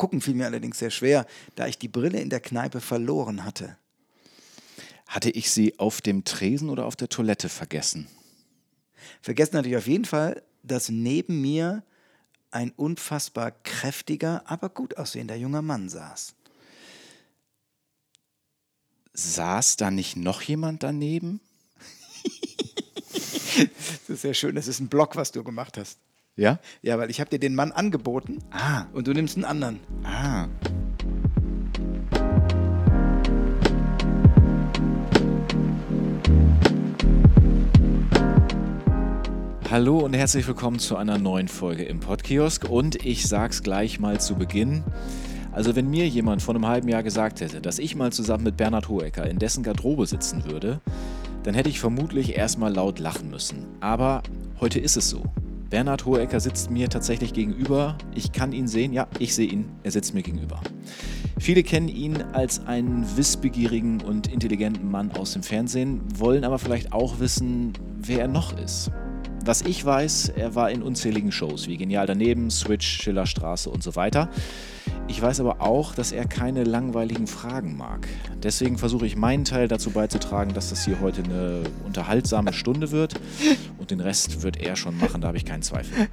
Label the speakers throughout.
Speaker 1: Gucken fiel mir allerdings sehr schwer, da ich die Brille in der Kneipe verloren hatte.
Speaker 2: Hatte ich sie auf dem Tresen oder auf der Toilette vergessen?
Speaker 1: Vergessen hatte ich auf jeden Fall, dass neben mir ein unfassbar kräftiger, aber gut aussehender junger Mann saß.
Speaker 2: Saß da nicht noch jemand daneben?
Speaker 1: das ist sehr schön, das ist ein Block, was du gemacht hast.
Speaker 2: Ja?
Speaker 1: Ja, weil ich habe dir den Mann angeboten
Speaker 2: Ah,
Speaker 1: und du nimmst einen anderen.
Speaker 2: ah. Hallo und herzlich willkommen zu einer neuen Folge im Podkiosk. Und ich sag's gleich mal zu Beginn. Also, wenn mir jemand vor einem halben Jahr gesagt hätte, dass ich mal zusammen mit Bernhard Hohecker in dessen Garderobe sitzen würde, dann hätte ich vermutlich erstmal laut lachen müssen. Aber heute ist es so. Bernhard Hohecker sitzt mir tatsächlich gegenüber. Ich kann ihn sehen. Ja, ich sehe ihn. Er sitzt mir gegenüber. Viele kennen ihn als einen wissbegierigen und intelligenten Mann aus dem Fernsehen, wollen aber vielleicht auch wissen, wer er noch ist. Was ich weiß, er war in unzähligen Shows wie Genial daneben, Switch, Schillerstraße und so weiter. Ich weiß aber auch, dass er keine langweiligen Fragen mag. Deswegen versuche ich meinen Teil dazu beizutragen, dass das hier heute eine unterhaltsame Stunde wird. Und den Rest wird er schon machen, da habe ich keinen Zweifel.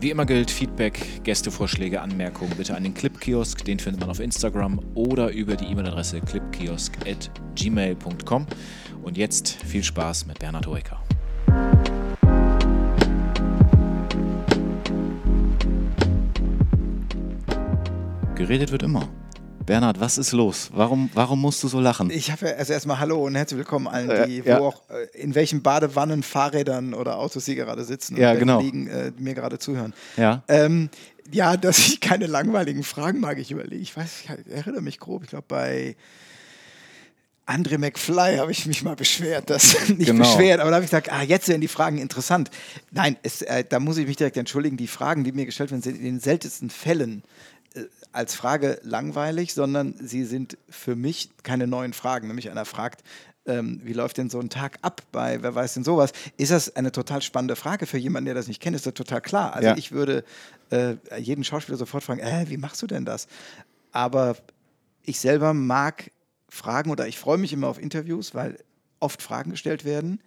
Speaker 2: Wie immer gilt Feedback, Gästevorschläge, Anmerkungen bitte an den Clipkiosk. Den findet man auf Instagram oder über die E-Mail-Adresse clipkiosk.gmail.com. Und jetzt viel Spaß mit Bernhard Hoeker. Geredet wird immer. Bernhard, was ist los? Warum, warum musst du so lachen?
Speaker 1: Ich habe ja also erstmal Hallo und herzlich willkommen allen,
Speaker 2: Äh,
Speaker 1: die
Speaker 2: ja.
Speaker 1: wo auch äh, in welchen Badewannen, Fahrrädern oder Autos sie gerade sitzen und
Speaker 2: Ja,
Speaker 1: Bett
Speaker 2: genau.
Speaker 1: liegen, äh, mir gerade zuhören.
Speaker 2: Ja.
Speaker 1: Ähm, ja, dass ich keine langweiligen Fragen mag, ich überlege. Ich weiß, ich erinnere mich grob, ich glaube bei Andre McFly habe ich mich mal beschwert, das nicht
Speaker 2: Genau.
Speaker 1: beschwert, aber da habe ich gesagt, ah, jetzt werden die Fragen interessant. Nein, es, äh, da muss ich mich direkt entschuldigen. Die Fragen, die mir gestellt werden, sind in den seltensten Fällen äh, als Frage langweilig, sondern sie sind für mich keine neuen Fragen. Nämlich einer fragt, ähm, wie läuft denn so ein Tag ab bei, wer weiß denn sowas? Ist das eine total spannende Frage für jemanden, der das nicht kennt? Ist das total klar. Also
Speaker 2: Ja.
Speaker 1: ich würde äh, jeden Schauspieler sofort fragen, äh, wie machst du denn das? Aber ich selber mag Fragen oder ich freue mich immer auf Interviews, weil oft Fragen gestellt werden,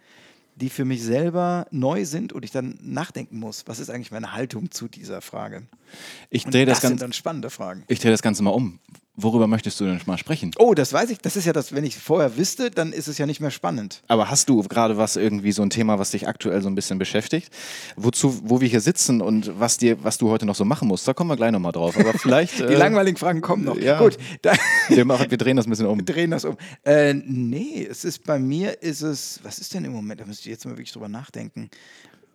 Speaker 1: die für mich selber neu sind und ich dann nachdenken muss, was ist eigentlich meine Haltung zu dieser Frage?
Speaker 2: Ich drehe das,
Speaker 1: das sind
Speaker 2: Ganze-
Speaker 1: dann spannende Fragen.
Speaker 2: ich dreh das Ganze mal um. Worüber möchtest du denn mal sprechen?
Speaker 1: Oh, das weiß ich. Das ist ja das, wenn ich vorher wüsste, dann ist es ja nicht mehr spannend.
Speaker 2: Aber hast du gerade was irgendwie so ein Thema, was dich aktuell so ein bisschen beschäftigt? Wozu, wo wir hier sitzen und was dir, was du heute noch so machen musst, da kommen wir gleich nochmal drauf. Aber vielleicht.
Speaker 1: Die
Speaker 2: äh,
Speaker 1: langweiligen Fragen kommen noch.
Speaker 2: ja.
Speaker 1: Gut,
Speaker 2: wir, machen, wir drehen das ein bisschen um.
Speaker 1: wir drehen das um. Äh, nee, es ist bei mir ist es, was ist denn im Moment? Da müsste ich jetzt mal wirklich drüber nachdenken.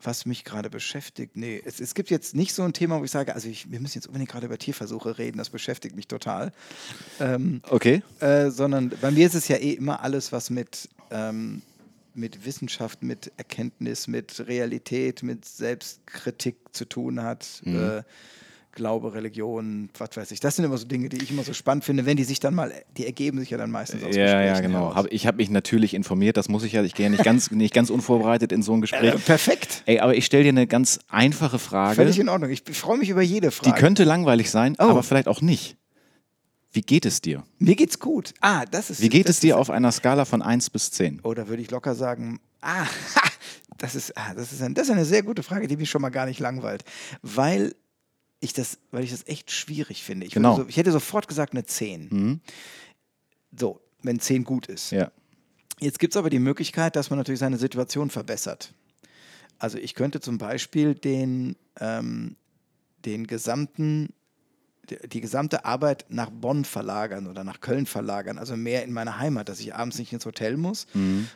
Speaker 1: Was mich gerade beschäftigt. Nee, es, es gibt jetzt nicht so ein Thema, wo ich sage, also ich, wir müssen jetzt unbedingt gerade über Tierversuche reden, das beschäftigt mich total. Ähm,
Speaker 2: Okay.
Speaker 1: äh, sondern bei mir ist es ja eh immer alles, was mit, ähm, mit Wissenschaft, mit Erkenntnis, mit Realität, mit Selbstkritik zu tun hat. Äh, Glaube, Religion, was weiß ich. Das sind immer so Dinge, die ich immer so spannend finde, wenn die sich dann mal, die ergeben sich ja dann meistens aus
Speaker 2: Ja, ja,
Speaker 1: Gesprächen
Speaker 2: genau.
Speaker 1: heraus.
Speaker 2: Ich habe mich natürlich informiert, das muss ich ja. Ich gehe ja nicht ganz, nicht ganz unvorbereitet in so ein Gespräch.
Speaker 1: äh, perfekt.
Speaker 2: Ey, aber ich stelle dir eine ganz einfache Frage.
Speaker 1: Völlig in Ordnung. Ich freue mich über jede
Speaker 2: Die
Speaker 1: Frage.
Speaker 2: könnte langweilig sein,
Speaker 1: Oh.
Speaker 2: aber vielleicht auch nicht. Wie geht es dir?
Speaker 1: Mir geht's gut. Ah, das ist.
Speaker 2: Wie geht es dir auf einer Skala von 1 bis 10?
Speaker 1: Oder würde ich locker sagen, ah, das ist, ah, das ist, ein, das ist eine sehr gute Frage, die mich schon mal gar nicht langweilt. Weil ich das, weil ich das echt schwierig finde. Ich,
Speaker 2: Genau.
Speaker 1: so, ich hätte sofort gesagt eine 10. So, wenn 10 gut ist.
Speaker 2: Ja.
Speaker 1: Jetzt gibt es aber die Möglichkeit, dass man natürlich seine Situation verbessert. Also ich könnte zum Beispiel den, ähm, den gesamten, die, gesamte Arbeit nach Bonn verlagern oder nach Köln verlagern, also mehr in meine Heimat, dass ich abends nicht ins Hotel muss,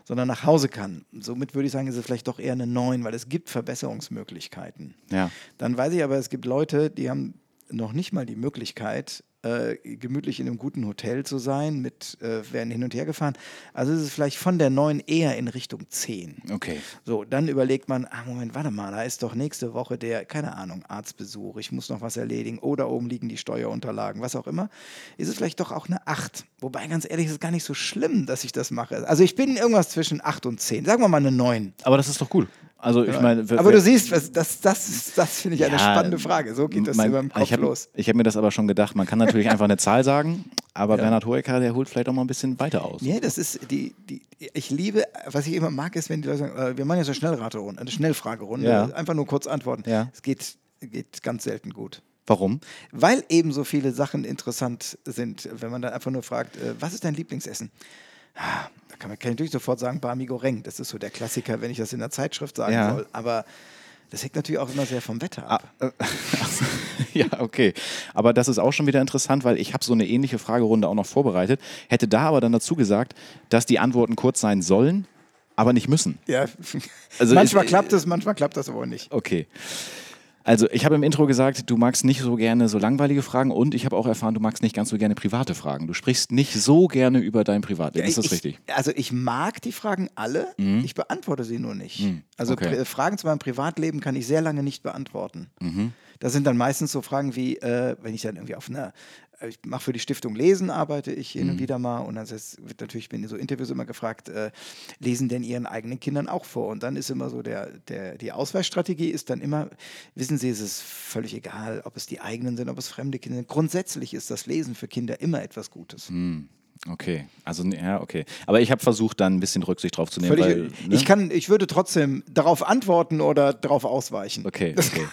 Speaker 1: sondern nach Hause kann. Somit würde ich sagen, ist es vielleicht doch eher eine 9, weil es gibt Verbesserungsmöglichkeiten.
Speaker 2: Ja.
Speaker 1: Dann weiß ich aber, es gibt Leute, die haben noch nicht mal die Möglichkeit, äh, gemütlich in einem guten Hotel zu sein, mit äh, werden hin und her gefahren. Also ist es vielleicht von der 9 eher in Richtung 10.
Speaker 2: Okay.
Speaker 1: So, dann überlegt man, ah, Moment, warte mal, da ist doch nächste Woche der, keine Ahnung, Arztbesuch, ich muss noch was erledigen, oder oben liegen die Steuerunterlagen, was auch immer. Ist es vielleicht doch auch eine 8. Wobei, ganz ehrlich, ist es gar nicht so schlimm, dass ich das mache. Also ich bin irgendwas zwischen 8 und 10. Sagen wir mal eine 9.
Speaker 2: Aber das ist doch gut. Also ich meine,
Speaker 1: aber du siehst, was, das, das, das finde ich eine
Speaker 2: Ja,
Speaker 1: spannende Frage. So geht das
Speaker 2: mein-
Speaker 1: über dem Kopf
Speaker 2: ich hab,
Speaker 1: los.
Speaker 2: Ich habe mir das aber schon gedacht. Man kann natürlich einfach eine Zahl sagen, aber
Speaker 1: Ja.
Speaker 2: Bernhard Hoeker, der holt vielleicht auch mal ein bisschen weiter aus.
Speaker 1: Nee, das ist die, die, ich liebe, was ich immer mag, ist, wenn die Leute sagen, äh, wir machen jetzt eine Schnellraterunde, eine Schnellfragerunde,
Speaker 2: Ja.
Speaker 1: einfach nur kurz antworten.
Speaker 2: Ja.
Speaker 1: Es geht, geht ganz selten gut.
Speaker 2: Warum?
Speaker 1: Weil eben so viele Sachen interessant sind, wenn man dann einfach nur fragt, äh, was ist dein Lieblingsessen? Da kann man natürlich sofort sagen, Barmi Goreng. Das ist so der Klassiker, wenn ich das in der Zeitschrift sagen
Speaker 2: Ja.
Speaker 1: soll. Aber das hängt natürlich auch immer sehr vom Wetter ab.
Speaker 2: Ah, äh, ja, okay. Aber das ist auch schon wieder interessant, weil ich habe so eine ähnliche Fragerunde auch noch vorbereitet. Hätte da aber dann dazu gesagt, dass die Antworten kurz sein sollen, aber nicht müssen.
Speaker 1: Ja.
Speaker 2: Also
Speaker 1: manchmal
Speaker 2: ich-
Speaker 1: klappt es, manchmal klappt das aber nicht.
Speaker 2: Okay. Also ich habe im Intro gesagt, du magst nicht so gerne so langweilige Fragen und ich habe auch erfahren, du magst nicht ganz so gerne private Fragen. Du sprichst nicht so gerne über dein Privatleben. Ist das
Speaker 1: ich,
Speaker 2: richtig? Mhm.
Speaker 1: Also ich mag die Fragen alle, ich beantworte sie nur nicht. Also
Speaker 2: okay.
Speaker 1: Fragen zu meinem Privatleben kann ich sehr lange nicht beantworten.
Speaker 2: Mhm.
Speaker 1: Das sind dann meistens so Fragen wie, äh, wenn ich dann irgendwie auf einer, ich mache für die Stiftung Lesen, arbeite ich hin
Speaker 2: Mhm.
Speaker 1: und wieder mal und dann wird natürlich bin in so Interviews immer gefragt, äh, lesen denn ihren eigenen Kindern auch vor? Und dann ist immer so der, der, die Ausweichstrategie ist dann immer, wissen Sie, es ist völlig egal, ob es die eigenen sind, ob es fremde Kinder sind. Grundsätzlich ist das Lesen für Kinder immer etwas Gutes.
Speaker 2: Okay. Also ja, okay. Aber ich habe versucht, dann ein bisschen Rücksicht drauf zu nehmen.
Speaker 1: Völlig,
Speaker 2: weil, ne?
Speaker 1: ich, kann, ich würde trotzdem darauf antworten oder darauf ausweichen.
Speaker 2: Okay, okay.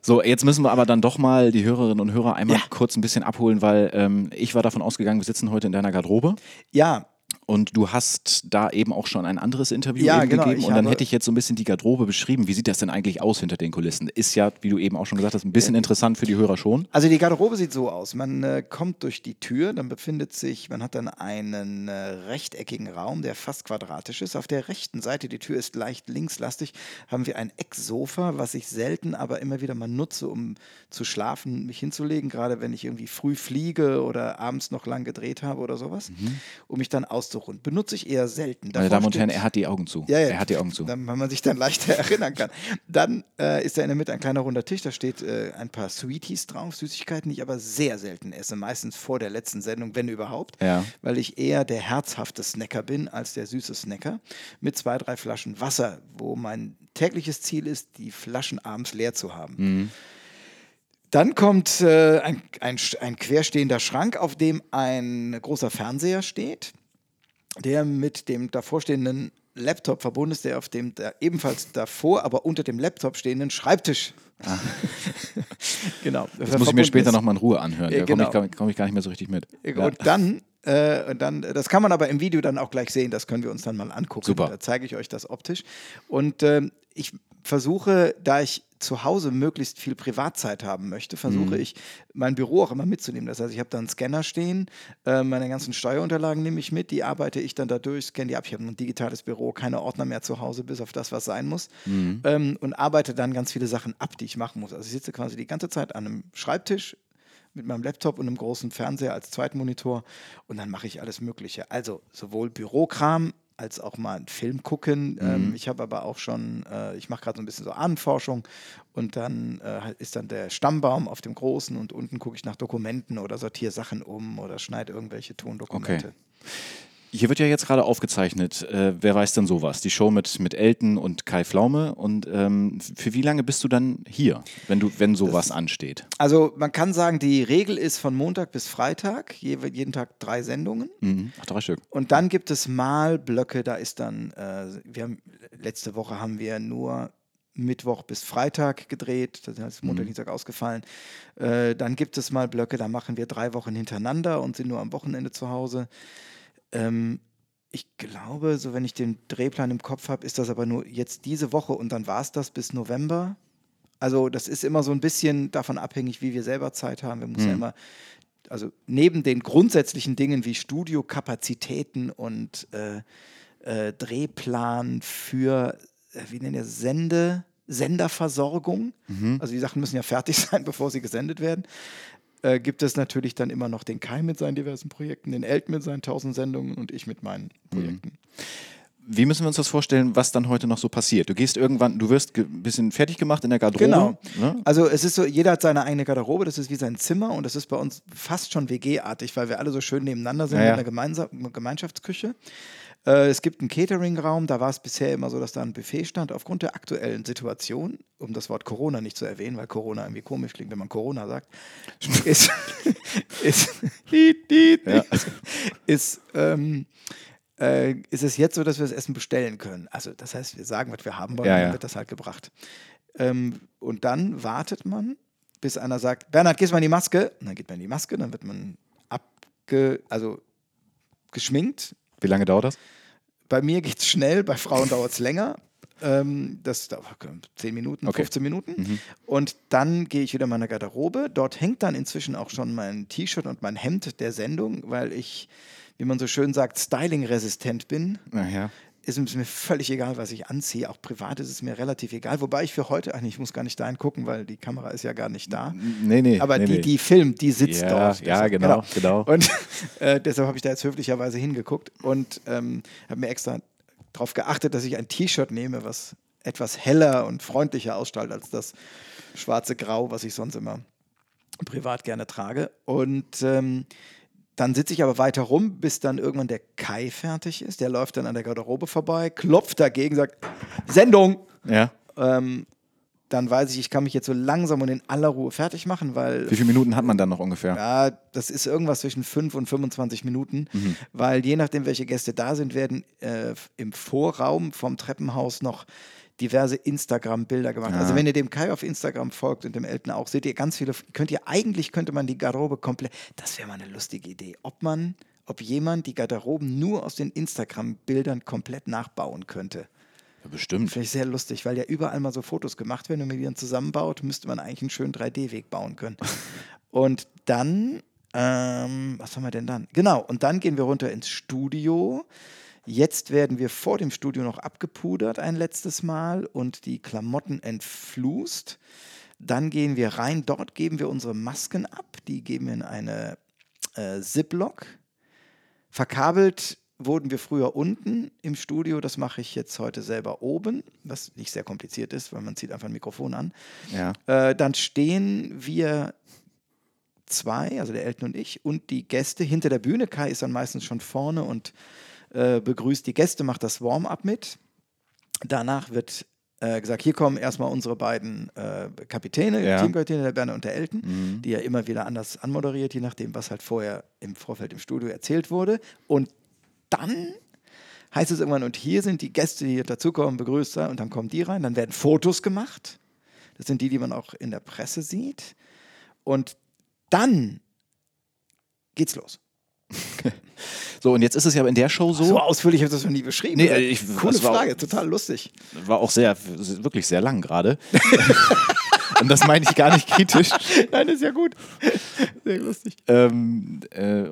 Speaker 2: So, jetzt müssen wir aber dann doch mal die Hörerinnen und Hörer einmal
Speaker 1: Ja.
Speaker 2: kurz ein bisschen abholen, weil ähm, ich war davon ausgegangen, wir sitzen heute in deiner Garderobe
Speaker 1: Ja,
Speaker 2: und du hast da eben auch schon ein anderes Interview
Speaker 1: Ja,
Speaker 2: eben
Speaker 1: genau,
Speaker 2: gegeben und dann hätte ich jetzt so ein bisschen die Garderobe beschrieben. Wie sieht das denn eigentlich aus hinter den Kulissen? Ist ja, wie du eben auch schon gesagt hast, ein bisschen interessant für die Hörer schon.
Speaker 1: also die Garderobe sieht so aus. Man äh, kommt durch die Tür, dann befindet sich, man hat dann einen äh, rechteckigen Raum, der fast quadratisch ist. Auf der rechten Seite, die Tür ist leicht linkslastig, haben wir ein Ecksofa, was ich selten, aber immer wieder mal nutze, um zu schlafen, mich hinzulegen, gerade wenn ich irgendwie früh fliege oder abends noch lang gedreht habe oder sowas, um mich dann auszuruhen. Benutze ich eher selten.
Speaker 2: Mhm. Meine
Speaker 1: Davor
Speaker 2: Damen und Herren, er hat die Augen zu.
Speaker 1: Ja, ja.
Speaker 2: Er hat die Augen zu.
Speaker 1: Dann, weil man sich dann leichter erinnern kann. Dann äh, ist da in der Mitte ein kleiner runder Tisch, da steht äh, ein paar Sweeties drauf, Süßigkeiten, die ich aber sehr selten esse, meistens vor der letzten Sendung, wenn überhaupt,
Speaker 2: Ja.
Speaker 1: weil ich eher der herzhafte Snacker bin als der süße Snacker, mit zwei, drei Flaschen Wasser, wo mein tägliches Ziel ist, die Flaschen abends leer zu haben.
Speaker 2: Mhm.
Speaker 1: Dann kommt äh, ein, ein, ein querstehender Schrank, auf dem ein großer Fernseher steht, der mit dem davorstehenden Laptop verbunden ist, der auf dem da ebenfalls davor, aber unter dem Laptop stehenden Schreibtisch. genau.
Speaker 2: Das muss ich mir später nochmal in Ruhe anhören. Da komme ich,
Speaker 1: genau.
Speaker 2: gar- komm ich gar nicht mehr so richtig mit. Ja.
Speaker 1: Und dann, äh, und dann, das kann man aber im Video dann auch gleich sehen, das können wir uns dann mal angucken.
Speaker 2: Super.
Speaker 1: Da zeige ich euch das optisch. Und ähm, ich versuche, da ich zu Hause möglichst viel Privatzeit haben möchte, versuche ich, mein Büro auch immer mitzunehmen. Das heißt, ich habe da einen Scanner stehen, äh, meine ganzen Steuerunterlagen nehme ich mit, die arbeite ich dann da durch, scanne die ab. Ich habe ein digitales Büro, keine Ordner mehr zu Hause, bis auf das, was sein muss. Ähm, und arbeite dann ganz viele Sachen ab, die ich machen muss. Also ich sitze quasi die ganze Zeit an einem Schreibtisch, mit meinem Laptop und einem großen Fernseher als Zweitmonitor und dann mache ich alles Mögliche. Also sowohl Bürokram als auch mal einen Film gucken. Ähm, ich habe aber auch schon, äh, ich mache gerade so ein bisschen so Ahnenforschung und dann äh, ist dann der Stammbaum auf dem großen und unten gucke ich nach Dokumenten oder sortiere Sachen um oder schneide irgendwelche Tondokumente.
Speaker 2: Okay. Hier wird ja jetzt gerade aufgezeichnet, äh, wer weiß denn sowas? Die Show mit, mit Elton und Kai Pflaume. Und ähm, für wie lange bist du dann hier, wenn, du, wenn sowas ansteht?
Speaker 1: Also man kann sagen, die Regel ist von Montag bis Freitag, je, jeden Tag drei Sendungen.
Speaker 2: Mhm. Ach, drei Stück.
Speaker 1: Und dann gibt es mal Blöcke, da ist dann, äh, wir haben, letzte Woche haben wir nur Mittwoch bis Freitag gedreht, das heißt Montag, Dienstag ausgefallen. Äh, dann gibt es mal Blöcke, da machen wir drei Wochen hintereinander und sind nur am Wochenende zu Hause. Ähm, ich glaube, so wenn ich den Drehplan im Kopf habe, ist das aber nur jetzt diese Woche und dann war es das bis November. Also das ist immer so ein bisschen davon abhängig, wie wir selber Zeit haben. Wir müssen ja immer, also neben den grundsätzlichen Dingen wie Studiokapazitäten und äh, äh, Drehplan für, äh, wie nennen wir das, Sende, Senderversorgung, also die Sachen müssen ja fertig sein, bevor sie gesendet werden, äh, gibt es natürlich dann immer noch den Kai mit seinen diversen Projekten, den Elt mit seinen tausend Sendungen und ich mit meinen Projekten.
Speaker 2: Wie müssen wir uns das vorstellen, was dann heute noch so passiert? Du gehst irgendwann, du wirst ein bisschen fertig gemacht in der Garderobe.
Speaker 1: Genau.
Speaker 2: Ne?
Speaker 1: Also es ist so, jeder hat seine eigene Garderobe, das ist wie sein Zimmer und das ist bei uns fast schon WG-artig, weil wir alle so schön nebeneinander sind
Speaker 2: Ja, ja.
Speaker 1: in einer Gemeinsa Gemeinschaftsküche. Äh, es gibt einen Catering-Raum, da war es bisher immer so, dass da ein Buffet stand. Aufgrund der aktuellen Situation, um das Wort Corona nicht zu erwähnen, weil Corona irgendwie komisch klingt, wenn man Corona sagt, ist, ist, ja. ist, ähm, äh, ist es jetzt so, dass wir das Essen bestellen können. Also das heißt, wir sagen, was wir haben wollen,
Speaker 2: Ja,
Speaker 1: dann
Speaker 2: ja.
Speaker 1: wird das halt gebracht. Ähm, und dann wartet man, bis einer sagt, Bernhard, gehst mal in die Maske. Und dann geht man in die Maske, dann wird man abge, also geschminkt.
Speaker 2: Wie lange dauert das?
Speaker 1: Bei mir geht es schnell, bei Frauen dauert es länger. Ähm, das dauert 10 Minuten,
Speaker 2: Okay.
Speaker 1: 15 Minuten. Und dann gehe ich wieder in meine Garderobe. Dort hängt dann inzwischen auch schon mein T-Shirt und mein Hemd der Sendung, weil ich, wie man so schön sagt, styling-resistent bin
Speaker 2: Naja.
Speaker 1: Ist es mir völlig egal, was ich anziehe. Auch privat ist es mir relativ egal. Wobei ich für heute, ach ich muss gar nicht dahin gucken, weil die Kamera ist ja gar nicht da.
Speaker 2: Nee, nee.
Speaker 1: Aber
Speaker 2: nee,
Speaker 1: die,
Speaker 2: nee.
Speaker 1: die filmt, die sitzt
Speaker 2: Ja,
Speaker 1: dort.
Speaker 2: ja,
Speaker 1: Deshalb-
Speaker 2: genau, genau.
Speaker 1: Und äh, deshalb habe ich da jetzt höflicherweise hingeguckt und ähm, habe mir extra darauf geachtet, dass ich ein T-Shirt nehme, was etwas heller und freundlicher ausstrahlt als das schwarze Grau, was ich sonst immer privat gerne trage. Und ähm, dann sitze ich aber weiter rum, bis dann irgendwann der Kai fertig ist. Der läuft dann an der Garderobe vorbei, klopft dagegen, sagt Sendung.
Speaker 2: Ja.
Speaker 1: Ähm, dann weiß ich, ich kann mich jetzt so langsam und in aller Ruhe fertig machen, weil
Speaker 2: Wie viele Minuten hat man dann noch ungefähr?
Speaker 1: ja, das ist irgendwas zwischen 5 und 25 Minuten, weil je nachdem, welche Gäste da sind, werden äh, im Vorraum vom Treppenhaus noch diverse Instagram-Bilder gemacht. Also
Speaker 2: Ah.
Speaker 1: wenn ihr dem Kai auf Instagram folgt und dem Elton auch, seht ihr ganz viele, könnt ihr eigentlich, könnte man die Garderobe komplett, das wäre mal eine lustige Idee, ob man, ob jemand die Garderoben nur aus den Instagram-Bildern komplett nachbauen könnte.
Speaker 2: Ja, bestimmt.
Speaker 1: Finde ich sehr lustig, weil ja überall mal so Fotos gemacht werden und die dann zusammenbaut, müsste man eigentlich einen schönen 3D-Weg bauen können. und dann, ähm, was haben wir denn dann? Genau, und dann gehen wir runter ins Studio. Jetzt werden wir vor dem Studio noch abgepudert ein letztes Mal und die Klamotten entflusst. Dann gehen wir rein, dort geben wir unsere Masken ab. Die geben wir in eine äh, Ziploc. Verkabelt wurden wir früher unten im Studio, das mache ich jetzt heute selber oben, was nicht sehr kompliziert ist, weil man zieht einfach ein Mikrofon an.
Speaker 2: Ja.
Speaker 1: Äh, dann stehen wir zwei, also der Elton und ich, und die Gäste hinter der Bühne. Kai ist dann meistens schon vorne und äh, begrüßt die Gäste, macht das Warm-up mit. Danach wird äh, gesagt, hier kommen erstmal unsere beiden äh, Kapitäne,
Speaker 2: Ja.
Speaker 1: Teamkapitäne, der Berner und der Elton,
Speaker 2: Mhm.
Speaker 1: die ja immer wieder anders anmoderiert, je nachdem, was halt vorher im Vorfeld im Studio erzählt wurde. Und dann heißt es irgendwann, und hier sind die Gäste, die hier dazukommen, begrüßt sein, und dann kommen die rein, dann werden Fotos gemacht. Das sind die, die man auch in der Presse sieht. Und dann geht's los.
Speaker 2: So, und jetzt ist es ja in der Show so,
Speaker 1: So ausführlich habe ich das noch nie beschrieben.
Speaker 2: Nee,
Speaker 1: oder?
Speaker 2: ich-
Speaker 1: Coole
Speaker 2: das war-
Speaker 1: Frage, total lustig.
Speaker 2: war auch sehr, wirklich sehr lang gerade. und das meine ich gar nicht kritisch.
Speaker 1: Nein, ist ja gut. Sehr lustig.
Speaker 2: Ähm, äh,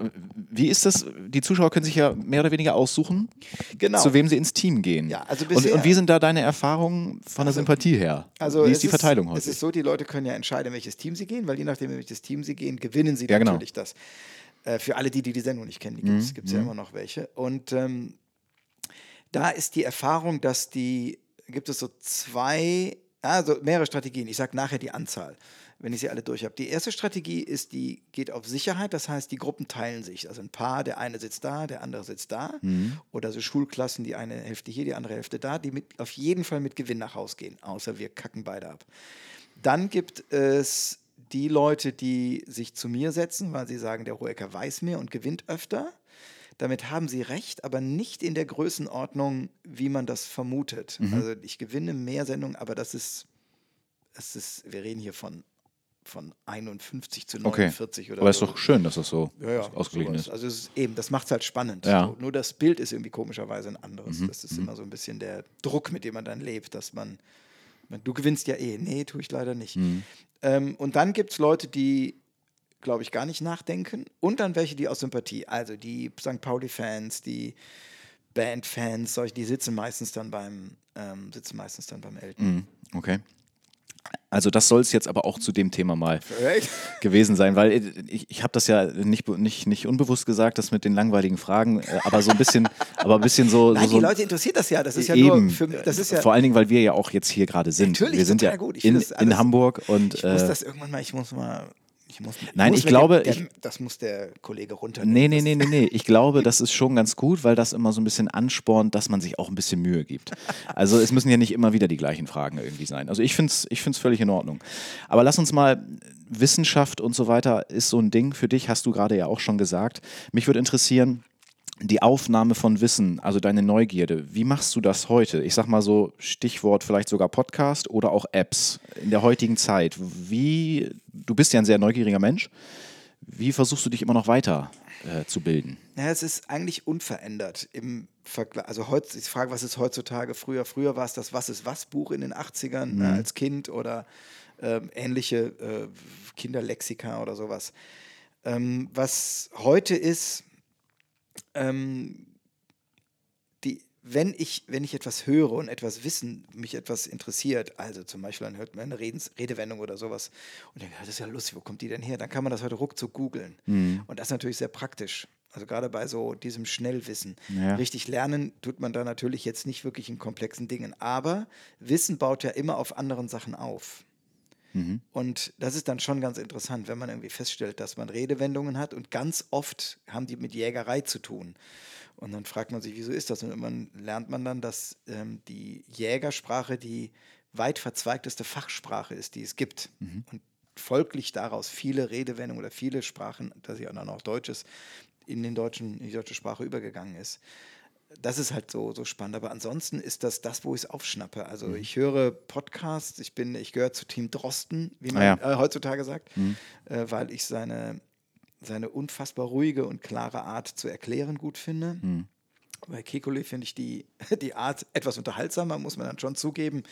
Speaker 2: wie ist das? Die Zuschauer können sich ja mehr oder weniger aussuchen,
Speaker 1: Genau.
Speaker 2: zu wem sie ins Team gehen.
Speaker 1: Ja, also
Speaker 2: und,
Speaker 1: bisher-
Speaker 2: und wie sind da deine Erfahrungen von der Sympathie her?
Speaker 1: Also
Speaker 2: wie
Speaker 1: es
Speaker 2: ist die Verteilung
Speaker 1: Es
Speaker 2: heute?
Speaker 1: ist so, die Leute können ja entscheiden, in welches Team sie gehen, weil je nachdem, in welches Team sie gehen, gewinnen sie
Speaker 2: Ja, genau.
Speaker 1: natürlich das. Äh, für alle die, die die Sendung nicht kennen, die gibt es ja immer noch welche. Und ähm, da ist die Erfahrung, dass die, gibt es so zwei, also mehrere Strategien. Ich sage nachher die Anzahl, wenn ich sie alle durch habe. Die erste Strategie ist, die geht auf Sicherheit, das heißt, die Gruppen teilen sich. Also ein Paar, der eine sitzt da, der andere sitzt da. Oder so Schulklassen, die eine Hälfte hier, die andere Hälfte da, die mit, auf jeden Fall mit Gewinn nach Hause gehen, außer wir kacken beide ab. Dann gibt es die Leute, die sich zu mir setzen, weil sie sagen, der Hohecker weiß mehr und gewinnt öfter. Damit haben sie recht, aber nicht in der Größenordnung, wie man das vermutet. Also ich gewinne mehr Sendungen, aber das ist, das ist, wir reden hier von, von 51 zu
Speaker 2: Okay.
Speaker 1: 49 oder
Speaker 2: Aber ist
Speaker 1: so.
Speaker 2: doch schön, dass das so
Speaker 1: Ja, ja,
Speaker 2: ausgeglichen
Speaker 1: sowas.
Speaker 2: ist.
Speaker 1: Also es ist eben, das macht es halt spannend.
Speaker 2: Ja.
Speaker 1: So, nur das Bild ist irgendwie komischerweise ein anderes.
Speaker 2: Mhm,
Speaker 1: Das ist immer so ein bisschen der Druck, mit dem man dann lebt, dass man, man du gewinnst ja eh. Nee, tue ich leider nicht.
Speaker 2: Mhm.
Speaker 1: Ähm, und dann gibt es Leute, die, glaube ich, gar nicht nachdenken. Und dann welche, die aus Sympathie, also die St. Pauli-Fans, die Band-Fans, solche, die sitzen meistens dann beim, ähm, sitzen meistens dann beim Eltern.
Speaker 2: Mhm, Okay. Also das soll es jetzt aber auch zu dem Thema mal
Speaker 1: Echt?
Speaker 2: gewesen sein, weil ich, ich habe das ja nicht, nicht, nicht unbewusst gesagt, das mit den langweiligen Fragen, äh, aber so ein bisschen, aber ein bisschen so.
Speaker 1: Nein,
Speaker 2: so,
Speaker 1: die Leute interessiert das ja. Das ist ja
Speaker 2: eben,
Speaker 1: nur für, das ist ja
Speaker 2: vor allen Dingen, weil wir ja auch jetzt hier gerade sind.
Speaker 1: Natürlich,
Speaker 2: wir sind ja
Speaker 1: gut. Ich
Speaker 2: in, in Hamburg und
Speaker 1: Ich muss
Speaker 2: äh,
Speaker 1: das irgendwann mal, ich muss mal, muss,
Speaker 2: Nein,
Speaker 1: muss
Speaker 2: ich glaube, ich-
Speaker 1: der, das muss der Kollege runternehmen.
Speaker 2: Nee, nee, nee, nee, nee. Ich glaube, das ist schon ganz gut, weil das immer so ein bisschen anspornt, dass man sich auch ein bisschen Mühe gibt. Also es müssen ja nicht immer wieder die gleichen Fragen irgendwie sein. Also ich finde es ich find's völlig in Ordnung. Aber lass uns mal, Wissenschaft und so weiter ist so ein Ding für dich, hast du gerade ja auch schon gesagt. Mich würde interessieren, die Aufnahme von Wissen, also deine Neugierde, wie machst du das heute? Ich sag mal so, Stichwort vielleicht sogar Podcast oder auch Apps in der heutigen Zeit. Wie, du bist ja ein sehr neugieriger Mensch. Wie versuchst du dich immer noch weiter äh, zu bilden?
Speaker 1: Ja, es ist eigentlich unverändert im Vergleich. Also heute, ich frage, was ist heutzutage früher? Früher war es das Was ist was Buch in den 80ern äh, als Kind oder ähm, ähnliche äh, Kinderlexika oder sowas. Ähm, was heute ist, ähm, die, wenn, ich, wenn ich etwas höre und etwas wissen, mich etwas interessiert, also zum Beispiel dann hört man eine Redens, Redewendung oder sowas und denkt, ja, das ist ja lustig, wo kommt die denn her? Dann kann man das heute ruckzuck googeln. Und das ist natürlich sehr praktisch. Also gerade bei so diesem Schnellwissen.
Speaker 2: Ja.
Speaker 1: Richtig lernen tut man da natürlich jetzt nicht wirklich in komplexen Dingen. Aber Wissen baut ja immer auf anderen Sachen auf. Und das ist dann schon ganz interessant, wenn man irgendwie feststellt, dass man Redewendungen hat und ganz oft haben die mit Jägerei zu tun. Und dann fragt man sich, wieso ist das? Und irgendwann lernt man dann, dass ähm, die Jägersprache die weit verzweigteste Fachsprache ist, die es gibt. Und folglich daraus viele Redewendungen oder viele Sprachen, dass ja dann auch Deutsch ist, in, den deutschen, in die deutsche Sprache übergegangen ist das ist halt so, so spannend. Aber ansonsten ist das das, wo ich es aufschnappe. Also
Speaker 2: Mhm.
Speaker 1: ich höre Podcasts, ich bin, ich gehöre zu Team Drosten, wie man
Speaker 2: Ah ja. Mhm.
Speaker 1: äh, heutzutage sagt, äh, weil ich seine, seine unfassbar ruhige und klare Art zu erklären gut finde.
Speaker 2: Mhm.
Speaker 1: Bei Kekulé finde ich die, die Art etwas unterhaltsamer, muss man dann schon zugeben.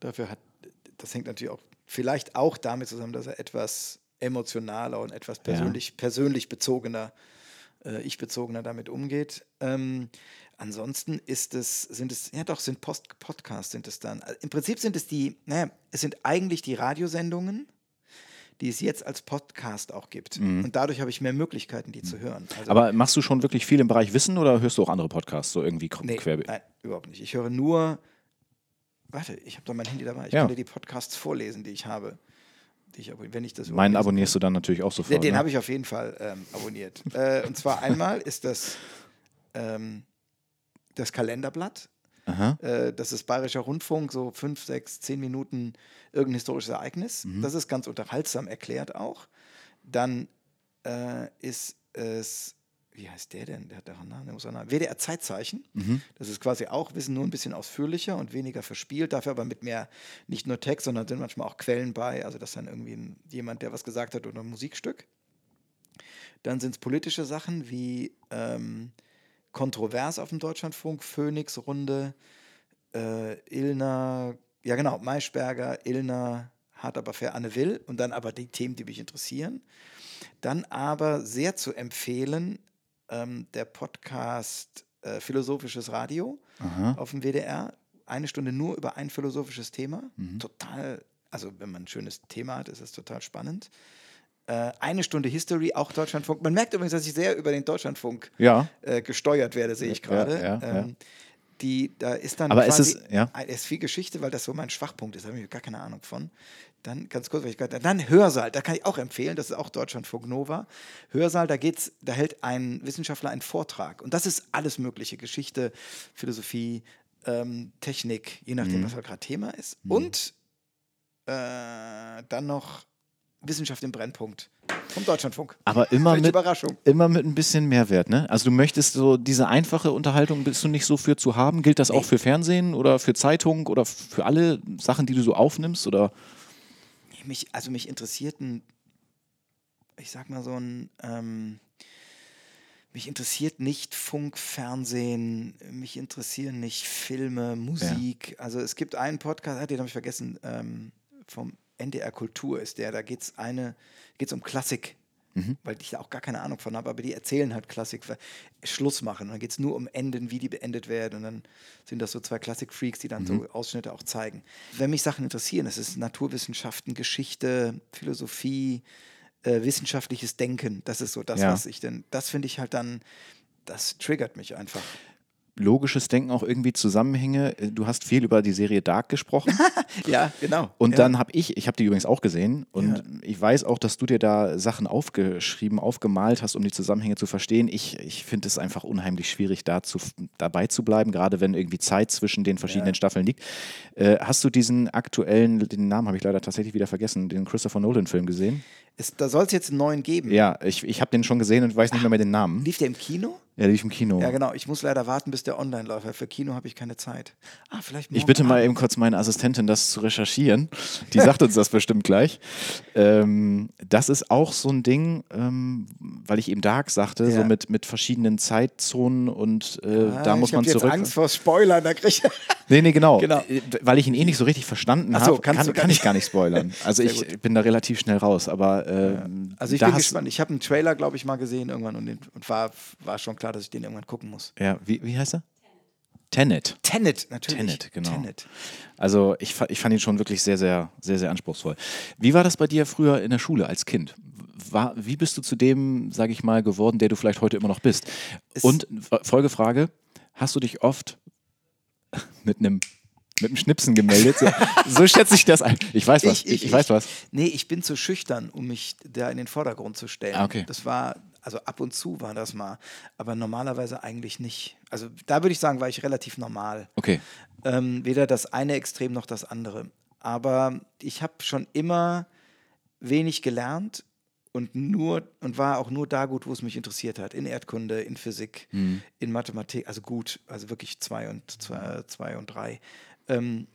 Speaker 1: Dafür hat, das hängt natürlich auch vielleicht auch damit zusammen, dass er etwas emotionaler und etwas persönlich, persönlich bezogener, äh, ich-bezogener damit umgeht. Ähm, ansonsten ist es, sind es, ja doch, sind Post Podcasts sind es dann. Im Prinzip sind es die, naja, es sind eigentlich die Radiosendungen, die es jetzt als Podcast auch gibt. Und dadurch habe ich mehr Möglichkeiten, die zu hören. Also,
Speaker 2: Mhm. Aber machst du schon wirklich viel im Bereich Wissen oder hörst du auch andere Podcasts, so irgendwie
Speaker 1: nee,
Speaker 2: quer?
Speaker 1: nein, überhaupt nicht. Ich höre nur, warte, ich habe doch mein Handy dabei. Ich
Speaker 2: Ja.
Speaker 1: kann dir die Podcasts vorlesen, die ich habe. Die ich, wenn ich das
Speaker 2: Meinen abonnierst du dann natürlich auch sofort.
Speaker 1: den
Speaker 2: ne?
Speaker 1: habe ich auf jeden Fall ähm, abonniert. äh, und zwar einmal ist das ähm, das Kalenderblatt. Äh, das ist Bayerischer Rundfunk, so fünf, sechs, zehn Minuten irgendein historisches Ereignis.
Speaker 2: Mhm.
Speaker 1: Das ist ganz unterhaltsam erklärt auch. Dann äh, ist es, wie heißt der denn? Der hat doch einen Namen, der muss einen Namen. WDR Zeitzeichen.
Speaker 2: Mhm.
Speaker 1: Das ist quasi auch Wissen nur ein bisschen ausführlicher und weniger verspielt, dafür aber mit mehr, nicht nur Text, sondern sind manchmal auch Quellen bei. Also das ist dann irgendwie ein, jemand, der was gesagt hat oder ein Musikstück. Dann sind es politische Sachen wie ähm, Kontrovers auf dem Deutschlandfunk, Phoenix-Runde, äh, Ilna, ja genau, Maischberger, Ilna, hart aber fair, Anne Will und dann aber die Themen, die mich interessieren. Dann aber sehr zu empfehlen, ähm, der Podcast äh, Philosophisches Radio auf dem WDR. Eine Stunde nur über ein philosophisches Thema. Total, also wenn man ein schönes Thema hat, ist es total spannend. Äh, eine Stunde History, auch Deutschlandfunk. Man merkt übrigens, dass ich sehr über den Deutschlandfunk
Speaker 2: Ja.
Speaker 1: äh, gesteuert werde, sehe ich gerade.
Speaker 2: ja, ja.
Speaker 1: ähm, die, da ist dann
Speaker 2: Aber ist
Speaker 1: quasi,
Speaker 2: es- ja?
Speaker 1: ein- es ist viel Geschichte, weil das so mein Schwachpunkt ist, da habe ich gar keine Ahnung von. Dann ganz kurz, weil ich gerade, dann Hörsaal, da kann ich auch empfehlen, das ist auch Deutschlandfunk Nova. Hörsaal, da geht's, da hält ein Wissenschaftler einen Vortrag und das ist alles mögliche, Geschichte, Philosophie, ähm, Technik, je nachdem,
Speaker 2: Mhm.
Speaker 1: was halt gerade Thema ist. Und äh, dann noch Wissenschaft im Brennpunkt vom Deutschlandfunk.
Speaker 2: Aber immer mit,
Speaker 1: Überraschung.
Speaker 2: immer mit ein bisschen Mehrwert, ne? Also du möchtest so diese einfache Unterhaltung bist du nicht so für zu haben. Gilt das auch für Fernsehen oder für Zeitung oder für alle Sachen, die du so aufnimmst? Oder?
Speaker 1: mich, also mich interessiert ein, ich sag mal so ein, ähm, mich interessiert nicht Funk, Fernsehen, mich interessieren nicht Filme, Musik. Also es gibt einen Podcast, ah, den habe ich vergessen, ähm, vom NDR Kultur ist der, da geht es eine, geht's um Klassik. Weil ich da auch gar keine Ahnung von habe, aber die erzählen halt Klassik, Schluss machen. Und dann geht es nur um Enden, wie die beendet werden. Und dann sind das so zwei Klassik-Freaks, die dann so Ausschnitte auch zeigen. Wenn mich Sachen interessieren, es ist Naturwissenschaften, Geschichte, Philosophie, äh, wissenschaftliches Denken. Das ist so das,
Speaker 2: Ja.
Speaker 1: was ich denn, das finde ich halt dann, das triggert mich einfach.
Speaker 2: Logisches Denken auch irgendwie Zusammenhänge. Äh, du hast viel über die Serie Dark gesprochen.
Speaker 1: ja, genau.
Speaker 2: Und
Speaker 1: ja.
Speaker 2: dann habe ich, ich habe die übrigens auch gesehen und ja. ich weiß auch, dass du dir da Sachen aufgeschrieben, aufgemalt hast, um die Zusammenhänge zu verstehen. Ich, ich finde es einfach unheimlich schwierig, da zu, dabei zu bleiben, gerade wenn irgendwie Zeit zwischen den verschiedenen ja. Staffeln liegt. Äh, hast du diesen aktuellen, den Namen habe ich leider tatsächlich wieder vergessen, den Christopher Nolan-Film gesehen?
Speaker 1: Es, da soll es jetzt einen neuen geben.
Speaker 2: Ja, ich, ich habe den schon gesehen und weiß nicht mehr, mehr den Namen.
Speaker 1: Lief der im Kino?
Speaker 2: Ja, lief im Kino.
Speaker 1: Ja, genau. Ich muss leider warten, bis der online läuft. Für Kino habe ich keine Zeit.
Speaker 2: Ah, vielleicht Ich bitte mal eben kurz meine Assistentin, das zu recherchieren. Die sagt uns das bestimmt gleich. Ähm, das ist auch so ein Ding, ähm, weil ich eben Dark sagte, ja. so mit, mit verschiedenen Zeitzonen und äh, ah, da muss man zurück. Ich
Speaker 1: habe Angst vor Spoilern. Da krieg ich
Speaker 2: nee, nee, genau. genau. Äh, weil ich ihn eh nicht so richtig verstanden so, habe, kann, kann ich gar nicht spoilern. Also ich bin da relativ schnell raus. Aber äh, ja.
Speaker 1: Also ich bin gespannt. Ich habe einen Trailer, glaube ich, mal gesehen irgendwann und, den, und war, war schon klar, dass ich den irgendwann gucken muss.
Speaker 2: Ja, wie, wie heißt er? Tenet.
Speaker 1: Tenet, natürlich.
Speaker 2: Tenet, genau. Tenet. Also ich, ich fand ihn schon wirklich sehr, sehr, sehr, sehr anspruchsvoll. Wie war das bei dir früher in der Schule als Kind? War, wie bist du zu dem, sage ich mal, geworden, der du vielleicht heute immer noch bist? Und Folgefrage, hast du dich oft mit einem mit einem Schnipsen gemeldet. So, so schätze ich das ein. Ich weiß was. Ich, ich, ich, weiß was.
Speaker 1: Nee, ich bin zu schüchtern, um mich da in den Vordergrund zu stellen.
Speaker 2: Ah, okay.
Speaker 1: Das war, also ab und zu war das mal, aber normalerweise eigentlich nicht. Also da würde ich sagen, war ich relativ normal.
Speaker 2: Okay.
Speaker 1: Ähm, weder das eine Extrem noch das andere. Aber ich habe schon immer wenig gelernt und nur und war auch nur da gut, wo es mich interessiert hat. In Erdkunde, in Physik, mhm. in Mathematik, also gut, also wirklich zwei und zwei, zwei und drei ähm,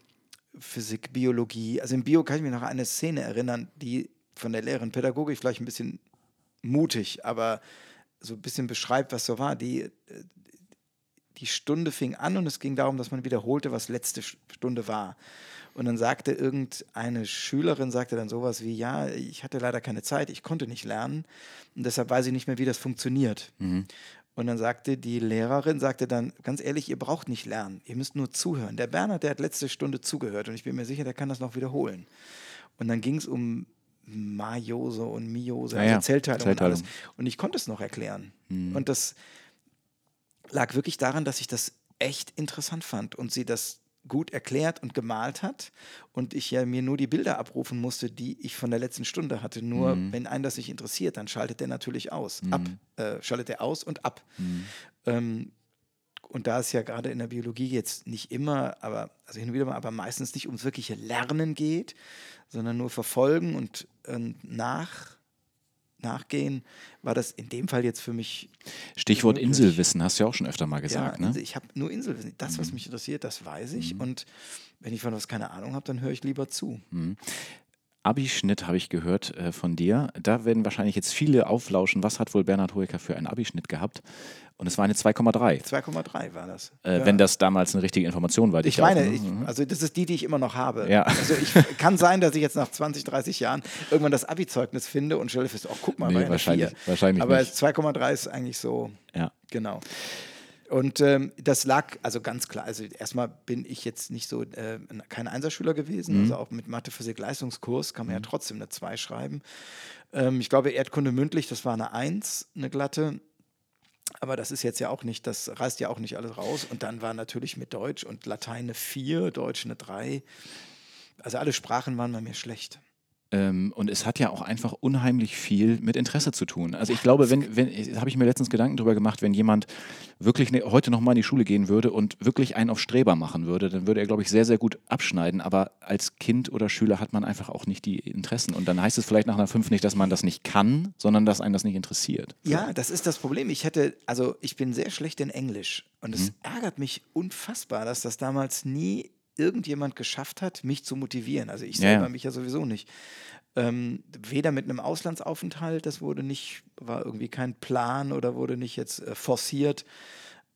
Speaker 1: Physik, Biologie. Also im Bio kann ich mich noch an eine Szene erinnern, die von der Lehrerin Pädagogik vielleicht ein bisschen mutig, aber so ein bisschen beschreibt, was so war. Die, äh, die Stunde fing an und es ging darum, dass man wiederholte, was letzte Stunde war. Und dann sagte irgendeine Schülerin, sagte dann sowas wie, ja, ich hatte leider keine Zeit, ich konnte nicht lernen und deshalb weiß ich nicht mehr, wie das funktioniert. Mhm. Und dann sagte die Lehrerin, sagte dann, ganz ehrlich, ihr braucht nicht lernen, ihr müsst nur zuhören. Der Bernhard, der hat letzte Stunde zugehört und ich bin mir sicher, der kann das noch wiederholen. Und dann ging es um Majose und Miose,
Speaker 2: also ja,
Speaker 1: Zellteilung, Zellteilung, und alles. Und ich konnte es noch erklären. Mhm. Und das lag wirklich daran, dass ich das echt interessant fand und sie das gut erklärt und gemalt hat und ich ja mir nur die Bilder abrufen musste, die ich von der letzten Stunde hatte. Nur mhm. wenn einen das nicht interessiert, dann schaltet der natürlich aus. Mhm. Ab, äh, schaltet er aus und ab. Mhm. Ähm, und da es ja gerade in der Biologie jetzt nicht immer, aber also hin und wieder mal, aber meistens nicht ums wirkliche Lernen geht, sondern nur verfolgen und äh, nach nachgehen, war das in dem Fall jetzt für mich.
Speaker 2: Stichwort möglich. Inselwissen, hast du ja auch schon öfter mal gesagt.
Speaker 1: Ja,
Speaker 2: ne?
Speaker 1: Ich habe nur Inselwissen. Das, was mhm. mich interessiert, das weiß ich. Mhm. Und wenn ich von was keine Ahnung habe, dann höre ich lieber zu.
Speaker 2: Mhm. Abischnitt habe ich gehört äh, von dir. Da werden wahrscheinlich jetzt viele auflauschen. Was hat wohl Bernhard Hoeker für einen Abischnitt gehabt? Und es war eine 2,3.
Speaker 1: 2,3 war das.
Speaker 2: Äh, ja. Wenn das damals eine richtige Information war.
Speaker 1: Die ich, ich meine, ich, mhm. also das ist die, die ich immer noch habe.
Speaker 2: Ja.
Speaker 1: Also ich kann sein, dass ich jetzt nach 20, 30 Jahren irgendwann das Abi-Zeugnis finde und stelle fest, oh, guck mal,
Speaker 2: nee, wahrscheinlich, wahrscheinlich
Speaker 1: Aber 2,3 ist eigentlich so.
Speaker 2: Ja.
Speaker 1: Genau. Und ähm, das lag, also ganz klar, also erstmal bin ich jetzt nicht so, äh, kein Einserschüler gewesen, mhm. also auch mit Mathe, Physik, Leistungskurs kann man mhm. ja trotzdem eine 2 schreiben. Ähm, ich glaube, Erdkunde mündlich, das war eine 1, eine glatte. Aber das ist jetzt ja auch nicht, das reißt ja auch nicht alles raus. Und dann war natürlich mit Deutsch und Latein eine 4, Deutsch eine 3. Also alle Sprachen waren bei mir schlecht.
Speaker 2: Ähm, und es hat ja auch einfach unheimlich viel mit Interesse zu tun. Also ich glaube, wenn, wenn habe ich mir letztens Gedanken darüber gemacht, wenn jemand wirklich ne, heute nochmal in die Schule gehen würde und wirklich einen auf Streber machen würde, dann würde er, glaube ich, sehr, sehr gut abschneiden. Aber als Kind oder Schüler hat man einfach auch nicht die Interessen. Und dann heißt es vielleicht nach einer 5 nicht, dass man das nicht kann, sondern dass einen das nicht interessiert.
Speaker 1: Ja, das ist das Problem. Ich hätte, also ich bin sehr schlecht in Englisch. Und es mhm. ärgert mich unfassbar, dass das damals nie irgendjemand geschafft hat, mich zu motivieren. Also ich selber ja. mich ja sowieso nicht. Ähm, weder mit einem Auslandsaufenthalt, das wurde nicht, war irgendwie kein Plan oder wurde nicht jetzt äh, forciert.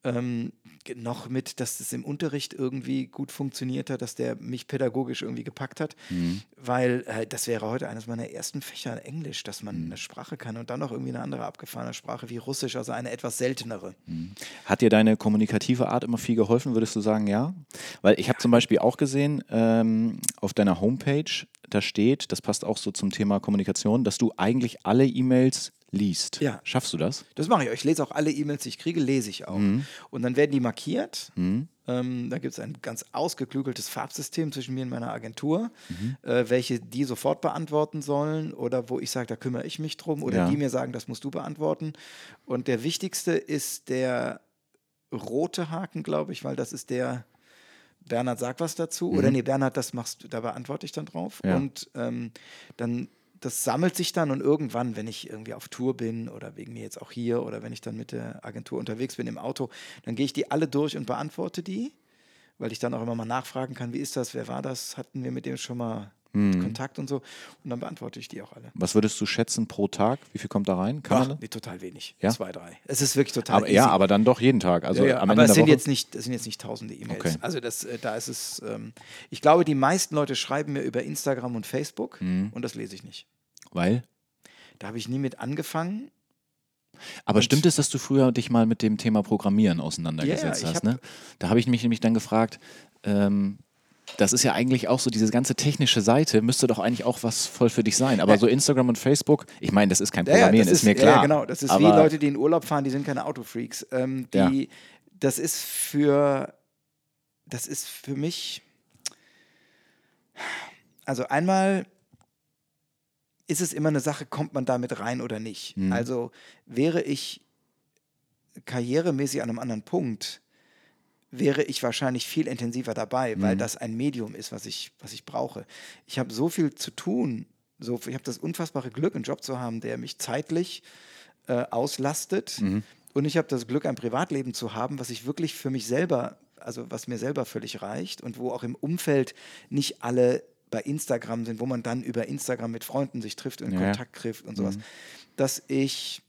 Speaker 1: Ähm, noch mit, dass das im Unterricht irgendwie gut funktioniert hat, dass der mich pädagogisch irgendwie gepackt hat, mhm. weil äh, das wäre heute eines meiner ersten Fächer Englisch, dass man mhm. eine Sprache kann und dann noch irgendwie eine andere abgefahrene Sprache wie Russisch, also eine etwas seltenere.
Speaker 2: Mhm. Hat dir deine kommunikative Art immer viel geholfen, würdest du sagen, ja? Weil ich habe zum Beispiel auch gesehen, ähm, auf deiner Homepage, da steht, das passt auch so zum Thema Kommunikation, dass du eigentlich alle E-Mails liest.
Speaker 1: Ja.
Speaker 2: Schaffst du das?
Speaker 1: Das mache ich. Ich lese auch alle E-Mails, die ich kriege, lese ich auch. Und dann werden die markiert. Ähm, da gibt es ein ganz ausgeklügeltes Farbsystem zwischen mir und meiner Agentur, äh, welche die sofort beantworten sollen oder wo ich sage, da kümmere ich mich drum oder
Speaker 2: Ja.
Speaker 1: die mir sagen, das musst du beantworten. Und der wichtigste ist der rote Haken, glaube ich, weil das ist der, Bernhard sagt was dazu. Oder nee, Bernhard, das machst du, da beantworte ich dann drauf.
Speaker 2: Ja.
Speaker 1: Und ähm, dann, das sammelt sich dann und irgendwann, wenn ich irgendwie auf Tour bin oder wegen mir jetzt auch hier oder wenn ich dann mit der Agentur unterwegs bin im Auto, dann gehe ich die alle durch und beantworte die, weil ich dann auch immer mal nachfragen kann, wie ist das, wer war das, hatten wir mit dem schon mal Kontakt und so. Und dann beantworte ich die auch alle.
Speaker 2: Was würdest du schätzen pro Tag? Wie viel kommt da rein? Kann
Speaker 1: Ach, nee, total wenig.
Speaker 2: Ja?
Speaker 1: Zwei, drei. Es ist wirklich total
Speaker 2: aber, ja,
Speaker 1: easy.
Speaker 2: aber dann doch jeden Tag. Also
Speaker 1: Ja, ja,
Speaker 2: am
Speaker 1: aber es sind,
Speaker 2: Woche.
Speaker 1: jetzt nicht, es sind jetzt nicht tausende E-Mails.
Speaker 2: Okay.
Speaker 1: Also das, äh, da ist es, ähm, ich glaube, die meisten Leute schreiben mir über Instagram und Facebook
Speaker 2: Mhm.
Speaker 1: und das lese ich nicht.
Speaker 2: Weil?
Speaker 1: Da habe ich nie mit angefangen.
Speaker 2: Aber
Speaker 1: Und-
Speaker 2: stimmt es, dass du früher dich mal mit dem Thema Programmieren auseinandergesetzt
Speaker 1: Ja, ja, ich
Speaker 2: hast?
Speaker 1: hab-
Speaker 2: Ne? Da habe ich mich nämlich dann gefragt, ähm, das ist ja eigentlich auch so, diese ganze technische Seite müsste doch eigentlich auch was voll für dich sein. Aber
Speaker 1: Ja.
Speaker 2: so Instagram und Facebook, ich meine, das ist kein
Speaker 1: Ja, ja,
Speaker 2: Programmieren,
Speaker 1: das
Speaker 2: ist, mir
Speaker 1: ja,
Speaker 2: klar.
Speaker 1: Ja, genau. Das ist wie
Speaker 2: aber,
Speaker 1: Leute, die in Urlaub fahren, die sind keine Autofreaks. Ähm, die, Das ist für, das ist für mich, also einmal ist es immer eine Sache, kommt man damit rein oder nicht.
Speaker 2: Mhm.
Speaker 1: Also wäre ich karrieremäßig an einem anderen Punkt, wäre ich wahrscheinlich viel intensiver dabei, weil
Speaker 2: Mhm.
Speaker 1: das ein Medium ist, was ich, was ich brauche. Ich habe so viel zu tun. So, ich habe das unfassbare Glück, einen Job zu haben, der mich zeitlich äh, auslastet.
Speaker 2: Mhm.
Speaker 1: Und ich habe das Glück, ein Privatleben zu haben, was ich wirklich für mich selber, also was mir selber völlig reicht und wo auch im Umfeld nicht alle bei Instagram sind, wo man dann über Instagram mit Freunden sich trifft und
Speaker 2: Ja.
Speaker 1: Kontakt trifft und sowas, dass ich,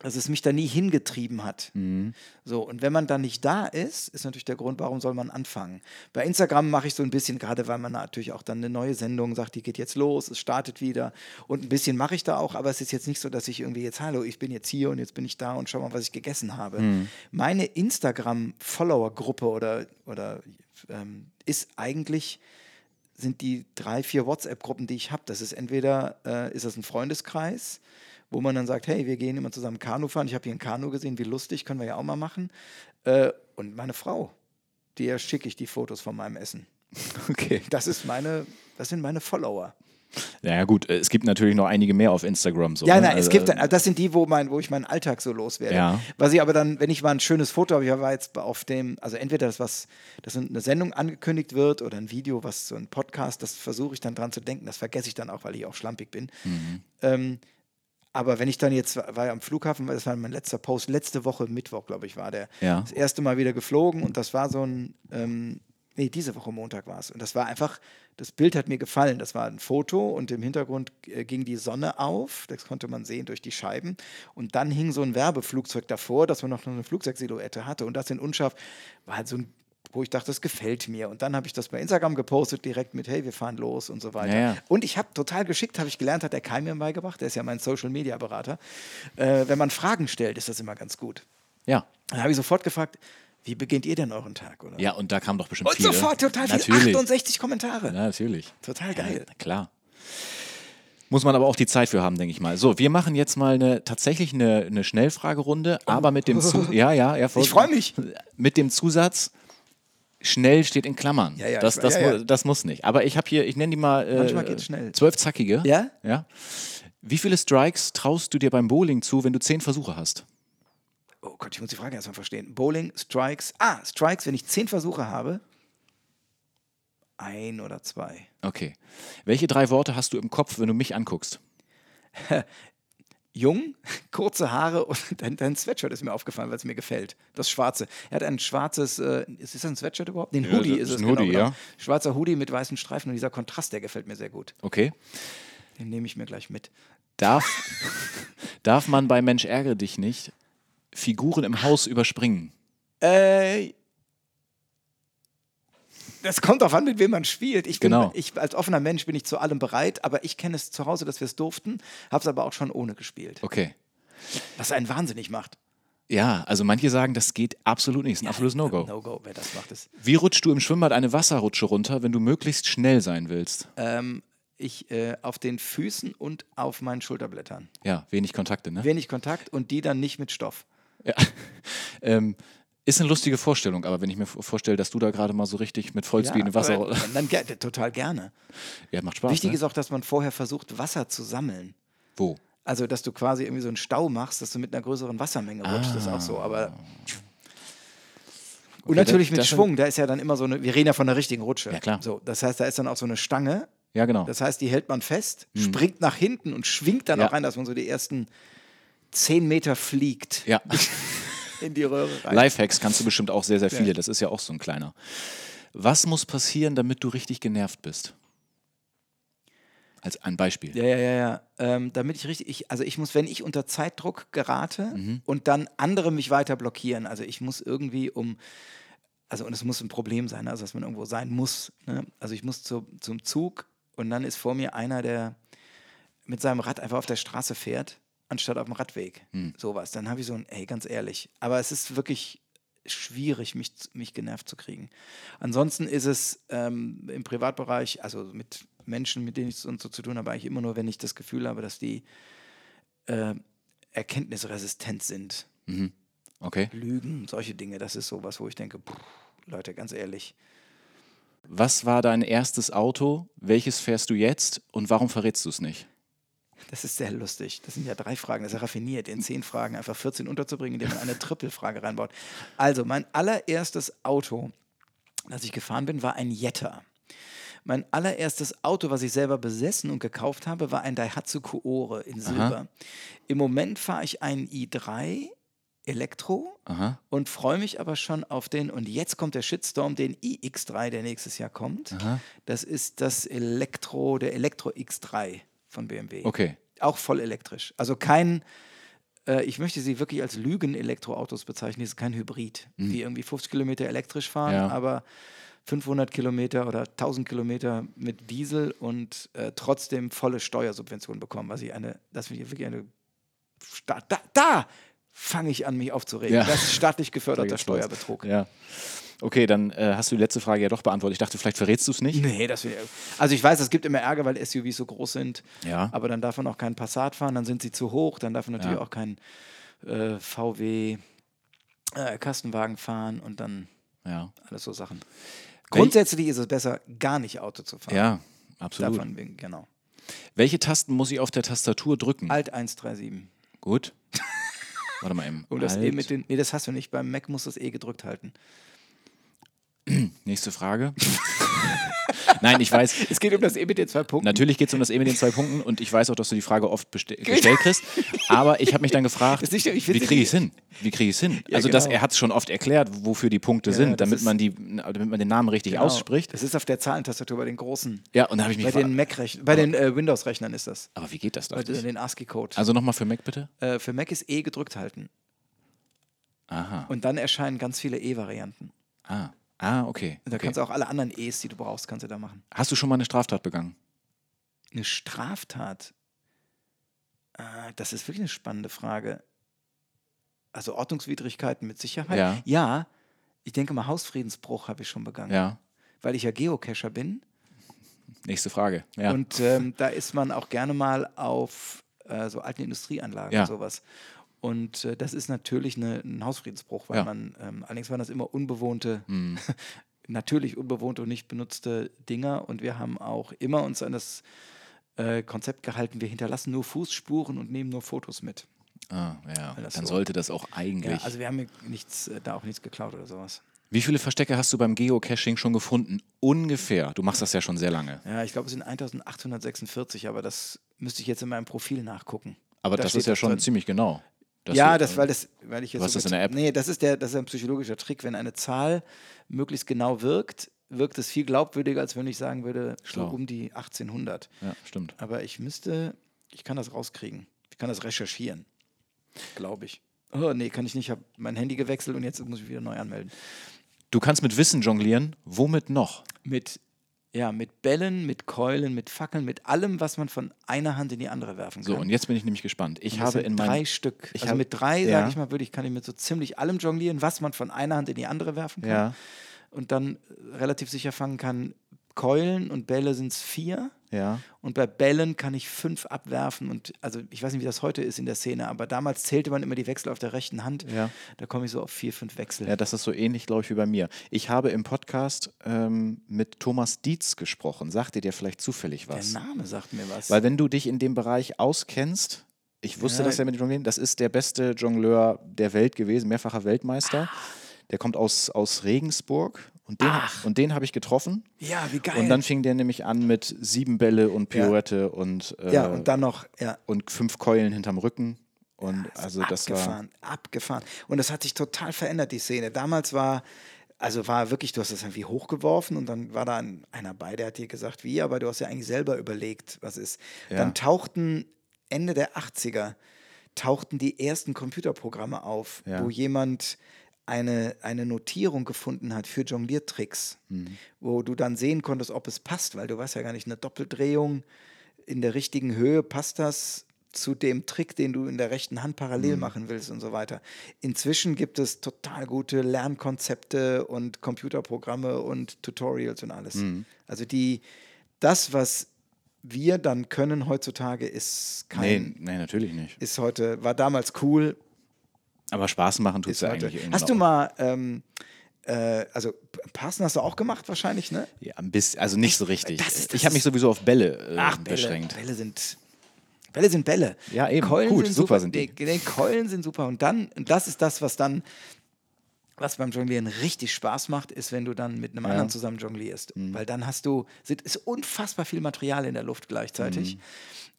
Speaker 1: dass es mich da nie hingetrieben hat.
Speaker 2: Mhm.
Speaker 1: So, und wenn man dann nicht da ist, ist natürlich der Grund, warum soll man anfangen. Bei Instagram mache ich so ein bisschen, gerade weil man natürlich auch dann eine neue Sendung sagt, die geht jetzt los, es startet wieder. Und ein bisschen mache ich da auch, aber es ist jetzt nicht so, dass ich irgendwie jetzt, hallo, ich bin jetzt hier und jetzt bin ich da und schau mal, was ich gegessen habe. Meine Instagram-Follower-Gruppe oder, oder ähm, ist eigentlich sind die drei, vier WhatsApp-Gruppen, die ich habe. Das ist entweder äh, ist das ein Freundeskreis, wo man dann sagt, hey, wir gehen immer zusammen Kanu fahren. Ich habe hier ein Kanu gesehen, wie lustig, können wir ja auch mal machen. Äh, und meine Frau, der schicke ich die Fotos von meinem Essen.
Speaker 2: Okay.
Speaker 1: Das ist meine, das sind meine Follower.
Speaker 2: Naja, gut, äh, es gibt natürlich noch einige mehr auf Instagram. So,
Speaker 1: Ja,
Speaker 2: ne?
Speaker 1: nein, es
Speaker 2: Also,
Speaker 1: gibt, das sind die, wo, mein, wo ich meinen Alltag so loswerde.
Speaker 2: Ja.
Speaker 1: Was ich aber dann, wenn ich mal ein schönes Foto habe, ich war jetzt auf dem, also entweder das, was, dass eine Sendung angekündigt wird oder ein Video, was so ein Podcast, das versuche ich dann dran zu denken, das vergesse ich dann auch, weil ich auch schlampig bin.
Speaker 2: Mhm.
Speaker 1: Ähm, aber wenn ich dann jetzt war ja am Flughafen, das war mein letzter Post, letzte Woche Mittwoch, glaube ich, war der.
Speaker 2: Ja.
Speaker 1: Das erste Mal wieder geflogen und das war so ein, ähm, nee, diese Woche Montag war es. Und das war einfach, das Bild hat mir gefallen. Das war ein Foto und im Hintergrund äh, ging die Sonne auf, das konnte man sehen durch die Scheiben. Und dann hing so ein Werbeflugzeug davor, dass man noch eine Flugzeugsilhouette hatte. Und das in unscharf war halt so ein wo ich dachte, das gefällt mir. Und dann habe ich das bei Instagram gepostet, direkt mit, hey, wir fahren los und so weiter.
Speaker 2: Ja, ja.
Speaker 1: Und ich habe total geschickt, habe ich gelernt, hat der Kai mir beigebracht, der ist ja mein Social-Media-Berater. Äh, wenn man Fragen stellt, ist das immer ganz gut.
Speaker 2: Ja.
Speaker 1: Dann habe ich sofort gefragt, wie beginnt ihr denn euren Tag? Oder?
Speaker 2: ja, und da kam doch bestimmt
Speaker 1: Und
Speaker 2: viele.
Speaker 1: sofort total
Speaker 2: Natürlich.
Speaker 1: 68 Kommentare.
Speaker 2: Ja, natürlich.
Speaker 1: Total geil.
Speaker 2: Ja, klar. Muss man aber auch die Zeit für haben, denke ich mal. So, wir machen jetzt mal eine tatsächlich eine, eine Schnellfragerunde, aber mit dem Zu ja, ja, ja,
Speaker 1: Ich freu mich.
Speaker 2: Mit dem Zusatz schnell steht in Klammern.
Speaker 1: Ja, ja,
Speaker 2: das, das,
Speaker 1: ja,
Speaker 2: mu-
Speaker 1: ja.
Speaker 2: das muss nicht. Aber ich habe hier, ich nenne die mal äh,
Speaker 1: Manchmal geht's schnell.
Speaker 2: zwölf zackige.
Speaker 1: Ja?
Speaker 2: Ja. Wie viele Strikes traust du dir beim Bowling zu, wenn du zehn Versuche hast?
Speaker 1: Oh Gott, ich muss die Frage erstmal verstehen. Bowling, Strikes. Ah, Strikes, wenn ich zehn Versuche habe. Ein oder zwei.
Speaker 2: Okay. Welche drei Worte hast du im Kopf, wenn du mich anguckst?
Speaker 1: Jung, kurze Haare und dein, dein Sweatshirt ist mir aufgefallen, weil es mir gefällt. Das schwarze. Er hat ein schwarzes, äh, ist das ein Sweatshirt überhaupt? Den
Speaker 2: Ja,
Speaker 1: Hoodie ist es.
Speaker 2: ein Hoodie,
Speaker 1: genau, genau.
Speaker 2: ja.
Speaker 1: Schwarzer Hoodie mit weißen Streifen und dieser Kontrast, der gefällt mir sehr gut.
Speaker 2: Okay.
Speaker 1: Den nehme ich mir gleich mit.
Speaker 2: Darf, darf man bei Mensch ärgere dich nicht Figuren im Haus überspringen?
Speaker 1: Äh, das kommt darauf an, mit wem man spielt. Ich bin,
Speaker 2: Genau.
Speaker 1: ich, als offener Mensch bin ich zu allem bereit, aber ich kenne es zu Hause, dass wir es durften, habe es aber auch schon ohne gespielt.
Speaker 2: Okay.
Speaker 1: Was einen wahnsinnig macht.
Speaker 2: Ja, also manche sagen, das geht absolut nicht, ist ein absolutes No-Go.
Speaker 1: No-Go, wer das macht, ist.
Speaker 2: Wie rutschst du im Schwimmbad eine Wasserrutsche runter, wenn du möglichst schnell sein willst?
Speaker 1: Ähm, ich äh, auf den Füßen und auf meinen Schulterblättern.
Speaker 2: Ja, wenig Kontakte, ne?
Speaker 1: Wenig Kontakt und die dann nicht mit Stoff.
Speaker 2: Ja. ähm, ist eine lustige Vorstellung, aber wenn ich mir vorstelle, dass du da gerade mal so richtig mit Vollspeed
Speaker 1: Ja,
Speaker 2: in Wasser.
Speaker 1: aber dann ge total gerne.
Speaker 2: ja, macht Spaß.
Speaker 1: Wichtig
Speaker 2: ne?
Speaker 1: ist auch, dass man vorher versucht, Wasser zu sammeln.
Speaker 2: Wo?
Speaker 1: Also, dass du quasi irgendwie so einen Stau machst, dass du mit einer größeren Wassermenge rutschst, das ist auch so. Aber und
Speaker 2: Okay,
Speaker 1: natürlich
Speaker 2: das-
Speaker 1: mit
Speaker 2: das-
Speaker 1: Schwung, da ist ja dann immer so eine, wir reden ja von der richtigen Rutsche.
Speaker 2: Ja, klar.
Speaker 1: So, das heißt, da ist dann auch so eine Stange.
Speaker 2: Ja, genau.
Speaker 1: Das heißt, die hält man fest, springt nach hinten und schwingt dann
Speaker 2: Ja.
Speaker 1: auch rein, dass man so die ersten zehn Meter fliegt
Speaker 2: ja.
Speaker 1: in die Röhre rein.
Speaker 2: Lifehacks kannst du bestimmt auch sehr, sehr viele. Das ist ja auch so ein kleiner. Was muss passieren, damit du richtig genervt bist? Als ein Beispiel.
Speaker 1: Ja, ja, ja, ja. Ähm, damit ich richtig, ich, also ich muss, wenn ich unter Zeitdruck gerate
Speaker 2: Mhm.
Speaker 1: und dann andere mich weiter blockieren, also ich muss irgendwie um, also und es muss ein Problem sein, also dass man irgendwo sein muss. Ne? Also ich muss zu, zum Zug und dann ist vor mir einer, der mit seinem Rad einfach auf der Straße fährt, anstatt auf dem Radweg.
Speaker 2: Hm.
Speaker 1: Sowas. Dann habe ich so ein, ey, ganz ehrlich. Aber es ist wirklich schwierig, mich, mich genervt zu kriegen. Ansonsten ist es ähm, im Privatbereich, also mit Menschen, mit denen ich so, so zu tun habe, eigentlich immer nur, wenn ich das Gefühl habe, dass die äh, erkenntnisresistent sind.
Speaker 2: Okay.
Speaker 1: Lügen, solche Dinge, das ist sowas, wo ich denke, puh, Leute, ganz ehrlich.
Speaker 2: Was war dein erstes Auto? Welches fährst du jetzt? Und warum verrätst du es nicht?
Speaker 1: Das ist sehr lustig. Das sind ja drei Fragen. Das ist ja raffiniert, in zehn Fragen einfach 14 unterzubringen, indem man eine Trippelfrage reinbaut. Also, mein allererstes Auto, das ich gefahren bin, war ein Jetta. Mein allererstes Auto, was ich selber besessen und gekauft habe, war ein Daihatsu Koore in Silber. Im Moment fahre ich einen i3 Elektro
Speaker 2: Aha.
Speaker 1: und freue mich aber schon auf den, und jetzt kommt der Shitstorm, den iX3, der nächstes Jahr kommt. Das ist das Elektro, der Elektro X3 von BMW.
Speaker 2: Okay.
Speaker 1: Auch voll elektrisch. Also kein, äh, ich möchte sie wirklich als Lügen-Elektroautos bezeichnen. Das ist kein Hybrid, die irgendwie 50 Kilometer elektrisch fahren,
Speaker 2: Ja.
Speaker 1: aber 500 Kilometer oder 1000 Kilometer mit Diesel und äh, trotzdem volle Steuersubventionen bekommen, was ich eine, das finde ich wirklich eine, Sta da, da fange ich an, mich aufzuregen.
Speaker 2: Ja.
Speaker 1: Das ist staatlich geförderter. Steuerbetrug.
Speaker 2: Ja. Okay, dann äh, hast du die letzte Frage ja doch beantwortet. Ich dachte, vielleicht verrätst du es nicht.
Speaker 1: Nee, das ich. Also ich weiß, es gibt immer Ärger, weil SUVs so groß sind.
Speaker 2: Ja.
Speaker 1: Aber dann darf man auch keinen Passat fahren, dann sind sie zu hoch, dann darf man natürlich
Speaker 2: Ja.
Speaker 1: auch keinen äh, VW äh, Kastenwagen fahren und dann
Speaker 2: Ja.
Speaker 1: alles so Sachen. Grundsätzlich ist es besser, gar nicht Auto zu fahren.
Speaker 2: Ja, absolut.
Speaker 1: Davon wegen, genau.
Speaker 2: Welche Tasten muss ich auf der Tastatur drücken?
Speaker 1: Alt 137.
Speaker 2: Gut. Warte mal eben.
Speaker 1: Und das. E mit den. Nee, das hast du nicht. Beim Mac muss das E gedrückt halten.
Speaker 2: Nächste Frage. Nein, ich weiß,
Speaker 1: Es geht um das E mit den zwei Punkten.
Speaker 2: natürlich geht es um das E mit den zwei Punkten und ich weiß auch, dass du die Frage oft gestellt kriegst. Aber ich habe mich dann gefragt,
Speaker 1: Das nicht- ich
Speaker 2: wie kriege ich es hin? Wie kriege ich es hin?
Speaker 1: Ja,
Speaker 2: also, das,
Speaker 1: genau.
Speaker 2: er hat es schon oft erklärt, wofür die Punkte
Speaker 1: Ja,
Speaker 2: sind,
Speaker 1: das
Speaker 2: damit man, die, damit man den Namen richtig
Speaker 1: Genau.
Speaker 2: ausspricht.
Speaker 1: Das ist auf der Zahlentastatur bei den großen.
Speaker 2: Ja, und da habe ich mich
Speaker 1: Bei den Mac-Rechnern, bei den äh, Windows-Rechnern ist das.
Speaker 2: aber wie geht das
Speaker 1: Bei
Speaker 2: dachte ich?
Speaker 1: den ASCII-Code.
Speaker 2: Also nochmal für Mac bitte?
Speaker 1: Äh, für Mac ist E gedrückt halten.
Speaker 2: Aha.
Speaker 1: Und dann erscheinen ganz viele E-Varianten.
Speaker 2: Ah, ah okay.
Speaker 1: Und da
Speaker 2: okay.
Speaker 1: kannst du auch alle anderen E's, die du brauchst, kannst du da machen.
Speaker 2: Hast du schon mal eine Straftat begangen?
Speaker 1: Eine Straftat? Äh, das ist wirklich eine spannende Frage. Also Ordnungswidrigkeiten mit Sicherheit.
Speaker 2: Ja.
Speaker 1: ja ich denke mal, Hausfriedensbruch habe ich schon begangen.
Speaker 2: Ja.
Speaker 1: Weil ich ja Geocacher bin.
Speaker 2: Nächste Frage. Ja.
Speaker 1: Und ähm, da ist man auch gerne mal auf äh, so alten Industrieanlagen
Speaker 2: Ja.
Speaker 1: und sowas. Und äh, das ist natürlich eine, ein Hausfriedensbruch, weil
Speaker 2: Ja.
Speaker 1: man, ähm, allerdings waren das immer unbewohnte,
Speaker 2: Hm.
Speaker 1: natürlich unbewohnte und nicht benutzte Dinger. Und wir haben auch immer uns an das äh, Konzept gehalten, wir hinterlassen nur Fußspuren und nehmen nur Fotos mit.
Speaker 2: ah, ja. Dann
Speaker 1: so-
Speaker 2: sollte das auch
Speaker 1: Ja,
Speaker 2: eigentlich.
Speaker 1: also wir haben nichts, äh, da auch nichts geklaut oder sowas.
Speaker 2: Wie viele Verstecke hast du beim Geocaching schon gefunden? Ungefähr. Du machst das ja schon sehr lange.
Speaker 1: Ja, ich glaube, es sind 1846, aber das müsste ich jetzt in meinem Profil nachgucken.
Speaker 2: Aber
Speaker 1: Da
Speaker 2: das ist ja schon
Speaker 1: drin.
Speaker 2: ziemlich genau. Dass
Speaker 1: ja,
Speaker 2: du,
Speaker 1: das, weil, das, weil ich jetzt.
Speaker 2: hast
Speaker 1: so
Speaker 2: das in der App?
Speaker 1: Nee, das ist, der, das ist ein psychologischer Trick. Wenn eine Zahl möglichst genau wirkt, wirkt es viel glaubwürdiger, als wenn ich sagen würde, so
Speaker 2: Schlau.
Speaker 1: um die 1800.
Speaker 2: Ja, stimmt.
Speaker 1: Aber ich müsste, ich kann das rauskriegen. Ich kann das recherchieren. Glaube ich. Oh, nee, kann ich nicht. Ich habe mein Handy gewechselt und jetzt muss ich wieder neu anmelden.
Speaker 2: Du kannst mit Wissen jonglieren. Womit noch?
Speaker 1: Mit, ja, mit Bällen, mit Keulen, mit Fackeln, mit allem, was man von einer Hand in die andere werfen kann.
Speaker 2: So, und jetzt bin ich nämlich gespannt. Ich habe in
Speaker 1: drei
Speaker 2: meinem.
Speaker 1: Stück.
Speaker 2: ich
Speaker 1: also
Speaker 2: habe-
Speaker 1: mit drei,
Speaker 2: Ja.
Speaker 1: sage ich mal, würde ich, kann ich mit so ziemlich allem jonglieren, was man von einer Hand in die andere werfen kann.
Speaker 2: Ja.
Speaker 1: Und dann relativ sicher fangen kann. Keulen und Bälle sind es vier.
Speaker 2: Ja.
Speaker 1: Und bei Bällen kann ich fünf abwerfen. Und also ich weiß nicht, wie das heute ist in der Szene, aber damals zählte man immer die Wechsel auf der rechten Hand.
Speaker 2: Ja.
Speaker 1: Da komme ich so auf vier, fünf Wechsel.
Speaker 2: Ja, das ist so ähnlich, glaube ich, wie bei mir. Ich habe im Podcast ähm, mit Thomas Dietz gesprochen. Sagt dir der vielleicht zufällig was?
Speaker 1: der Name sagt mir was.
Speaker 2: Weil wenn du dich in dem Bereich auskennst, ich wusste
Speaker 1: Ja.
Speaker 2: das ja mit dem Jonglieren, das ist der beste Jongleur der Welt gewesen, mehrfacher Weltmeister. Der kommt aus, aus Regensburg und den, und den habe ich getroffen.
Speaker 1: ja, wie geil.
Speaker 2: Und dann fing der nämlich an mit sieben Bälle und Pirouette und, äh,
Speaker 1: ja, und dann noch, ja.
Speaker 2: und fünf Keulen hinterm Rücken. Und also das war.
Speaker 1: abgefahren, abgefahren. Und das hat sich total verändert, die Szene. Damals war, also war wirklich, du hast das irgendwie hochgeworfen und dann war da ein, einer bei, der hat dir gesagt, wie, aber du hast ja eigentlich selber überlegt, was ist.
Speaker 2: Ja.
Speaker 1: Dann tauchten Ende der 80er, tauchten die ersten Computerprogramme auf,
Speaker 2: Ja.
Speaker 1: wo jemand eine, eine Notierung gefunden hat für Jongliertricks,
Speaker 2: Mhm.
Speaker 1: wo du dann sehen konntest, ob es passt, weil du weißt ja gar nicht, eine Doppeldrehung in der richtigen Höhe, passt das zu dem Trick, den du in der rechten Hand parallel machen willst und so weiter. Inzwischen gibt es total gute Lernkonzepte und Computerprogramme und Tutorials und alles. Also die, das, was wir dann können heutzutage, ist
Speaker 2: Nee,
Speaker 1: kein,
Speaker 2: nee, natürlich nicht.
Speaker 1: ist heute, war damals cool,
Speaker 2: Aber Spaß machen tut es ja eigentlich irgendwie.
Speaker 1: Hast du mal, ähm, äh, also Passen hast du auch gemacht wahrscheinlich, ne?
Speaker 2: Ja, ein bisschen, also nicht so richtig.
Speaker 1: das ist- das
Speaker 2: ich habe mich sowieso auf Bälle äh,
Speaker 1: Ach, Bälle,
Speaker 2: beschränkt.
Speaker 1: Bälle sind. Bälle sind Bälle.
Speaker 2: Ja, eben.
Speaker 1: Keulen
Speaker 2: Gut,
Speaker 1: sind
Speaker 2: super sind die.
Speaker 1: Nee, Keulen sind super. Und dann, und das ist das, was dann, was beim Jonglieren richtig Spaß macht, ist, wenn du dann mit einem anderen zusammen jonglierst.
Speaker 2: Mhm.
Speaker 1: Weil dann hast du, sind, ist unfassbar viel Material in der Luft gleichzeitig.
Speaker 2: Mhm.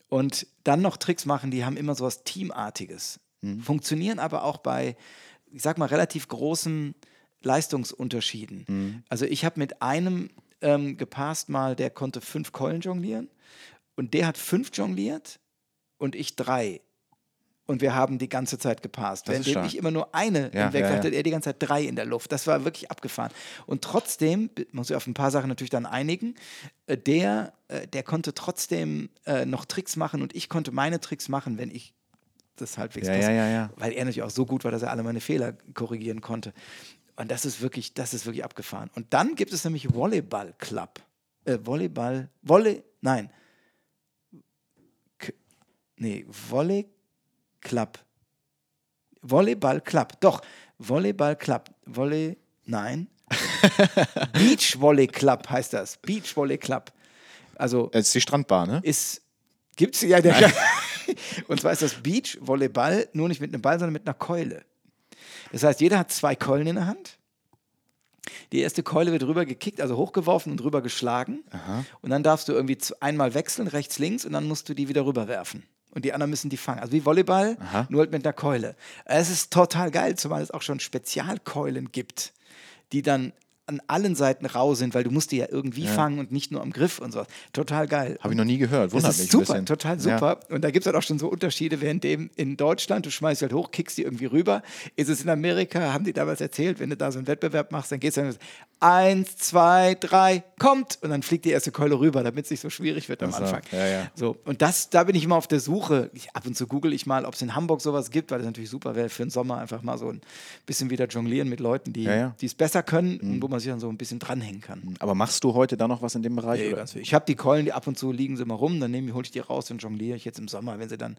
Speaker 1: Und dann noch Tricks machen, die haben immer so was Teamartiges.
Speaker 2: Mhm.
Speaker 1: Funktionieren aber auch bei, ich sag mal, relativ großen Leistungsunterschieden.
Speaker 2: Mhm.
Speaker 1: Also ich habe mit einem ähm, gepasst mal, der konnte fünf Keulen jonglieren und der hat fünf jongliert und ich drei. Und wir haben die ganze Zeit gepasst.
Speaker 2: Ist
Speaker 1: Während ich immer nur eine
Speaker 2: Ja,
Speaker 1: im Wechsel
Speaker 2: ja, ja.
Speaker 1: hatte, er die ganze Zeit drei in der Luft. Das war wirklich abgefahren. Und trotzdem, man muss sich auf ein paar Sachen natürlich dann einigen, äh, der, äh, der konnte trotzdem äh, noch Tricks machen und ich konnte meine Tricks machen, wenn ich das halbwegs
Speaker 2: Ja,
Speaker 1: passe.
Speaker 2: ja, ja, ja.
Speaker 1: Weil er natürlich auch so gut war, dass er alle meine Fehler korrigieren konnte. Und das ist wirklich, das ist wirklich abgefahren. Und dann gibt es nämlich Volleyball Club. Äh, Volleyball, Volley, nein. K nee, Volley Club. Volleyball Club. Doch, Volleyball Club. Volley, nein. Beach Volley Club heißt das. Beach Volley Club. Also
Speaker 2: Das ist die Strandbar, ne?
Speaker 1: ist, gibt's ja, der, und zwar ist das Beach-Volleyball nur nicht mit einem Ball, sondern mit einer Keule. Das heißt, jeder hat zwei Keulen in der Hand. Die erste Keule wird rüber gekickt, also hochgeworfen und rüber geschlagen. Und dann darfst du irgendwie einmal wechseln, rechts, links, und dann musst du die wieder rüberwerfen. Und die anderen müssen die fangen. Also wie Volleyball,
Speaker 2: Aha.
Speaker 1: nur halt mit einer Keule. Es ist total geil, zumal es auch schon Spezialkeulen gibt, die dann an allen Seiten rau sind, weil du musst die ja irgendwie fangen und nicht nur am Griff und so. Total geil.
Speaker 2: Habe ich noch nie gehört. Wundert
Speaker 1: Das ist
Speaker 2: mich
Speaker 1: super,
Speaker 2: bisschen.
Speaker 1: total
Speaker 2: Ja.
Speaker 1: super. Und da gibt es halt auch schon so Unterschiede, während dem in Deutschland, du schmeißt halt hoch, kickst die irgendwie rüber. Ist es in Amerika, haben die damals erzählt, wenn du da so einen Wettbewerb machst, dann geht es dann eins, zwei, drei, kommt! Und dann fliegt die erste Keule rüber, damit es nicht so schwierig wird am
Speaker 2: so,
Speaker 1: Anfang.
Speaker 2: ja, ja.
Speaker 1: So, und das, da bin ich immer auf der Suche. Ich, ab und zu google ich mal, ob es in Hamburg sowas gibt, weil das natürlich super wäre für den Sommer, einfach mal so ein bisschen wieder jonglieren mit Leuten, die
Speaker 2: Ja,
Speaker 1: es besser können und wo man sich dann so ein bisschen dranhängen kann.
Speaker 2: Aber machst du heute da noch was in dem Bereich?
Speaker 1: Nee. Ich habe die Keulen, die ab und zu liegen sie mal rum, dann nehme ich, hole ich die raus und jongliere ich jetzt im Sommer, wenn sie dann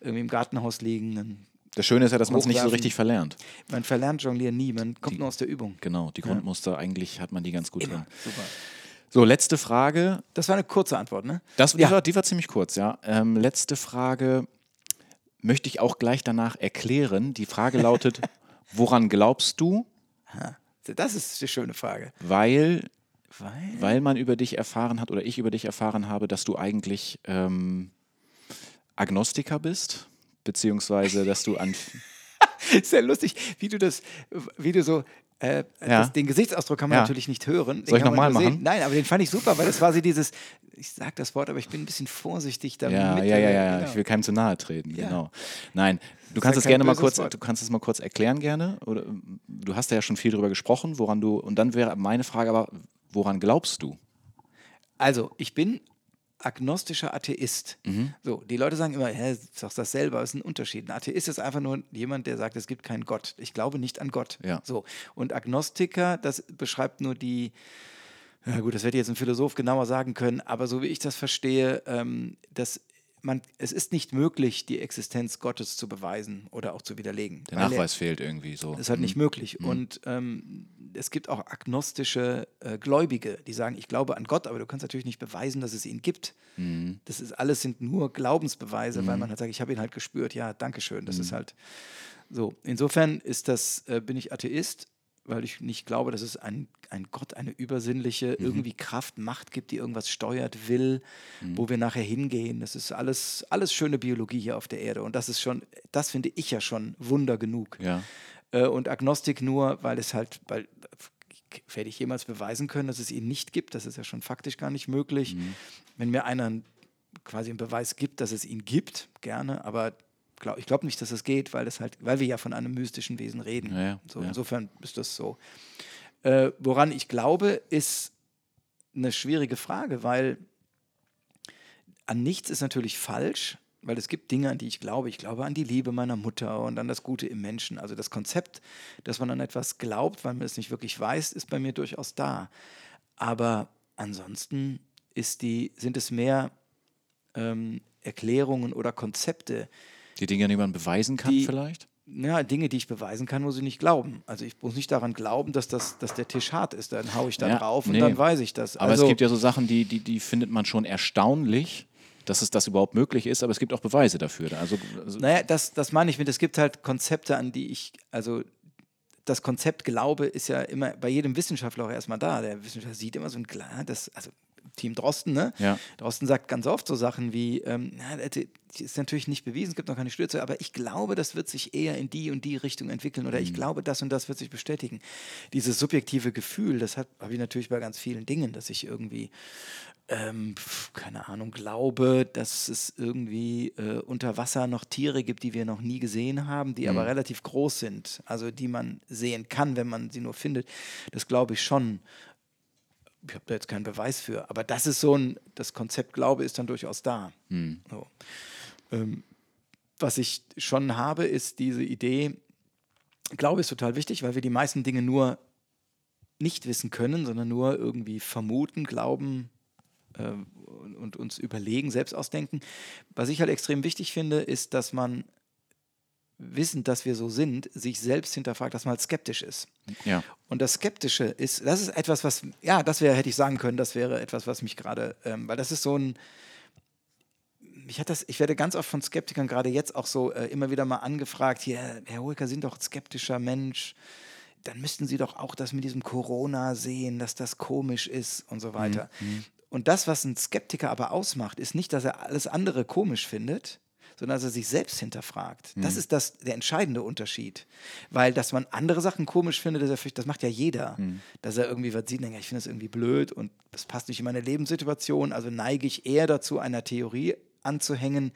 Speaker 1: irgendwie im Gartenhaus liegen. Dann,
Speaker 2: Das Schöne ist ja, dass man es nicht so richtig verlernt.
Speaker 1: man verlernt Jonglieren nie, man kommt nur aus der Übung.
Speaker 2: Genau, die Grundmuster, eigentlich hat man die ganz gut
Speaker 1: Immer.
Speaker 2: drin.
Speaker 1: Super.
Speaker 2: So, letzte Frage.
Speaker 1: Das war eine kurze Antwort, ne?
Speaker 2: Das, die,
Speaker 1: Ja.
Speaker 2: war, die war ziemlich kurz, ja. Ähm, letzte Frage möchte ich auch gleich danach erklären. Die Frage lautet, woran glaubst du?
Speaker 1: Das ist eine schöne Frage.
Speaker 2: Weil,
Speaker 1: Weil?
Speaker 2: weil man über dich erfahren hat oder ich über dich erfahren habe, dass du eigentlich ähm, Agnostiker bist, beziehungsweise dass du an...
Speaker 1: Sehr lustig, wie du das, wie du so, äh,
Speaker 2: Ja.
Speaker 1: das, den Gesichtsausdruck kann man
Speaker 2: Ja.
Speaker 1: natürlich nicht hören. Den
Speaker 2: Soll ich
Speaker 1: kann man
Speaker 2: noch mal
Speaker 1: nur
Speaker 2: machen?
Speaker 1: sehen. Nein, aber den fand ich super, weil das war so dieses, ich sag das Wort, aber ich bin ein bisschen vorsichtig damit.
Speaker 2: Ja, ja, ja, ja,
Speaker 1: Genau.
Speaker 2: ich will keinem zu nahe treten,
Speaker 1: Ja.
Speaker 2: genau. Nein, du kannst
Speaker 1: ja
Speaker 2: es gerne mal kurz,
Speaker 1: Wort.
Speaker 2: du kannst es mal kurz erklären gerne. Oder du hast ja schon viel darüber gesprochen, woran du, und dann wäre meine Frage aber, woran glaubst du?
Speaker 1: Also, ich bin agnostischer Atheist.
Speaker 2: Mhm.
Speaker 1: So, die Leute sagen immer, hä, sagst das selber, ist ein Unterschied. Ein Atheist ist einfach nur jemand, der sagt, es gibt keinen Gott. Ich glaube nicht an Gott.
Speaker 2: Ja.
Speaker 1: So. Und Agnostiker, das beschreibt nur die Ja gut, das hätte jetzt ein Philosoph genauer sagen können, aber so wie ich das verstehe, ähm, dass man, es ist nicht möglich, die Existenz Gottes zu beweisen oder auch zu widerlegen.
Speaker 2: Der Nachweis er, fehlt irgendwie so.
Speaker 1: Das ist halt mhm. nicht möglich. Mhm. Und ähm, es gibt auch agnostische äh, Gläubige, die sagen, ich glaube an Gott, aber du kannst natürlich nicht beweisen, dass es ihn gibt. Mhm. Das ist alles sind nur Glaubensbeweise, weil mhm. man halt sagt, ich habe ihn halt gespürt. Ja, danke schön. Das ist mhm. halt so. Insofern ist das, äh, bin ich Atheist weil ich nicht glaube, dass es ein, ein Gott, eine übersinnliche mhm. irgendwie Kraft, Macht gibt, die irgendwas steuert, will, mhm. wo wir nachher hingehen. Das ist alles, alles schöne Biologie hier auf der Erde. Und das ist schon, das finde ich ja schon Wunder genug.
Speaker 2: Ja.
Speaker 1: Äh, und Agnostik nur, weil es halt, weil werde ich jemals beweisen können, dass es ihn nicht gibt. Das ist ja schon faktisch gar nicht möglich. Mhm. Wenn mir einer quasi einen Beweis gibt, dass es ihn gibt, gerne, aber glaub, ich glaube nicht, dass das geht, weil, das halt, weil wir ja von einem mystischen Wesen reden.
Speaker 2: Ja, ja,
Speaker 1: so, ja. Insofern ist das so. Äh, woran ich glaube, ist eine schwierige Frage, weil an nichts ist natürlich falsch, weil es gibt Dinge, an die ich glaube. Ich glaube an die Liebe meiner Mutter und an das Gute im Menschen. Also das Konzept, dass man an etwas glaubt, weil man es nicht wirklich weiß, ist bei mir durchaus da. Aber ansonsten die, sind es mehr ähm, Erklärungen oder Konzepte,
Speaker 2: die Dinge, die man beweisen kann
Speaker 1: die,
Speaker 2: vielleicht?
Speaker 1: Ja, Dinge, die ich beweisen kann, muss ich nicht glauben. Also ich muss nicht daran glauben, dass, das, dass der Tisch hart ist. Dann haue ich da ja, drauf und nee. dann weiß ich das.
Speaker 2: Aber also, es gibt ja so Sachen, die, die, die findet man schon erstaunlich dass es das überhaupt möglich ist, aber es gibt auch Beweise dafür. Also,
Speaker 1: also naja, das, das meine ich mit, es gibt halt Konzepte, an die ich, also das Konzept Glaube ist ja immer bei jedem Wissenschaftler auch erstmal da. Der Wissenschaftler sieht immer so ein, das, also Team Drosten, ne?
Speaker 2: Ja.
Speaker 1: Drosten sagt ganz oft so Sachen wie, ähm, ist natürlich nicht bewiesen, es gibt noch keine Stürze, aber ich glaube, das wird sich eher in die und die Richtung entwickeln oder mhm. ich glaube, das und das wird sich bestätigen. Dieses subjektive Gefühl, das habe ich natürlich bei ganz vielen Dingen, dass ich irgendwie ähm, keine Ahnung, glaube, dass es irgendwie äh, unter Wasser noch Tiere gibt, die wir noch nie gesehen haben, die mhm. aber relativ groß sind, also die man sehen kann, wenn man sie nur findet. Das glaube ich schon ich habe da jetzt keinen Beweis für, aber das ist so ein, das Konzept Glaube ist dann durchaus da.
Speaker 2: Hm.
Speaker 1: So. Ähm, was ich schon habe, ist diese Idee, Glaube ist total wichtig, weil wir die meisten Dinge nur nicht wissen können, sondern nur irgendwie vermuten, glauben äh, und, und uns überlegen, selbst ausdenken. Was ich halt extrem wichtig finde, ist, dass man wissend, dass wir so sind, sich selbst hinterfragt, dass man halt skeptisch ist.
Speaker 2: Ja.
Speaker 1: Und das Skeptische ist, das ist etwas, was, ja, das wäre, hätte ich sagen können, das wäre etwas, was mich gerade, ähm, weil das ist so ein, ich, das, ich werde ganz oft von Skeptikern gerade jetzt auch so äh, immer wieder mal angefragt, hier, Herr Hoeker, sind doch ein skeptischer Mensch, dann müssten Sie doch auch das mit diesem Corona sehen, dass das komisch ist und so weiter. Mhm. Und das, was ein Skeptiker aber ausmacht, ist nicht, dass er alles andere komisch findet, sondern dass er sich selbst hinterfragt. Mhm. Das ist das, der entscheidende Unterschied. Weil, dass man andere Sachen komisch findet, das, das macht ja jeder. Mhm. Dass er irgendwie was sieht und denkt, ich finde das irgendwie blöd und das passt nicht in meine Lebenssituation. Also neige ich eher dazu, einer Theorie anzuhängen,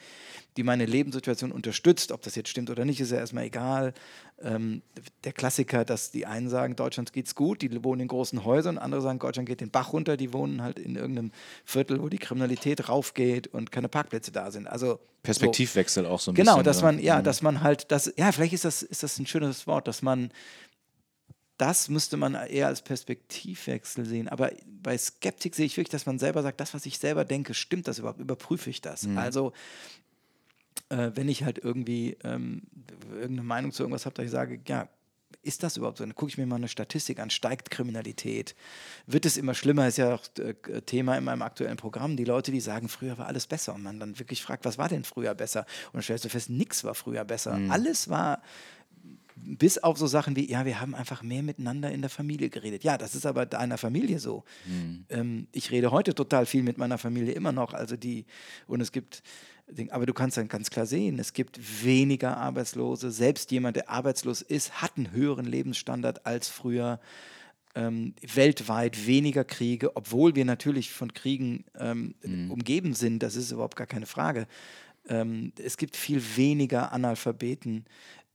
Speaker 1: die meine Lebenssituation unterstützt. Ob das jetzt stimmt oder nicht, ist ja erstmal egal. Ähm, der Klassiker, dass die einen sagen, Deutschland geht's gut, die wohnen in großen Häusern, andere sagen, Deutschland geht den Bach runter, die wohnen halt in irgendeinem Viertel, wo die Kriminalität raufgeht und keine Parkplätze da sind. Also
Speaker 2: Perspektivwechsel so. auch so ein
Speaker 1: genau,
Speaker 2: bisschen.
Speaker 1: Genau, dass man, ja, mhm. dass man halt, das, ja, vielleicht ist das, ist das ein schönes Wort, dass man das müsste man eher als Perspektivwechsel sehen. Aber bei Skeptik sehe ich wirklich, dass man selber sagt, das, was ich selber denke, stimmt das überhaupt? Überprüfe ich das? Mhm. Also, äh, wenn ich halt irgendwie ähm, irgendeine Meinung zu irgendwas habe, dass ich sage, ja, ist das überhaupt so? Dann gucke ich mir mal eine Statistik an. Steigt Kriminalität? Wird es immer schlimmer? Ist ja auch äh, Thema in meinem aktuellen Programm. Die Leute, die sagen, früher war alles besser. Und man dann wirklich fragt, was war denn früher besser? Und dann stellst du fest, nichts war früher besser. Mhm. Alles war bis auf so Sachen wie, ja, wir haben einfach mehr miteinander in der Familie geredet. Ja, das ist aber deiner Familie so. Mhm. Ähm, ich rede heute total viel mit meiner Familie immer noch. Also die, und es gibt, aber du kannst dann ganz klar sehen, es gibt weniger Arbeitslose. Selbst jemand, der arbeitslos ist, hat einen höheren Lebensstandard als früher. Ähm, weltweit weniger Kriege, obwohl wir natürlich von Kriegen ähm, mhm. umgeben sind, das ist überhaupt gar keine Frage. Ähm, es gibt viel weniger Analphabeten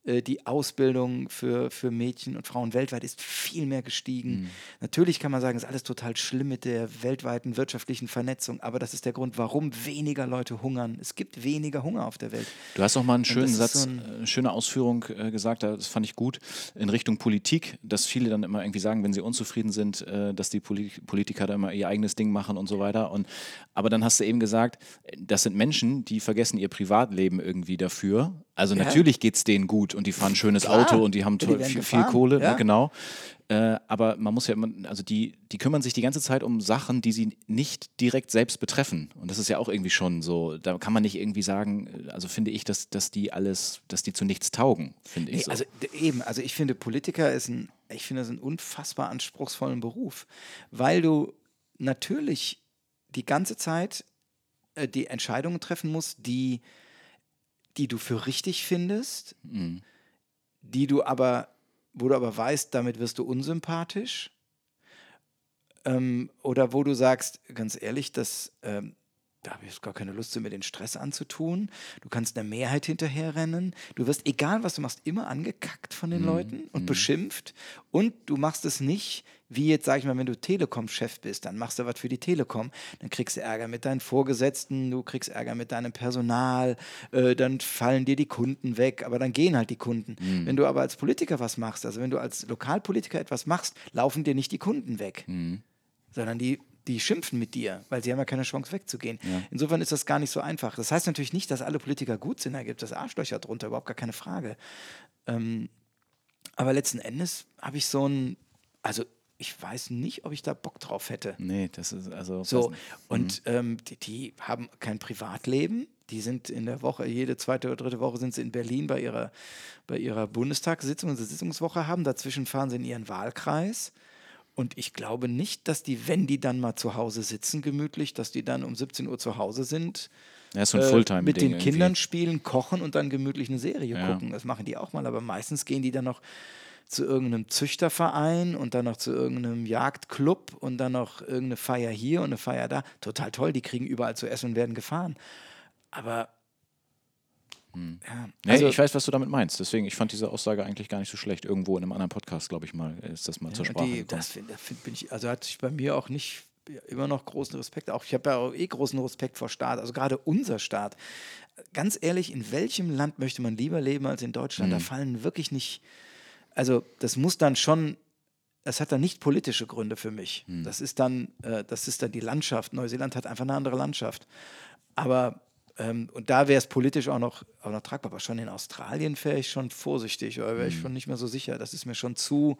Speaker 1: die Ausbildung für, für Mädchen und Frauen weltweit ist viel mehr gestiegen. Mhm. Natürlich kann man sagen, es ist alles total schlimm mit der weltweiten wirtschaftlichen Vernetzung, aber das ist der Grund, warum weniger Leute hungern. Es gibt weniger Hunger auf der Welt.
Speaker 2: Du hast auch mal einen schönen Satz, so ein eine äh, schöne Ausführung äh, gesagt, das fand ich gut, in Richtung Politik, dass viele dann immer irgendwie sagen, wenn sie unzufrieden sind, äh, dass die Poli Politiker da immer ihr eigenes Ding machen und so weiter. Und, aber dann hast du eben gesagt, das sind Menschen, die vergessen ihr Privatleben irgendwie dafür. Also ja. natürlich geht es denen gut und die fahren ein schönes Klar. Auto und die haben die viel, viel, Kohle, ja. ne, genau. Äh, aber man muss ja immer, also die, die kümmern sich die ganze Zeit um Sachen, die sie nicht direkt selbst betreffen. Und das ist ja auch irgendwie schon so, da kann man nicht irgendwie sagen, äh, also finde ich, dass, dass die alles, dass die zu nichts taugen, finde ich. Nee, so.
Speaker 1: Also eben, also ich finde, Politiker ist ein, ich finde das einen unfassbar anspruchsvollen Beruf, weil du natürlich die ganze Zeit äh, die Entscheidungen treffen musst, die, die du für richtig findest, mhm. die du aber wo du aber weißt, damit wirst du unsympathisch. Ähm, oder wo du sagst, ganz ehrlich, das, ähm, da habe ich jetzt gar keine Lust, mir den Stress anzutun. Du kannst einer Mehrheit hinterherrennen. Du wirst, egal was du machst, immer angekackt von den mhm. Leuten und mhm. beschimpft. Und du machst es nicht, wie jetzt, sag ich mal, wenn du Telekom-Chef bist, dann machst du was für die Telekom. Dann kriegst du Ärger mit deinen Vorgesetzten, du kriegst Ärger mit deinem Personal, äh, dann fallen dir die Kunden weg, aber dann gehen halt die Kunden. Mhm. Wenn du aber als Politiker was machst, also wenn du als Lokalpolitiker etwas machst, laufen dir nicht die Kunden weg. Mhm sondern die die schimpfen mit dir, weil sie haben ja keine Chance wegzugehen. Ja. Insofern ist das gar nicht so einfach. Das heißt natürlich nicht, dass alle Politiker gut sind, da gibt es Arschlöcher drunter, überhaupt gar keine Frage. Ähm, aber letzten Endes habe ich so ein, also ich weiß nicht, ob ich da Bock drauf hätte.
Speaker 2: Nee, das ist also.
Speaker 1: So, und mhm. ähm, die, die, haben kein Privatleben. Die sind in der Woche, jede zweite oder dritte Woche sind sie in Berlin bei ihrer, bei ihrer Bundestagssitzung, und Sitzungswoche haben. Dazwischen fahren sie in ihren Wahlkreis. Und ich glaube nicht, dass die, wenn die dann mal zu Hause sitzen, gemütlich, dass die dann um 17 Uhr zu Hause sind.
Speaker 2: Ja, so äh,
Speaker 1: mit den irgendwie. Kindern spielen, kochen und dann gemütlich eine Serie ja. gucken. Das machen die auch mal, aber meistens gehen die dann noch zu irgendeinem Züchterverein und dann noch zu irgendeinem Jagdclub und dann noch irgendeine Feier hier und eine Feier da. Total toll, die kriegen überall zu essen und werden gefahren. Aber
Speaker 2: hm. Ja, nee, also, ich weiß, was du damit meinst. Deswegen, ich fand diese Aussage eigentlich gar nicht so schlecht. Irgendwo in einem anderen Podcast, glaube ich mal, ist das mal ja, zur Sprache die,
Speaker 1: Das find, find, bin ich, also hat sich bei mir auch nicht immer noch großen Respekt. Auch ich habe ja auch eh großen Respekt vor Staat. Also gerade unser Staat. Ganz ehrlich, in welchem Land möchte man lieber leben als in Deutschland? Mhm. Da hm. fallen wirklich nicht. Also das muss dann schon das hat dann nicht politische Gründe für mich. Hm. Das ist dann, äh, das ist dann die Landschaft. Neuseeland hat einfach eine andere Landschaft. Aber ähm, und da wäre es politisch auch noch, auch noch tragbar. Aber schon in Australien wäre ich schon vorsichtig oder wäre ich mhm. schon nicht mehr so sicher. Das ist mir schon zu,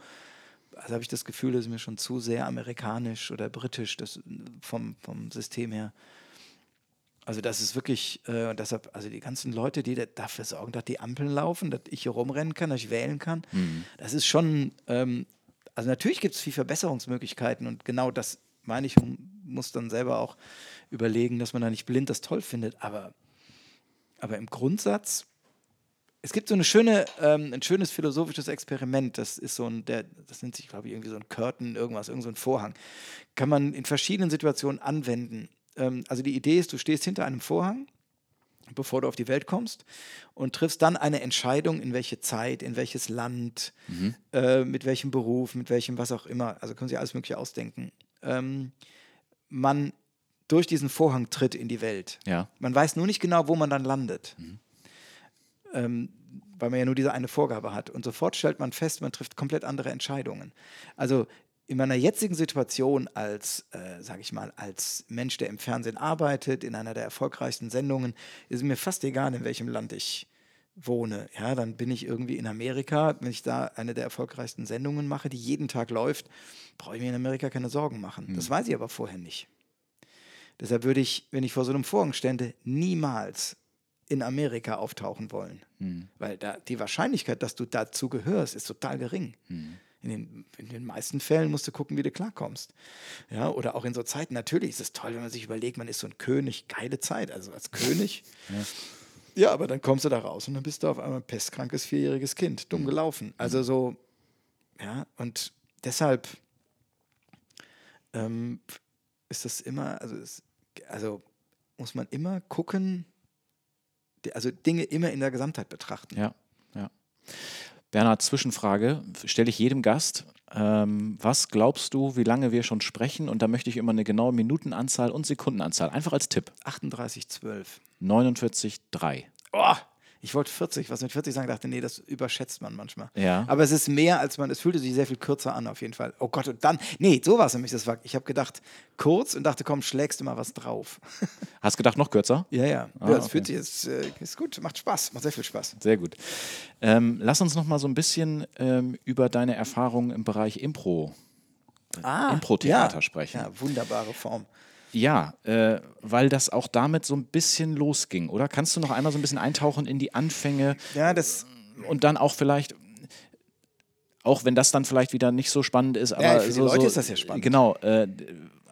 Speaker 1: also habe ich das Gefühl, das ist mir schon zu sehr amerikanisch oder britisch das, vom, vom System her. Also das ist wirklich, äh, und deshalb, also die ganzen Leute, die dafür sorgen, dass die Ampeln laufen, dass ich hier rumrennen kann, dass ich wählen kann, mhm. das ist schon, ähm, also natürlich gibt es viel Verbesserungsmöglichkeiten und genau das meine ich, muss dann selber auch überlegen, dass man da nicht blind das toll findet. Aber, aber im Grundsatz, es gibt so eine schöne, ähm, ein schönes philosophisches Experiment. Das ist so ein, der, das nennt sich, glaube ich, irgendwie so ein Curtain, irgendwas, irgend so ein Vorhang. Kann man in verschiedenen Situationen anwenden. Ähm, also die Idee ist, du stehst hinter einem Vorhang bevor du auf die Welt kommst und triffst dann eine Entscheidung, in welche Zeit, in welches Land, mhm. äh, mit welchem Beruf, mit welchem was auch immer. Also können Sie alles Mögliche ausdenken. Ähm, man durch diesen Vorhang tritt in die Welt.
Speaker 2: Ja.
Speaker 1: Man weiß nur nicht genau, wo man dann landet. Mhm. Ähm, weil man ja nur diese eine Vorgabe hat. Und sofort stellt man fest, man trifft komplett andere Entscheidungen. Also in meiner jetzigen Situation als, äh, sage ich mal, als Mensch, der im Fernsehen arbeitet, in einer der erfolgreichsten Sendungen, ist mir fast egal, in welchem Land ich wohne. Ja, dann bin ich irgendwie in Amerika, wenn ich da eine der erfolgreichsten Sendungen mache, die jeden Tag läuft, brauche ich mir in Amerika keine Sorgen machen. Mhm. Das weiß ich aber vorher nicht. Deshalb würde ich, wenn ich vor so einem Vorhang stände, niemals in Amerika auftauchen wollen. Mhm. Weil da die Wahrscheinlichkeit, dass du dazu gehörst, ist total gering. Mhm. In den, in den, meisten Fällen musst du gucken, wie du klarkommst. Ja, oder auch in so Zeiten, natürlich ist es toll, wenn man sich überlegt, man ist so ein König, geile Zeit, also als König. ja. ja. aber dann kommst du da raus und dann bist du auf einmal ein pestkrankes vierjähriges Kind, dumm mhm. gelaufen. Also so, ja, und deshalb ähm, ist das immer, also es, also muss man immer gucken, also Dinge immer in der Gesamtheit betrachten.
Speaker 2: Ja, ja. Bernhard, Zwischenfrage stelle ich jedem Gast. Ähm, was glaubst du, wie lange wir schon sprechen? Und da möchte ich immer eine genaue Minutenanzahl und Sekundenanzahl. Einfach als Tipp.
Speaker 1: 38,12.
Speaker 2: 49,3.
Speaker 1: Oh, ich wollte 40, was mit 40 sagen, dachte, nee, das überschätzt man manchmal.
Speaker 2: Ja.
Speaker 1: Aber es ist mehr, als man, es fühlte sich sehr viel kürzer an, auf jeden Fall. Oh Gott, und dann, nee, so war es nämlich, das war, ich habe gedacht, kurz und dachte, komm, schlägst du mal was drauf.
Speaker 2: Hast gedacht, noch kürzer?
Speaker 1: ja, ja.
Speaker 2: Ah,
Speaker 1: ja das
Speaker 2: okay.
Speaker 1: fühlt sich, jetzt, äh, ist gut, macht Spaß, macht sehr viel Spaß.
Speaker 2: Sehr gut. Ähm, lass uns noch mal so ein bisschen ähm, über deine Erfahrungen im Bereich Impro,
Speaker 1: Ah,
Speaker 2: Impro-Theater
Speaker 1: ja.
Speaker 2: sprechen.
Speaker 1: Ja, wunderbare Form.
Speaker 2: Ja, äh, weil das auch damit so ein bisschen losging, oder? Kannst du noch einmal so ein bisschen eintauchen in die Anfänge
Speaker 1: Ja, das,
Speaker 2: und dann auch vielleicht, auch wenn das dann vielleicht wieder nicht so spannend ist, aber
Speaker 1: Ja, für die
Speaker 2: so,
Speaker 1: Leute
Speaker 2: so,
Speaker 1: ist das ja spannend.
Speaker 2: Genau, äh,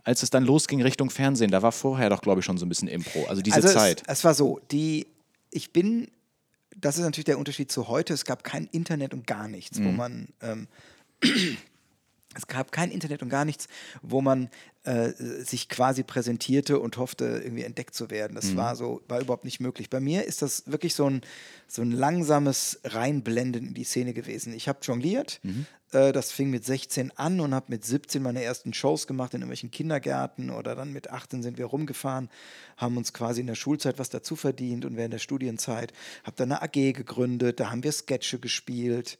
Speaker 2: als es dann losging Richtung Fernsehen, da war vorher doch, glaube ich, schon so ein bisschen Impro. Also diese
Speaker 1: also
Speaker 2: Zeit.
Speaker 1: Es, es war so, die, ich bin, das ist natürlich der Unterschied zu heute, es gab kein Internet und gar nichts,
Speaker 2: Mhm.
Speaker 1: wo man, ähm, es gab kein Internet und gar nichts, wo man äh, sich quasi präsentierte und hoffte, irgendwie entdeckt zu werden.
Speaker 2: Mhm.
Speaker 1: Das war so, war überhaupt nicht möglich. Bei mir ist das wirklich so ein, so ein langsames Reinblenden in die Szene gewesen. Ich habe jongliert,
Speaker 2: Mhm.
Speaker 1: äh, das fing mit 16 an und habe mit 17 meine ersten Shows gemacht in irgendwelchen Kindergärten oder dann mit 18 sind wir rumgefahren, haben uns quasi in der Schulzeit was dazu verdient und während der Studienzeit habe dann eine AG gegründet, da haben wir Sketche gespielt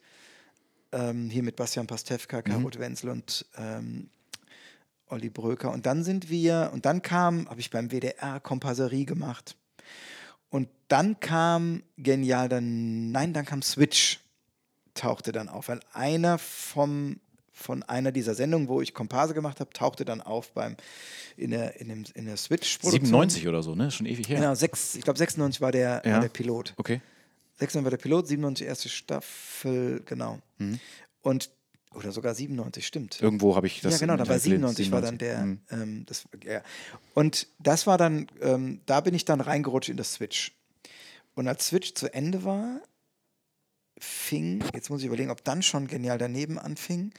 Speaker 1: ähm, hier mit Bastian Pastewka, Karot Wenzel und ähm, Olli Bröker. Und dann sind wir, und dann kam, habe ich beim WDR Komparserie gemacht. Und dann kam genial, dann, nein, dann kam Switch, tauchte dann auf, weil einer vom, von einer dieser Sendungen, wo ich Komparse gemacht habe, tauchte dann auf beim, in der, in dem, in der Switch-Produktion.
Speaker 2: 97 oder so, ne? Schon ewig her.
Speaker 1: Genau, sechs, ich glaube 96 war der,
Speaker 2: Ja.
Speaker 1: war der Pilot.
Speaker 2: Okay.
Speaker 1: 96 war der Pilot, 97 erste Staffel, genau.
Speaker 2: Mhm.
Speaker 1: Und, oder sogar 97, stimmt.
Speaker 2: Irgendwo habe ich das.
Speaker 1: ja, genau, da war
Speaker 2: Internet gelesen.
Speaker 1: 97 war dann der,
Speaker 2: 97.
Speaker 1: ähm, das, ja. Und das war dann, ähm, da bin ich dann reingerutscht in das Switch. Und als Switch zu Ende war, fing, jetzt muss ich überlegen, ob dann schon Genial daneben anfing.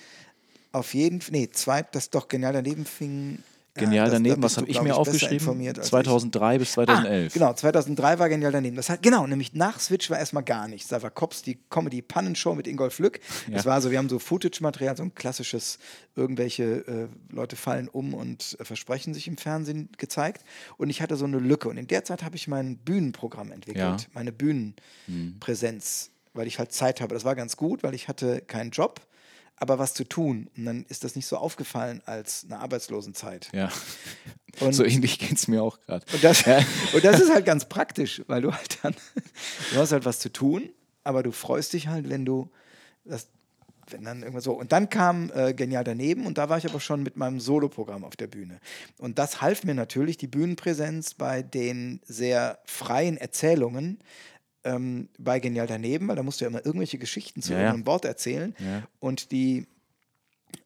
Speaker 1: Auf jeden Fall, nee, zweit, das doch Genial daneben fing. Ja,
Speaker 2: Genial
Speaker 1: das- da
Speaker 2: daneben,
Speaker 1: bist
Speaker 2: was habe ich mir aufgeschrieben?
Speaker 1: informiert als ich.
Speaker 2: 2003 bis 2011.
Speaker 1: Ah, genau, 2003 war Genial daneben. Das hat, genau, nämlich nach Switch war erstmal gar nichts. Da war Cops, die Comedy-Pannenshow mit Ingolf Lück.
Speaker 2: Ja.
Speaker 1: Das war so, wir haben so Footage-Material, so ein klassisches, irgendwelche äh, Leute fallen um und äh, versprechen sich im Fernsehen gezeigt. Und ich hatte so eine Lücke. Und in der Zeit habe ich mein Bühnenprogramm entwickelt,
Speaker 2: Ja.
Speaker 1: meine Bühnenpräsenz, weil ich halt Zeit habe. Das war ganz gut, weil ich hatte keinen Job, aber was zu tun. Und dann ist das nicht so aufgefallen als eine Arbeitslosenzeit.
Speaker 2: Ja.
Speaker 1: Und-
Speaker 2: so ähnlich geht es mir auch gerade.
Speaker 1: Und das,
Speaker 2: Ja.
Speaker 1: und das ist halt ganz praktisch, weil du halt dann, du hast halt was zu tun, aber du freust dich halt, wenn du das, wenn dann irgendwas so. Und dann kam äh, Genial daneben und da war ich aber schon mit meinem Soloprogramm auf der Bühne. Und das half mir natürlich, die Bühnenpräsenz bei den sehr freien Erzählungen ähm, bei Genial daneben, weil da musst du ja immer irgendwelche Geschichten zu
Speaker 2: Ja,
Speaker 1: irgendeinem Wort erzählen. Und die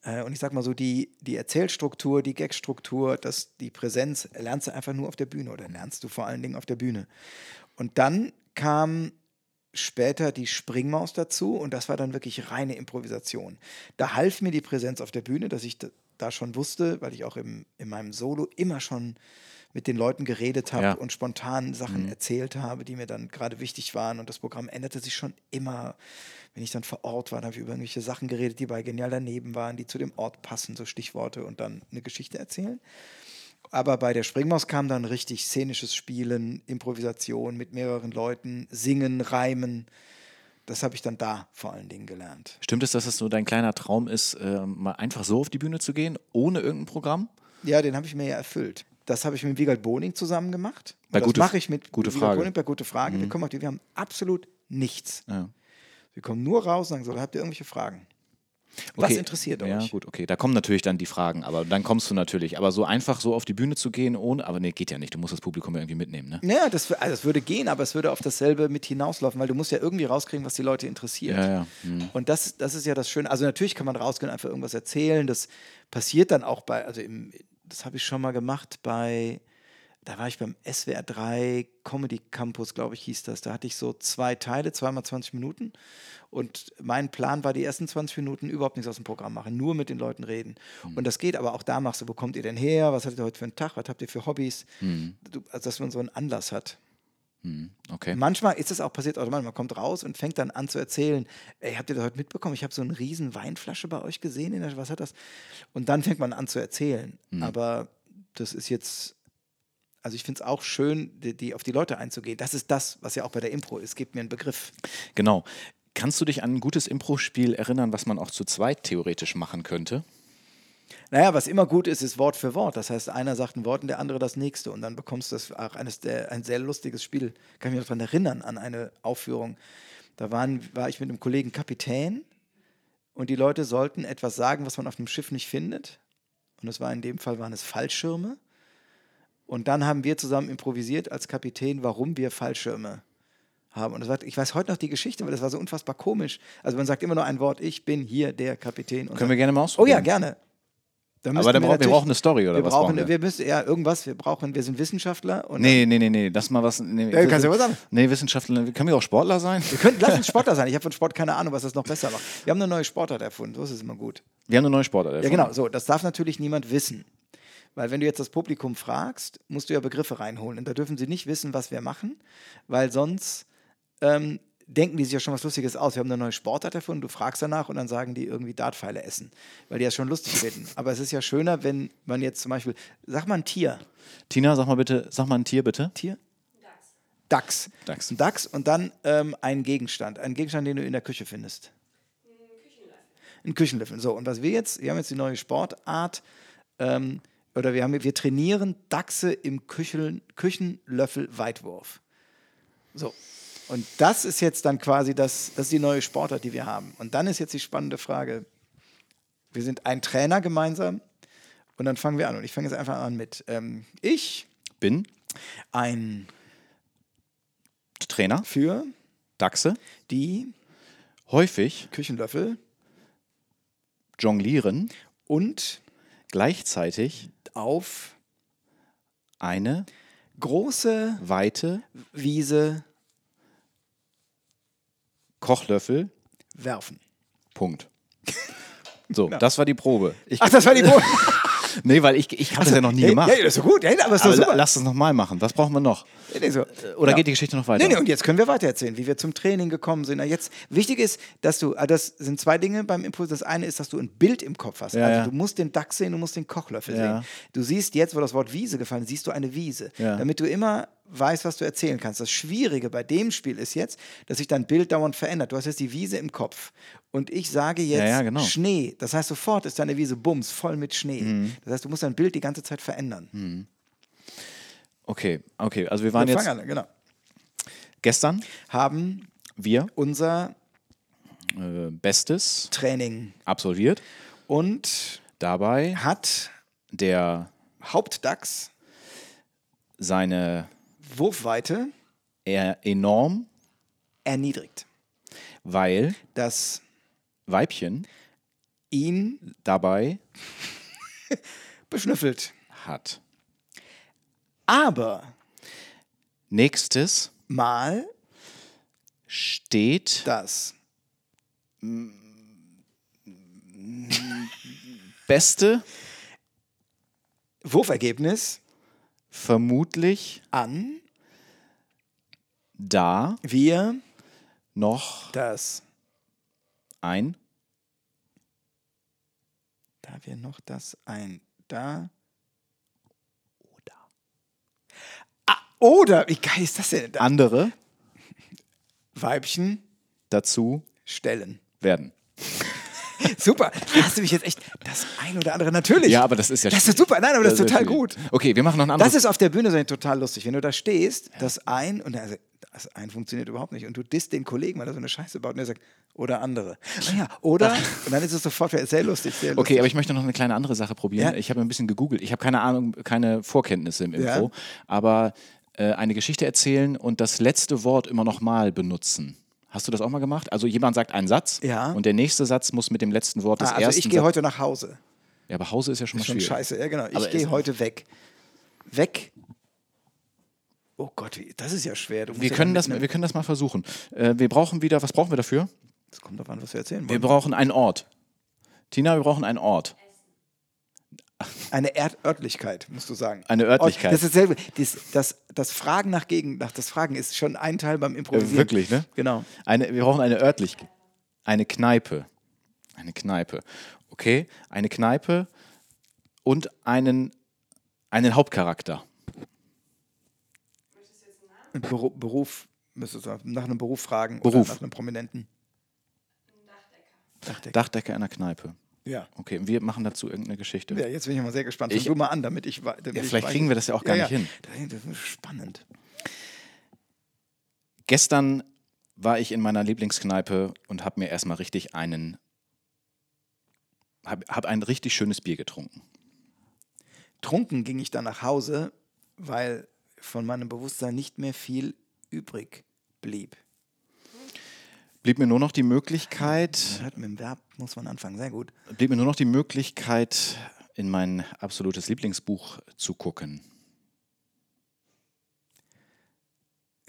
Speaker 1: äh, und ich sag mal so, die, die Erzählstruktur, die Gagstruktur, das, die Präsenz lernst du einfach nur auf der Bühne oder lernst du vor allen Dingen auf der Bühne. Und dann kam später die Springmaus dazu und das war dann wirklich reine Improvisation. Da half mir die Präsenz auf der Bühne, dass ich da, da schon wusste, weil ich auch im, in meinem Solo immer schon mit den Leuten geredet habe
Speaker 2: Ja.
Speaker 1: und spontan Sachen erzählt habe, die mir dann gerade wichtig waren. Und das Programm änderte sich schon immer. Wenn ich dann vor Ort war, dann habe ich über irgendwelche Sachen geredet, die bei Genial daneben waren, die zu dem Ort passen, so Stichworte und dann eine Geschichte erzählen. Aber bei der Springmaus kam dann richtig szenisches Spielen, Improvisation mit mehreren Leuten, Singen, Reimen. Das habe ich dann da vor allen Dingen gelernt.
Speaker 2: Stimmt es, dass es so dein kleiner Traum ist, äh, mal einfach so auf die Bühne zu gehen, ohne irgendein Programm?
Speaker 1: Ja, den habe ich mir ja erfüllt. Das habe ich mit Wiegald Boning zusammen gemacht.
Speaker 2: Bei
Speaker 1: das
Speaker 2: Gute-
Speaker 1: mache ich mit
Speaker 2: Gute
Speaker 1: Wiegald
Speaker 2: Frage. Mhm.
Speaker 1: Boning bei Gute Frage. Wir kommen auf die, wir haben absolut nichts.
Speaker 2: Ja.
Speaker 1: Wir kommen nur raus und sagen so, habt ihr irgendwelche Fragen? Was
Speaker 2: Okay.
Speaker 1: interessiert
Speaker 2: Ja,
Speaker 1: euch?
Speaker 2: gut, okay. Da kommen natürlich dann die Fragen, aber dann kommst du natürlich. Aber so einfach so auf die Bühne zu gehen, ohne. Aber nee, geht ja nicht. Du musst das Publikum irgendwie mitnehmen, ne?
Speaker 1: Naja, das, also das würde gehen, aber es würde auf dasselbe mit hinauslaufen, weil du musst ja irgendwie rauskriegen, was die Leute interessiert.
Speaker 2: Ja, ja. Hm.
Speaker 1: Und das, das ist ja das Schöne. Also natürlich kann man rausgehen und einfach irgendwas erzählen. Das passiert dann auch bei, also im, das habe ich schon mal gemacht bei, da war ich beim SWR 3 Comedy Campus, glaube ich, hieß das. Da hatte ich so zwei Teile, zweimal 20 Minuten. Und mein Plan war, die ersten 20 Minuten überhaupt nichts aus dem Programm machen, nur mit den Leuten reden. Und das geht, aber auch da machst du, wo kommt ihr denn her? Was hattet ihr heute für einen Tag? Was habt ihr für Hobbys? Du, also, dass man so einen Anlass hat.
Speaker 2: Okay.
Speaker 1: Manchmal ist es auch passiert, automatisch. Man kommt raus und fängt dann an zu erzählen, ey, habt ihr das heute mitbekommen? Ich habe so eine riesen Weinflasche bei euch gesehen. In der, was hat das? Und dann fängt man an zu erzählen. Aber das ist jetzt, also ich finde es auch schön, die, die, auf die Leute einzugehen. Das ist das, was ja auch bei der Impro ist. Gebt mir einen Begriff.
Speaker 2: Genau. Kannst du dich an ein gutes Impro-Spiel erinnern, was man auch zu zweit theoretisch machen könnte?
Speaker 1: Naja, was immer gut ist, ist Wort für Wort. Das heißt, einer sagt ein Wort und der andere das nächste. Und dann bekommst du das auch eines der, ein sehr lustiges Spiel. Kann ich mich daran erinnern, an eine Aufführung. Da waren, war ich mit einem Kollegen Kapitän und die Leute sollten etwas sagen, was man auf dem Schiff nicht findet. Und es war in dem Fall waren es Fallschirme. Und dann haben wir zusammen improvisiert als Kapitän, warum wir Fallschirme haben. Und das war, ich weiß heute noch die Geschichte, weil das war so unfassbar komisch. Also man sagt immer nur ein Wort, ich bin hier der Kapitän.
Speaker 2: Können wir gerne mal
Speaker 1: Oh
Speaker 2: ausprobieren.
Speaker 1: ja, gerne. Da
Speaker 2: Aber dann brauchen wir brauchen eine Story oder
Speaker 1: wir
Speaker 2: was
Speaker 1: brauchen,
Speaker 2: brauchen wir?
Speaker 1: wir müssen ja irgendwas, wir brauchen, wir sind Wissenschaftler und
Speaker 2: Nee, nee, nee, nee, das mal was. Nee,
Speaker 1: Ja, kannst du ja was sagen.
Speaker 2: Nee, Wissenschaftler. Können wir auch Sportler sein?
Speaker 1: wir könnten, lass uns Sportler sein. Ich habe von Sport keine Ahnung, was das noch besser macht. Wir haben eine neue Sportart erfunden, so ist es immer gut.
Speaker 2: Wir haben eine neue Sportart.
Speaker 1: Ja,
Speaker 2: erfunden.
Speaker 1: genau, so, das darf natürlich niemand wissen. Weil wenn du jetzt das Publikum fragst, musst du ja Begriffe reinholen. Und da dürfen sie nicht wissen, was wir machen, weil sonst ähm, denken die sich ja schon was Lustiges aus. Wir haben eine neue Sportart erfunden, du fragst danach und dann sagen die irgendwie Dartpfeile essen, weil die ja schon lustig finden. Aber es ist ja schöner, wenn man jetzt zum Beispiel, sag mal ein Tier.
Speaker 2: Tina, sag mal bitte, sag mal ein Tier bitte.
Speaker 1: Tier? Dachs.
Speaker 2: Dachs.
Speaker 1: Ein Dachs und dann ähm, ein Gegenstand. Ein Gegenstand, den du in der Küche findest. Ein Küchenlöffel. So, und was wir jetzt, wir haben jetzt die neue Sportart, ähm, oder wir, haben, wir trainieren Dachse im Küchen, Küchenlöffel-Weitwurf. So. Und das ist jetzt dann quasi das, das ist die neue Sportart, die wir haben. Und dann ist jetzt die spannende Frage: Wir sind ein Trainer gemeinsam und dann fangen wir an. Und ich fange jetzt einfach an mit ähm, ich,
Speaker 2: Bin
Speaker 1: ein
Speaker 2: Trainer,
Speaker 1: für
Speaker 2: Dachse,
Speaker 1: die
Speaker 2: häufig
Speaker 1: Küchenlöffel
Speaker 2: jonglieren,
Speaker 1: und
Speaker 2: gleichzeitig
Speaker 1: auf
Speaker 2: eine
Speaker 1: große
Speaker 2: weite
Speaker 1: Wiese
Speaker 2: Kochlöffel.
Speaker 1: werfen.
Speaker 2: Punkt. So, das war die Probe. Ich,
Speaker 1: Ach, das war die Probe.
Speaker 2: Nee, weil ich, ich habe das ja noch nie gemacht.
Speaker 1: Ja, das ist gut. Ja, aber ist doch super.
Speaker 2: lass es nochmal machen. Was brauchen wir noch?
Speaker 1: Nee, so.
Speaker 2: Oder
Speaker 1: Ja.
Speaker 2: geht die Geschichte noch weiter?
Speaker 1: Nee, nee, und jetzt können wir weitererzählen, wie wir zum Training gekommen sind. Jetzt, wichtig ist, dass du, ah, das sind zwei Dinge beim Impuls. Das eine ist, dass du ein Bild im Kopf hast.
Speaker 2: Ja,
Speaker 1: also du musst den Dachs sehen, du musst den Kochlöffel
Speaker 2: Ja.
Speaker 1: sehen. Du siehst jetzt, wo das Wort Wiese gefallen ist, siehst du eine Wiese.
Speaker 2: Ja.
Speaker 1: Damit du immer weißt, was du erzählen kannst. Das Schwierige bei dem Spiel ist jetzt, dass sich dein Bild dauernd verändert. Du hast jetzt die Wiese im Kopf. Und ich sage jetzt
Speaker 2: Ja, ja, genau.
Speaker 1: Schnee. Das heißt, sofort ist deine Wiese bums, voll mit Schnee.
Speaker 2: Mhm.
Speaker 1: Das heißt, du musst dein Bild die ganze Zeit verändern.
Speaker 2: Okay, okay. Also wir waren
Speaker 1: Wir
Speaker 2: jetzt
Speaker 1: an, genau.
Speaker 2: gestern,
Speaker 1: Haben
Speaker 2: wir,
Speaker 1: unser
Speaker 2: äh, Bestes
Speaker 1: Training
Speaker 2: absolviert.
Speaker 1: und
Speaker 2: Dabei
Speaker 1: hat
Speaker 2: der
Speaker 1: Hauptdachs
Speaker 2: seine
Speaker 1: Wurfweite
Speaker 2: enorm,
Speaker 1: erniedrigt.
Speaker 2: weil
Speaker 1: Das
Speaker 2: Weibchen
Speaker 1: ihn
Speaker 2: dabei
Speaker 1: beschnüffelt.
Speaker 2: hat.
Speaker 1: Aber
Speaker 2: Nächstes
Speaker 1: mal
Speaker 2: steht
Speaker 1: das
Speaker 2: beste
Speaker 1: Wurfergebnis
Speaker 2: vermutlich
Speaker 1: an
Speaker 2: da
Speaker 1: wir
Speaker 2: noch
Speaker 1: das
Speaker 2: ein
Speaker 1: da wir noch das ein da oder. Ah, oder wie geil ist das denn? Da,
Speaker 2: andere
Speaker 1: Weibchen
Speaker 2: dazu
Speaker 1: stellen.
Speaker 2: werden.
Speaker 1: super. Da hast du mich jetzt echt das ein oder andere natürlich.
Speaker 2: Ja, aber das ist ja
Speaker 1: das ist super. Nein aber das, ist total gut.
Speaker 2: Okay, wir machen noch ein anderes.
Speaker 1: Das ist auf der Bühne so total lustig. Wenn du da stehst, das ein und also, das ein funktioniert überhaupt nicht und du disst den Kollegen, weil er so eine Scheiße baut und er sagt, oder andere. Ah ja, oder? Und dann ist es sofort sehr lustig. Sehr lustig.
Speaker 2: Okay, aber ich möchte noch eine kleine andere Sache probieren.
Speaker 1: Ja.
Speaker 2: Ich habe ein bisschen gegoogelt. Ich habe keine Ahnung, keine Vorkenntnisse im
Speaker 1: Ja.
Speaker 2: Info, aber äh, eine Geschichte erzählen und das letzte Wort immer nochmal benutzen. Hast du das auch mal gemacht? Also jemand sagt einen Satz
Speaker 1: Ja.
Speaker 2: und der nächste Satz muss mit dem letzten Wort des
Speaker 1: ah, also
Speaker 2: ersten
Speaker 1: ich gehe heute nach Hause.
Speaker 2: Ja, aber Hause ist ja schon mal
Speaker 1: Schon
Speaker 2: schwierig.
Speaker 1: scheiße, ja genau. Ich gehe heute weg. Weg. Oh Gott, das ist ja schwer.
Speaker 2: Wir
Speaker 1: ja
Speaker 2: können, das, wir können das mal versuchen. Äh, wir brauchen wieder, was brauchen wir dafür?
Speaker 1: Das kommt drauf an, was wir erzählen
Speaker 2: Wir
Speaker 1: wollen.
Speaker 2: brauchen einen Ort. Tina, wir brauchen einen Ort.
Speaker 1: Eine Erdörtlichkeit, musst du sagen.
Speaker 2: Eine Örtlichkeit.
Speaker 1: Das ist dasselbe. Das, das, das Fragen nach Gegend, nach das Fragen ist schon ein Teil beim Improvisieren.
Speaker 2: Äh, wirklich, ne?
Speaker 1: Genau.
Speaker 2: Eine, wir brauchen eine Örtlichkeit. Eine Kneipe. Eine Kneipe. Okay, eine Kneipe und einen, einen Hauptcharakter.
Speaker 1: Ein Beru- Beruf, müsstest du nach einem Beruf fragen
Speaker 2: Beruf.
Speaker 1: oder nach einem Prominenten. Dachdecker.
Speaker 2: Dachdecker einer Kneipe.
Speaker 1: Ja.
Speaker 2: Okay, wir machen dazu irgendeine Geschichte.
Speaker 1: ja, jetzt bin ich mal sehr gespannt. Fang
Speaker 2: Ich-
Speaker 1: du mal an, damit ich. Damit
Speaker 2: Ja,
Speaker 1: ich
Speaker 2: vielleicht
Speaker 1: weiß-
Speaker 2: kriegen wir das ja auch gar nicht hin.
Speaker 1: Das ist spannend.
Speaker 2: Gestern war ich in meiner Lieblingskneipe und habe mir erstmal richtig einen, habe hab ein richtig schönes Bier getrunken.
Speaker 1: Trunken ging ich dann nach Hause, weil von meinem Bewusstsein nicht mehr viel übrig blieb.
Speaker 2: Blieb mir nur noch die Möglichkeit,
Speaker 1: mit dem Verb, muss man anfangen. Sehr gut.
Speaker 2: blieb mir nur noch die Möglichkeit, in mein absolutes Lieblingsbuch zu gucken.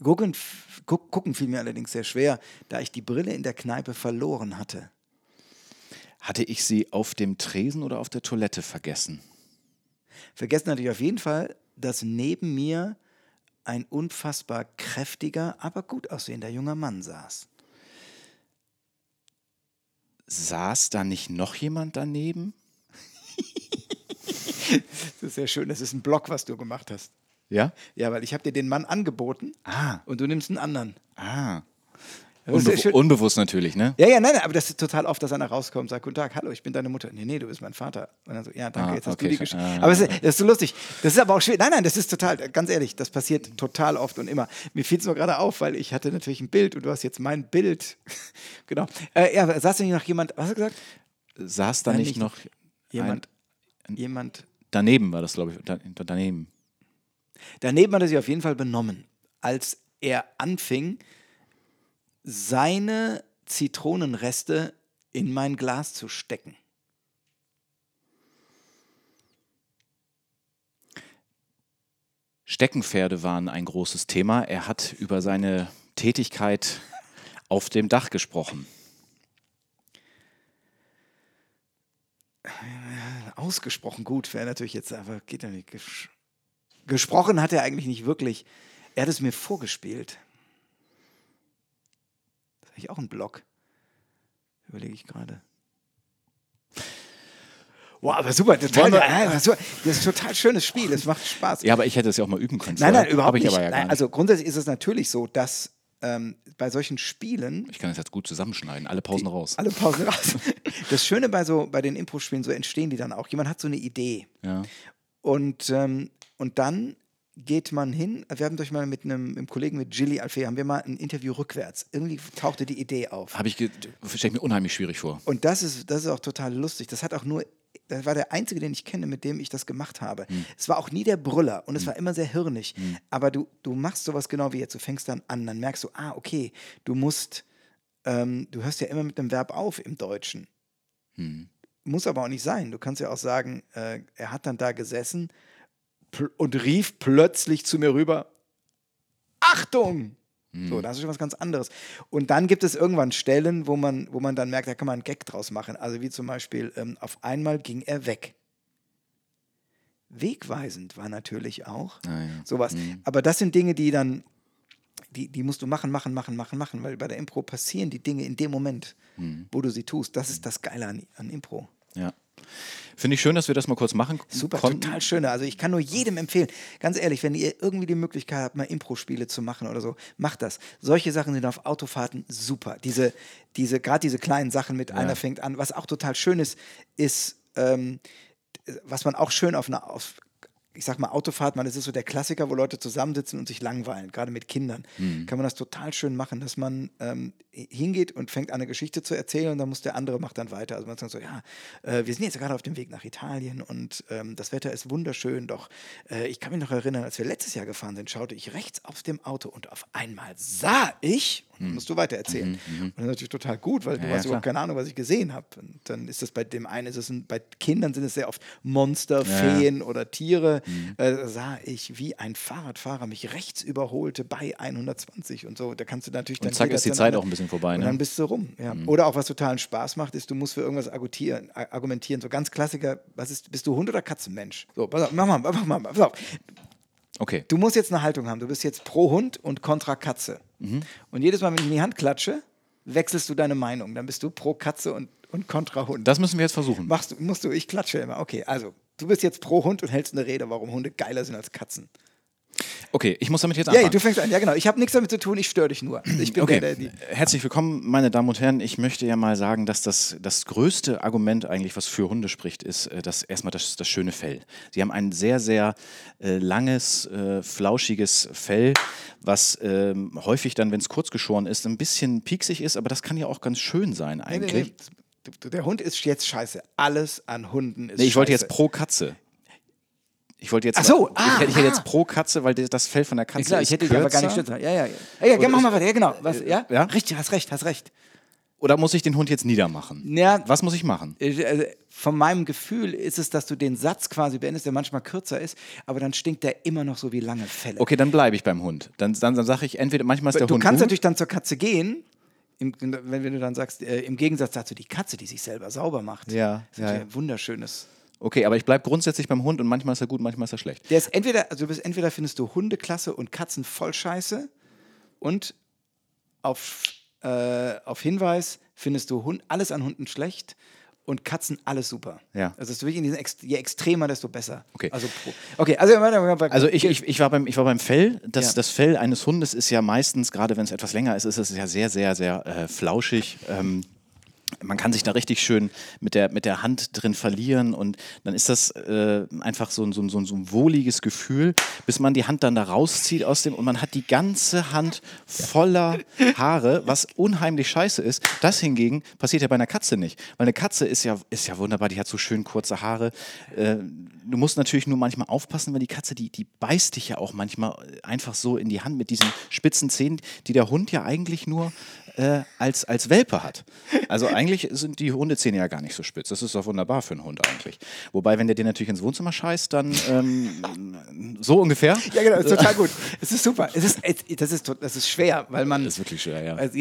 Speaker 1: Gucken, gucken fiel mir allerdings sehr schwer, da ich die Brille in der Kneipe verloren hatte.
Speaker 2: Hatte ich sie auf dem Tresen oder auf der Toilette vergessen?
Speaker 1: Vergessen hatte ich auf jeden Fall, dass neben mir ein unfassbar kräftiger, aber gut aussehender junger Mann saß.
Speaker 2: Saß da nicht noch jemand daneben?
Speaker 1: Das ist sehr schön. Das ist ein Block, was du gemacht hast.
Speaker 2: Ja?
Speaker 1: Ja, weil ich habe dir den Mann angeboten
Speaker 2: Ah,
Speaker 1: und du nimmst einen anderen.
Speaker 2: ah.
Speaker 1: Das
Speaker 2: Unbe unbewusst natürlich, ne?
Speaker 1: Ja, ja, nein, nein, aber das ist total oft, dass einer rauskommt und sagt, guten Tag, hallo, ich bin deine Mutter. Nee, nee, du bist mein Vater. Und dann so, ja, danke,
Speaker 2: Ah,
Speaker 1: jetzt hast
Speaker 2: okay,
Speaker 1: du die Geschichte.
Speaker 2: ah,
Speaker 1: aber ist, das ist so lustig. Das ist aber auch schwer. Nein, nein, das ist total, ganz ehrlich, das passiert total oft und immer. Mir fiel es nur gerade auf, weil ich hatte natürlich ein Bild und du hast jetzt mein Bild. genau. Äh, ja, saß denn hier noch jemand, was hast du gesagt?
Speaker 2: Saß da
Speaker 1: Nein,
Speaker 2: nicht
Speaker 1: nicht
Speaker 2: noch
Speaker 1: Jemand,
Speaker 2: Ein,
Speaker 1: jemand.
Speaker 2: daneben war das, glaube ich. Da, daneben.
Speaker 1: Daneben hat er sich auf jeden Fall benommen, als er anfing, seine Zitronenreste in mein Glas zu stecken.
Speaker 2: Steckenpferde waren ein großes Thema. Er hat über seine Tätigkeit auf dem Dach gesprochen.
Speaker 1: Ausgesprochen gut wäre natürlich jetzt, aber geht ja nicht. Ges gesprochen hat er eigentlich nicht wirklich. Er hat es mir vorgespielt. Das ist eigentlich auch ein Blog. Überlege ich gerade. Wow, aber super, total, super. das ist ein total schönes Spiel, es macht Spaß.
Speaker 2: Ja, aber ich hätte es ja auch mal üben können.
Speaker 1: nein, nein, überhaupt
Speaker 2: Hab ich
Speaker 1: nicht.
Speaker 2: Ja
Speaker 1: nein,
Speaker 2: nicht.
Speaker 1: also grundsätzlich ist es natürlich so, dass ähm, bei solchen Spielen
Speaker 2: ich kann es jetzt gut zusammenschneiden. Alle Pausen raus.
Speaker 1: alle Pausen raus. Das Schöne bei so bei den Impro-Spielen, so entstehen die dann auch. Jemand hat so eine Idee.
Speaker 2: Ja.
Speaker 1: Und, ähm, und dann geht man hin, wir haben durch mal mit einem, einem Kollegen, mit Gilly Alfea, haben wir mal ein Interview rückwärts. Irgendwie tauchte die Idee auf.
Speaker 2: Habe ich, stelle mir unheimlich schwierig vor.
Speaker 1: Und das ist, das ist auch total lustig. Das hat auch nur, das war der einzige, den ich kenne, mit dem ich das gemacht habe. Es war auch nie der Brüller und es war immer sehr hirnig. Aber du, du machst sowas genau wie jetzt. Du fängst dann an, dann merkst du, ah, okay, du musst, ähm, du hörst ja immer mit einem Verb auf im Deutschen. Muss aber auch nicht sein. Du kannst ja auch sagen, äh, er hat dann da gesessen und rief plötzlich zu mir rüber, Achtung! So, das ist schon was ganz anderes. Und dann gibt es irgendwann Stellen, wo man, wo man dann merkt, da kann man einen Gag draus machen. Also wie zum Beispiel, ähm, auf einmal ging er weg. Wegweisend war natürlich auch
Speaker 2: Ah, ja.
Speaker 1: sowas. Aber das sind Dinge, die dann, die, die musst du machen, machen, machen, machen, machen, weil bei der Impro passieren die Dinge in dem Moment, wo du sie tust. Das ist das Geile an, an Impro.
Speaker 2: Ja. Finde ich schön, dass wir das mal kurz machen
Speaker 1: Super,
Speaker 2: konnten.
Speaker 1: total schöne. Also ich kann nur jedem empfehlen, ganz ehrlich, wenn ihr irgendwie die Möglichkeit habt, mal Impro-Spiele zu machen oder so, macht das. Solche Sachen sind auf Autofahrten super. Diese, diese, gerade diese kleinen Sachen mit einer fängt an. Was auch total schön ist, ist, ähm, was man auch schön auf einer, auf, ich sag mal, Autofahrt, man, das ist so der Klassiker, wo Leute zusammensitzen und sich langweilen, gerade mit Kindern. Kann man das total schön machen, dass man ähm, hingeht und fängt an, eine Geschichte zu erzählen und dann muss der andere macht dann weiter. Also man sagt so, ja, äh, wir sind jetzt gerade auf dem Weg nach Italien und ähm, das Wetter ist wunderschön, doch äh, ich kann mich noch erinnern, als wir letztes Jahr gefahren sind, schaute ich rechts auf dem Auto und auf einmal sah ich, und Dann musst du weiter erzählen. Und das ist natürlich total gut, weil du
Speaker 2: Mhm, Ja,
Speaker 1: hast
Speaker 2: ja,
Speaker 1: überhaupt keine Ahnung, was ich gesehen habe. Und dann ist das bei dem einen, ist es ein, bei Kindern sind es sehr oft Monster,
Speaker 2: Ja, ja.
Speaker 1: Feen oder Tiere.
Speaker 2: Mhm.
Speaker 1: Äh, da sah ich, wie ein Fahrradfahrer mich rechts überholte bei 120 und so. Da kannst du natürlich dann
Speaker 2: Und zack ist die Zeit auch ein bisschen vorbei.
Speaker 1: und
Speaker 2: Ne?
Speaker 1: dann bist du rum. Ja. Oder auch was totalen Spaß macht, ist, du musst für irgendwas argumentieren. argumentieren. So ganz Klassiker, was ist, bist du Hund oder Katzenmensch? So, pass auf, mach mal, mach mal, pass auf.
Speaker 2: Okay.
Speaker 1: Du musst jetzt eine Haltung haben. Du bist jetzt pro Hund und kontra Katze.
Speaker 2: Mhm.
Speaker 1: Und jedes Mal, wenn ich in die Hand klatsche, wechselst du deine Meinung. Dann bist du pro Katze und, und kontra Hund.
Speaker 2: Das müssen wir jetzt versuchen.
Speaker 1: Machst du, musst du, ich klatsche immer. Okay, also, du bist jetzt pro Hund und hältst eine Rede, warum Hunde geiler sind als Katzen.
Speaker 2: Okay, ich muss damit jetzt
Speaker 1: Ja,
Speaker 2: anfangen.
Speaker 1: du fängst an. Ja, genau. Ich habe nichts damit zu tun, ich störe dich nur. Ich bin
Speaker 2: Okay,
Speaker 1: der, der
Speaker 2: herzlich willkommen, meine Damen und Herren. Ich möchte ja mal sagen, dass das, das größte Argument eigentlich, was für Hunde spricht, ist äh, das, erstmal das, das schöne Fell. Sie haben ein sehr, sehr äh, langes, äh, flauschiges Fell, was ähm, häufig dann, wenn es kurz geschoren ist, ein bisschen pieksig ist, aber das kann ja auch ganz schön sein
Speaker 1: Nee,
Speaker 2: eigentlich.
Speaker 1: nee, nee. Der Hund ist jetzt scheiße. Alles an Hunden ist
Speaker 2: Nee, ich wollte
Speaker 1: scheiße.
Speaker 2: jetzt pro Katze. Ich wollte jetzt,
Speaker 1: Ach so,
Speaker 2: ich,
Speaker 1: ah,
Speaker 2: hätte- ich hätte
Speaker 1: ah.
Speaker 2: jetzt pro Katze, weil das Fell von der Katze
Speaker 1: Ja, klar,
Speaker 2: ist
Speaker 1: ich hätte dich aber gar nicht
Speaker 2: kürzer.
Speaker 1: stützen. Ja, ja, ja. Ja, ja, mach mal weiter. Ja, genau. Was, ja?
Speaker 2: ja?
Speaker 1: Richtig, hast recht, hast recht.
Speaker 2: Oder muss ich den Hund jetzt niedermachen?
Speaker 1: Ja,
Speaker 2: Was muss ich machen?
Speaker 1: äh, also von meinem Gefühl ist es, dass du den Satz quasi beendest, der manchmal kürzer ist, aber dann stinkt der immer noch so wie lange Fälle.
Speaker 2: Okay, dann bleibe ich beim Hund. Dann, dann, dann sage ich entweder, manchmal ist der
Speaker 1: du
Speaker 2: Hund
Speaker 1: kannst
Speaker 2: gut.
Speaker 1: natürlich dann zur Katze gehen, im, wenn, wenn du dann sagst, äh, im Gegensatz dazu die Katze, die sich selber sauber macht.
Speaker 2: Ja,
Speaker 1: Das ist
Speaker 2: ja.
Speaker 1: ein wunderschönes.
Speaker 2: Okay, aber ich bleibe grundsätzlich beim Hund und manchmal ist er gut, manchmal ist er schlecht.
Speaker 1: Der ist entweder, also du bist entweder findest du Hunde klasse und Katzen voll scheiße und auf, äh, auf Hinweis findest du Hund, alles an Hunden schlecht und Katzen alles super.
Speaker 2: Ja.
Speaker 1: Also es ist wirklich Ex je extremer, desto besser.
Speaker 2: Okay.
Speaker 1: Also. Okay, also.
Speaker 2: Also ich, ich, ich, war beim, ich war beim Fell. Das,
Speaker 1: Ja.
Speaker 2: das Fell eines Hundes ist ja meistens, gerade wenn es etwas länger ist, ist es ja sehr, sehr, sehr äh, flauschig. Ähm, man kann sich da richtig schön mit der, mit der Hand drin verlieren und dann ist das äh, einfach so, ein- so, ein- so, ein- wohliges Gefühl, bis man die Hand dann da rauszieht aus dem und man hat die ganze Hand voller Haare, was unheimlich scheiße ist. Das hingegen passiert ja bei einer Katze nicht, weil eine Katze ist ja, ist ja wunderbar, die hat so schön kurze Haare. Äh, du musst natürlich nur manchmal aufpassen, weil die Katze, die, die beißt dich ja auch manchmal einfach so in die Hand mit diesen spitzen Zähnen, die der Hund ja eigentlich nur äh, als, als Welpe hat. Also eigentlich sind die Hundezähne ja gar nicht so spitz. Das ist doch wunderbar für einen Hund eigentlich. Wobei, wenn der dir natürlich ins Wohnzimmer scheißt, dann ähm, so ungefähr.
Speaker 1: ja, genau, total gut. Es ist super. Es ist, es- das, ist, das ist schwer, weil man.
Speaker 2: Das ist wirklich schwer, ja.
Speaker 1: Also,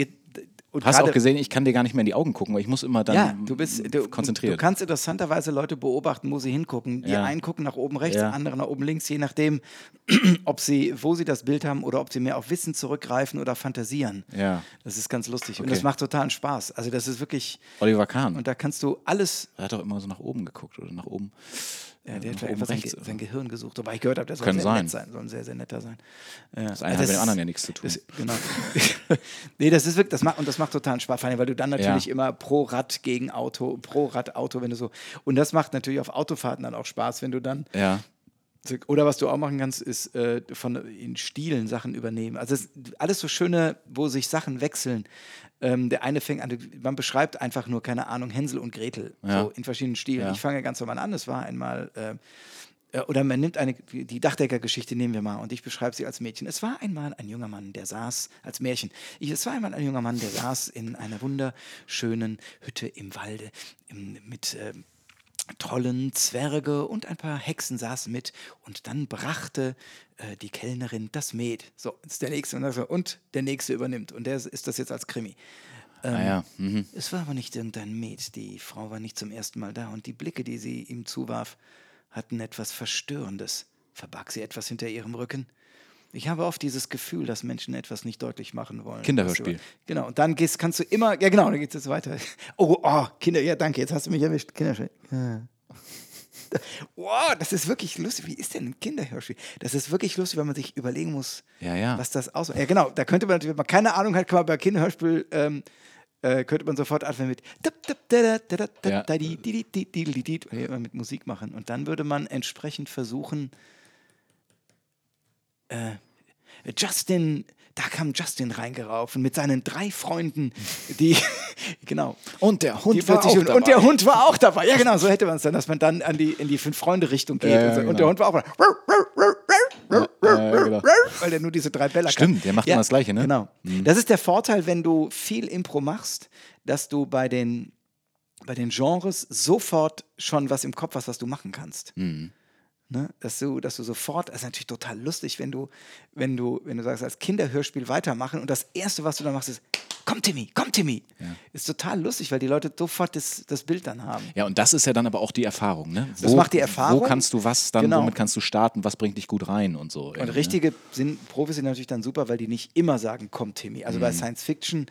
Speaker 1: und
Speaker 2: Hast auch gesehen, ich kann dir gar nicht mehr in die Augen gucken, weil ich muss immer dann
Speaker 1: Ja, du bist du,
Speaker 2: konzentriert.
Speaker 1: Du kannst interessanterweise Leute beobachten, wo sie hingucken. Die
Speaker 2: Ja.
Speaker 1: einen gucken nach oben rechts,
Speaker 2: Ja.
Speaker 1: andere nach oben links, je nachdem, ob sie, wo sie das Bild haben oder ob sie mehr auf Wissen zurückgreifen oder fantasieren.
Speaker 2: Ja.
Speaker 1: Das ist ganz lustig und
Speaker 2: Okay.
Speaker 1: das macht totalen Spaß. Also das ist wirklich
Speaker 2: Oliver Kahn.
Speaker 1: und da kannst du alles.
Speaker 2: er hat doch immer so nach oben geguckt oder nach oben.
Speaker 1: Ja, der hat
Speaker 2: nach oben
Speaker 1: einfach sein, sein Gehirn gesucht, wobei ich gehört habe, der soll
Speaker 2: Kann
Speaker 1: sehr
Speaker 2: sein.
Speaker 1: nett sein, soll ein sehr, sehr netter sein. Ja.
Speaker 2: Das eine hat mit dem anderen ja nichts zu tun.
Speaker 1: Das, genau. nee, das ist wirklich, das macht, und das macht totalen Spaß, vor allem, weil du dann natürlich
Speaker 2: Ja.
Speaker 1: immer pro Rad gegen Auto, pro Rad Auto, wenn du so. Und das macht natürlich auf Autofahrten dann auch Spaß, wenn du dann.
Speaker 2: Ja.
Speaker 1: Oder was du auch machen kannst, ist äh, von in Stilen Sachen übernehmen. Also es, alles so schöne, wo sich Sachen wechseln. Ähm, der eine fängt an, man beschreibt einfach nur, keine Ahnung, Hänsel und Gretel,
Speaker 2: Ja.
Speaker 1: so in verschiedenen Stilen.
Speaker 2: Ja.
Speaker 1: Ich fange ganz normal an. Es war einmal, äh, äh, oder man nimmt eine, die Dachdecker-Geschichte nehmen wir mal und ich beschreibe sie als Mädchen. Es war einmal ein junger Mann, der saß, als Märchen, ich, es war einmal ein junger Mann, der saß in einer wunderschönen Hütte im Walde im, mit äh, Trollen, Zwerge und ein paar Hexen saßen mit und dann brachte äh, die Kellnerin das Met. So, jetzt ist der nächste und, dann so, und der nächste übernimmt und der ist- ist das jetzt als Krimi. Ähm,
Speaker 2: Ah ja. Mhm.
Speaker 1: Es war aber nicht irgendein Met. Die Frau war nicht zum ersten Mal da und die Blicke, die sie ihm zuwarf, hatten etwas Verstörendes. Verbarg sie etwas hinter ihrem Rücken? Ich habe oft dieses Gefühl, dass Menschen etwas nicht deutlich machen wollen.
Speaker 2: Kinderhörspiel.
Speaker 1: Genau, und dann gehst, kannst du immer, ja genau, dann geht es jetzt weiter. Oh, oh, Kinder, ja danke, jetzt hast du mich erwischt. Kinderhörspiel. Ja. Wow, das ist wirklich lustig. Wie ist denn ein Kinderhörspiel? Das ist wirklich lustig, weil man sich überlegen muss,
Speaker 2: Ja, ja.
Speaker 1: was das ausmacht. Ja, genau, da könnte man natürlich, wenn man keine Ahnung hat, kann man bei Kinderhörspiel, ähm, äh, könnte man sofort anfangen mit
Speaker 2: Ja.
Speaker 1: mit Musik machen. Und dann würde man entsprechend versuchen, äh, Justin, da kam Justin reingeraufen mit seinen drei Freunden, die, genau.
Speaker 2: Und der Hund
Speaker 1: Die plötzlich- und, und der Hund war auch dabei. Ja, genau, so hätte man es dann, dass man dann an die, in die Fünf-Freunde-Richtung geht.
Speaker 2: Ja, ja,
Speaker 1: und, so.
Speaker 2: genau.
Speaker 1: und der Hund war auch
Speaker 2: ja, genau.
Speaker 1: weil der nur diese drei Bälle
Speaker 2: Stimmt, der macht immer das Gleiche, ne?
Speaker 1: Genau. Das ist der Vorteil, wenn du viel Impro machst, dass du bei den, bei den Genres sofort schon was im Kopf hast, was du machen kannst.
Speaker 2: Mhm.
Speaker 1: Ne? Dass, du, dass du sofort, das ist natürlich total lustig, wenn du, wenn du, wenn du sagst, als Kinderhörspiel weitermachen und das Erste, was du dann machst, ist, komm Timmy, komm Timmy. Ist total lustig, weil die Leute sofort das, das Bild dann haben.
Speaker 2: Ja, und das ist ja dann aber auch die Erfahrung, ne?
Speaker 1: Das macht die Erfahrung.
Speaker 2: Wo kannst du was dann,
Speaker 1: Genau.
Speaker 2: womit kannst du starten, was bringt dich gut rein und so.
Speaker 1: Und
Speaker 2: irgendwie, ne?
Speaker 1: richtige sind, Profis sind natürlich dann super, weil die nicht immer sagen, komm Timmy. Also
Speaker 2: Mhm.
Speaker 1: bei Science Fiction,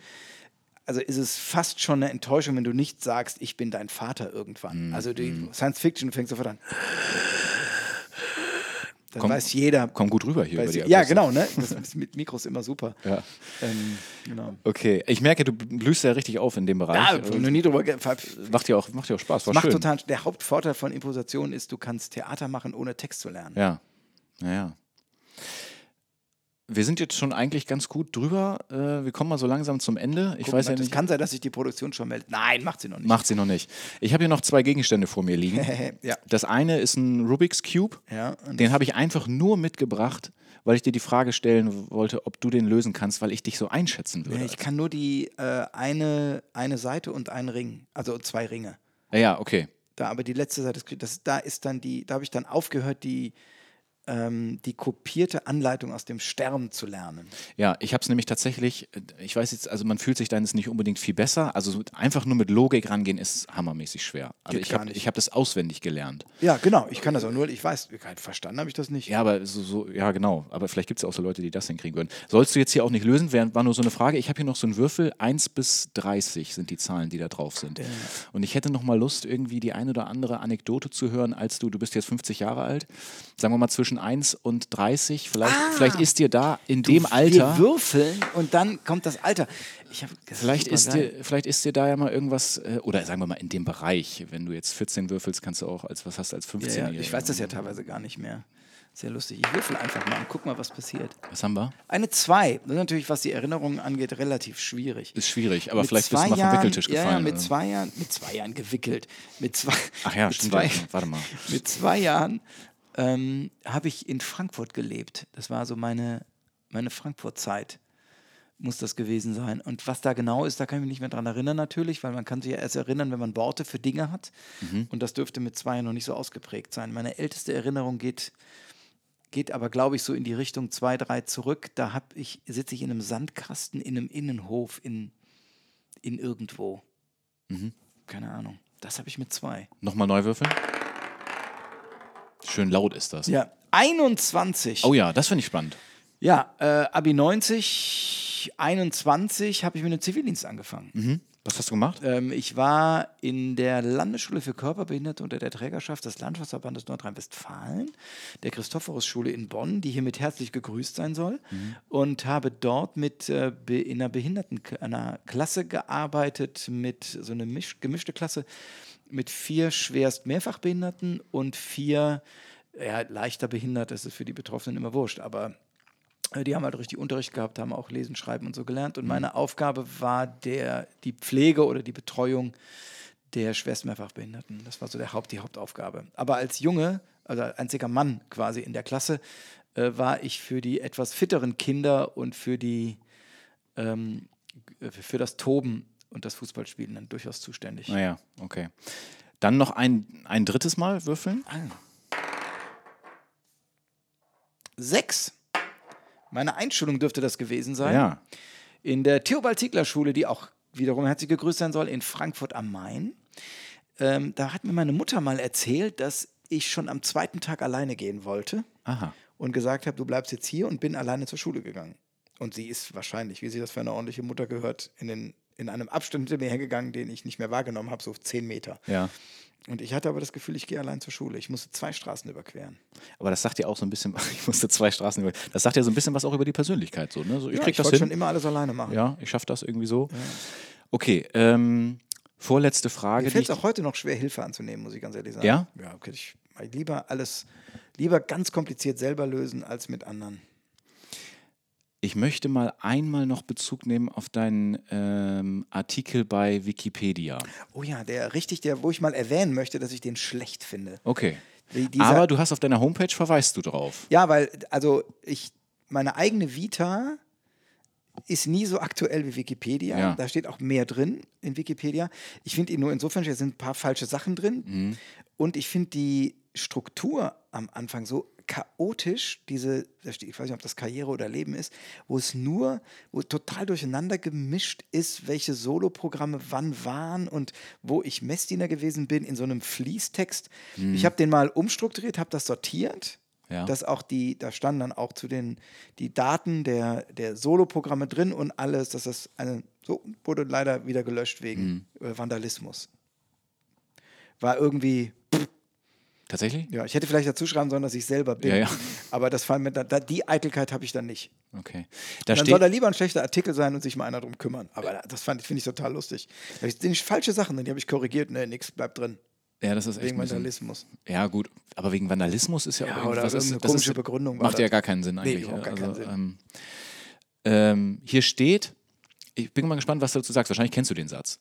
Speaker 1: also ist es fast schon eine Enttäuschung, wenn du nicht sagst, ich bin dein Vater irgendwann.
Speaker 2: Mhm.
Speaker 1: Also die Science Fiction, du fängst sofort an. Dann
Speaker 2: Komm-
Speaker 1: weiß jeder.
Speaker 2: Komm gut rüber hier über die
Speaker 1: ja,
Speaker 2: Akustik.
Speaker 1: genau, ne? Das ist mit Mikros immer super.
Speaker 2: Ja.
Speaker 1: Ähm, genau.
Speaker 2: Okay, ich merke, du blühst ja richtig auf in dem Bereich.
Speaker 1: Ja, hab noch nie drüber
Speaker 2: macht dir auch, macht dir auch Spaß, war
Speaker 1: Macht
Speaker 2: schön.
Speaker 1: total. Der Hauptvorteil von Improvisation ist, du kannst Theater machen, ohne Text zu lernen.
Speaker 2: Ja, naja. Wir sind jetzt schon eigentlich ganz gut drüber. Äh, wir kommen mal so langsam zum Ende. Ich
Speaker 1: Guck
Speaker 2: weiß
Speaker 1: mal,
Speaker 2: ja nicht.
Speaker 1: kann sein, dass sich die Produktion schon meldet. Nein, macht sie noch nicht.
Speaker 2: Macht sie noch nicht. Ich habe hier noch zwei Gegenstände vor mir liegen.
Speaker 1: ja.
Speaker 2: Das eine ist ein Rubik's Cube.
Speaker 1: Ja,
Speaker 2: Den habe ich einfach nur mitgebracht, weil ich dir die Frage stellen wollte, ob du den lösen kannst, weil ich dich so einschätzen würde.
Speaker 1: Ich kann nur die äh, eine, eine Seite und einen Ring, also zwei Ringe.
Speaker 2: ja, okay.
Speaker 1: Da, aber die letzte Seite, das, da ist dann die, da habe ich dann aufgehört, die, ähm, die kopierte Anleitung aus dem Stern zu lernen.
Speaker 2: Ja, ich habe es nämlich tatsächlich, äh, ich weiß jetzt, also man fühlt sich dann jetzt nicht unbedingt viel besser. Also so einfach nur mit Logik rangehen ist hammermäßig schwer. Also
Speaker 1: Geht
Speaker 2: ich habe hab das auswendig gelernt.
Speaker 1: Ja, genau, ich kann das auch nur, ich weiß, verstanden habe ich das nicht.
Speaker 2: Ja, aber so, so ja genau. Aber vielleicht gibt es ja auch so Leute, die das hinkriegen würden. Sollst du jetzt hier auch nicht lösen, wär, war nur so eine Frage. Ich habe hier noch so einen Würfel, 1 bis 30 sind die Zahlen, die da drauf sind. Und ich hätte noch mal Lust, irgendwie die eine oder andere Anekdote zu hören, als du, du bist jetzt 50 Jahre alt, sagen wir mal zwischen 1 und 30. Vielleicht, vielleicht ist dir da in dem Alter.
Speaker 1: Wir würfeln und dann kommt das Alter. Ich hab, das
Speaker 2: Vielleicht ist, dir, vielleicht ist dir da ja mal irgendwas, äh, oder sagen wir mal in dem Bereich, wenn du jetzt 14 würfelst, kannst du auch als, was hast du als 15
Speaker 1: ja, ja, ich weiß das ja teilweise gar nicht mehr. Sehr lustig. Ich würfel einfach mal und guck mal, was passiert.
Speaker 2: Was haben wir?
Speaker 1: Eine 2. Das ist natürlich, was die Erinnerungen angeht, relativ schwierig.
Speaker 2: Ist schwierig, aber
Speaker 1: Mit
Speaker 2: vielleicht bist du mal vom Wickeltisch
Speaker 1: ja,
Speaker 2: gefallen.
Speaker 1: Ja, mit
Speaker 2: oder?
Speaker 1: zwei Jahren, mit zwei Jahren gewickelt. Mit zwei,
Speaker 2: Ach ja,
Speaker 1: mit
Speaker 2: stimmt.
Speaker 1: zwei,
Speaker 2: ja. Warte mal.
Speaker 1: mit zwei Jahren ähm, habe ich in Frankfurt gelebt. Das war so meine, meine Frankfurt-Zeit, muss das gewesen sein. Und was da genau ist, da kann ich mich nicht mehr dran erinnern natürlich, weil man kann sich ja erst erinnern, wenn man Worte für Dinge hat.
Speaker 2: Mhm.
Speaker 1: Und das dürfte mit zwei noch nicht so ausgeprägt sein. Meine älteste Erinnerung geht, geht aber, glaube ich, so in die Richtung zwei, drei zurück. Da hab ich, sitze ich in einem Sandkasten in einem Innenhof in, in irgendwo.
Speaker 2: Mhm.
Speaker 1: Keine Ahnung. Das habe ich mit zwei.
Speaker 2: Nochmal neu würfeln. Schön laut ist das.
Speaker 1: Ja, 21.
Speaker 2: Oh ja, das finde ich spannend.
Speaker 1: Ja, äh, Abi 90, 21 habe ich mit dem Zivildienst angefangen.
Speaker 2: Mhm. Was hast du gemacht?
Speaker 1: Ähm, ich war in der Landesschule für Körperbehinderte unter der Trägerschaft des Landschaftsverbandes Nordrhein-Westfalen, der Christophorus-Schule in Bonn, die hiermit herzlich gegrüßt sein soll, und habe dort mit äh, in einer Behinderten einer Klasse gearbeitet, mit so einer misch gemischte Klasse mit vier schwerst Mehrfachbehinderten und vier ja, leichter behindert. Das ist für die Betroffenen immer wurscht, aber äh, die haben halt richtig Unterricht gehabt, haben auch lesen, schreiben und so gelernt. Und meine Aufgabe war der, die Pflege oder die Betreuung der schwerst Mehrfachbehinderten. Das war so der Haupt, die Hauptaufgabe. Aber als Junge, also als einziger Mann quasi in der Klasse, äh, war ich für die etwas fitteren Kinder und für die ähm, für das Toben und das Fußballspielen dann durchaus zuständig.
Speaker 2: Naja, okay. Dann noch ein, ein drittes Mal würfeln.
Speaker 1: Sechs. Meine Einschulung dürfte das gewesen sein.
Speaker 2: Ja.
Speaker 1: in der Theobald-Ziegler-Schule, die auch wiederum herzlich gegrüßt sein soll, in Frankfurt am Main. Ähm, da hat mir meine Mutter mal erzählt, dass ich schon am zweiten Tag alleine gehen wollte
Speaker 2: Aha.
Speaker 1: und gesagt habe, du bleibst jetzt hier und bin alleine zur Schule gegangen. Und sie ist wahrscheinlich, wie sie das für eine ordentliche Mutter gehört, in, den, in einem Abstand hinter mir hergegangen, den ich nicht mehr wahrgenommen habe, so zehn Meter.
Speaker 2: Ja.
Speaker 1: Und ich hatte aber das Gefühl, ich gehe allein zur Schule. Ich musste zwei Straßen überqueren.
Speaker 2: Aber das sagt ja auch so ein bisschen, ich musste zwei Straßen über. Das sagt ja so ein bisschen was auch über die Persönlichkeit. So, ne? so, ich
Speaker 1: Ja,
Speaker 2: krieg
Speaker 1: ich
Speaker 2: das hin.
Speaker 1: schon immer alles alleine machen.
Speaker 2: Ja, ich schaffe das irgendwie so. Okay, ähm, vorletzte Frage.
Speaker 1: Mir fällt es auch heute noch schwer, Hilfe anzunehmen, muss ich ganz ehrlich sagen.
Speaker 2: Ja?
Speaker 1: Ja, okay, ich lieber alles, lieber ganz kompliziert selber lösen als mit anderen.
Speaker 2: Ich möchte mal einmal noch Bezug nehmen auf deinen ähm, Artikel bei Wikipedia.
Speaker 1: Oh ja, der richtig, der, wo ich mal erwähnen möchte, dass ich den schlecht finde.
Speaker 2: Okay.
Speaker 1: Dieser-
Speaker 2: Aber du hast auf deiner Homepage verweist du drauf.
Speaker 1: Ja, weil, also ich, meine eigene Vita ist nie so aktuell wie Wikipedia.
Speaker 2: Ja.
Speaker 1: Da steht auch mehr drin in Wikipedia. Ich finde ihn nur insofern, da sind ein paar falsche Sachen drin.
Speaker 2: Mhm.
Speaker 1: Und ich finde die Struktur am Anfang so chaotisch, diese, ich weiß nicht, ob das Karriere oder Leben ist, wo es nur, wo total durcheinander gemischt ist, welche Soloprogramme wann waren und wo ich Messdiener gewesen bin in so einem Fließtext. Ich habe den mal umstrukturiert, habe das sortiert
Speaker 2: Ja.
Speaker 1: dass auch die, da standen dann auch zu den die Daten der, der Soloprogramme drin und alles, dass das eine, so wurde leider wieder gelöscht wegen äh, Vandalismus. War irgendwie,
Speaker 2: Tatsächlich?
Speaker 1: ja, ich hätte vielleicht dazu schreiben sollen, dass ich selber bin.
Speaker 2: Ja, ja.
Speaker 1: Aber das fand mir, da, die Eitelkeit habe ich dann nicht.
Speaker 2: Okay. Da
Speaker 1: dann soll da lieber ein schlechter Artikel sein und sich mal einer drum kümmern. Aber das fand ich, finde ich total lustig. Da hab ich, sind falsche Sachen die habe ich korrigiert. Ne, nix bleibt drin.
Speaker 2: ja, das ist echt
Speaker 1: Wegen
Speaker 2: ein bisschen,
Speaker 1: Vandalismus.
Speaker 2: Ja, gut, aber wegen Vandalismus ist ja,
Speaker 1: Ja,
Speaker 2: auch
Speaker 1: oder
Speaker 2: irgendwas. ist,
Speaker 1: komische
Speaker 2: ist,
Speaker 1: Begründung
Speaker 2: Macht ja gar keinen Sinn
Speaker 1: Nee,
Speaker 2: eigentlich.
Speaker 1: überhaupt gar
Speaker 2: also,
Speaker 1: keinen Sinn.
Speaker 2: Ähm, ähm, hier steht, ich bin mal gespannt, was du dazu sagst. Wahrscheinlich kennst du den Satz.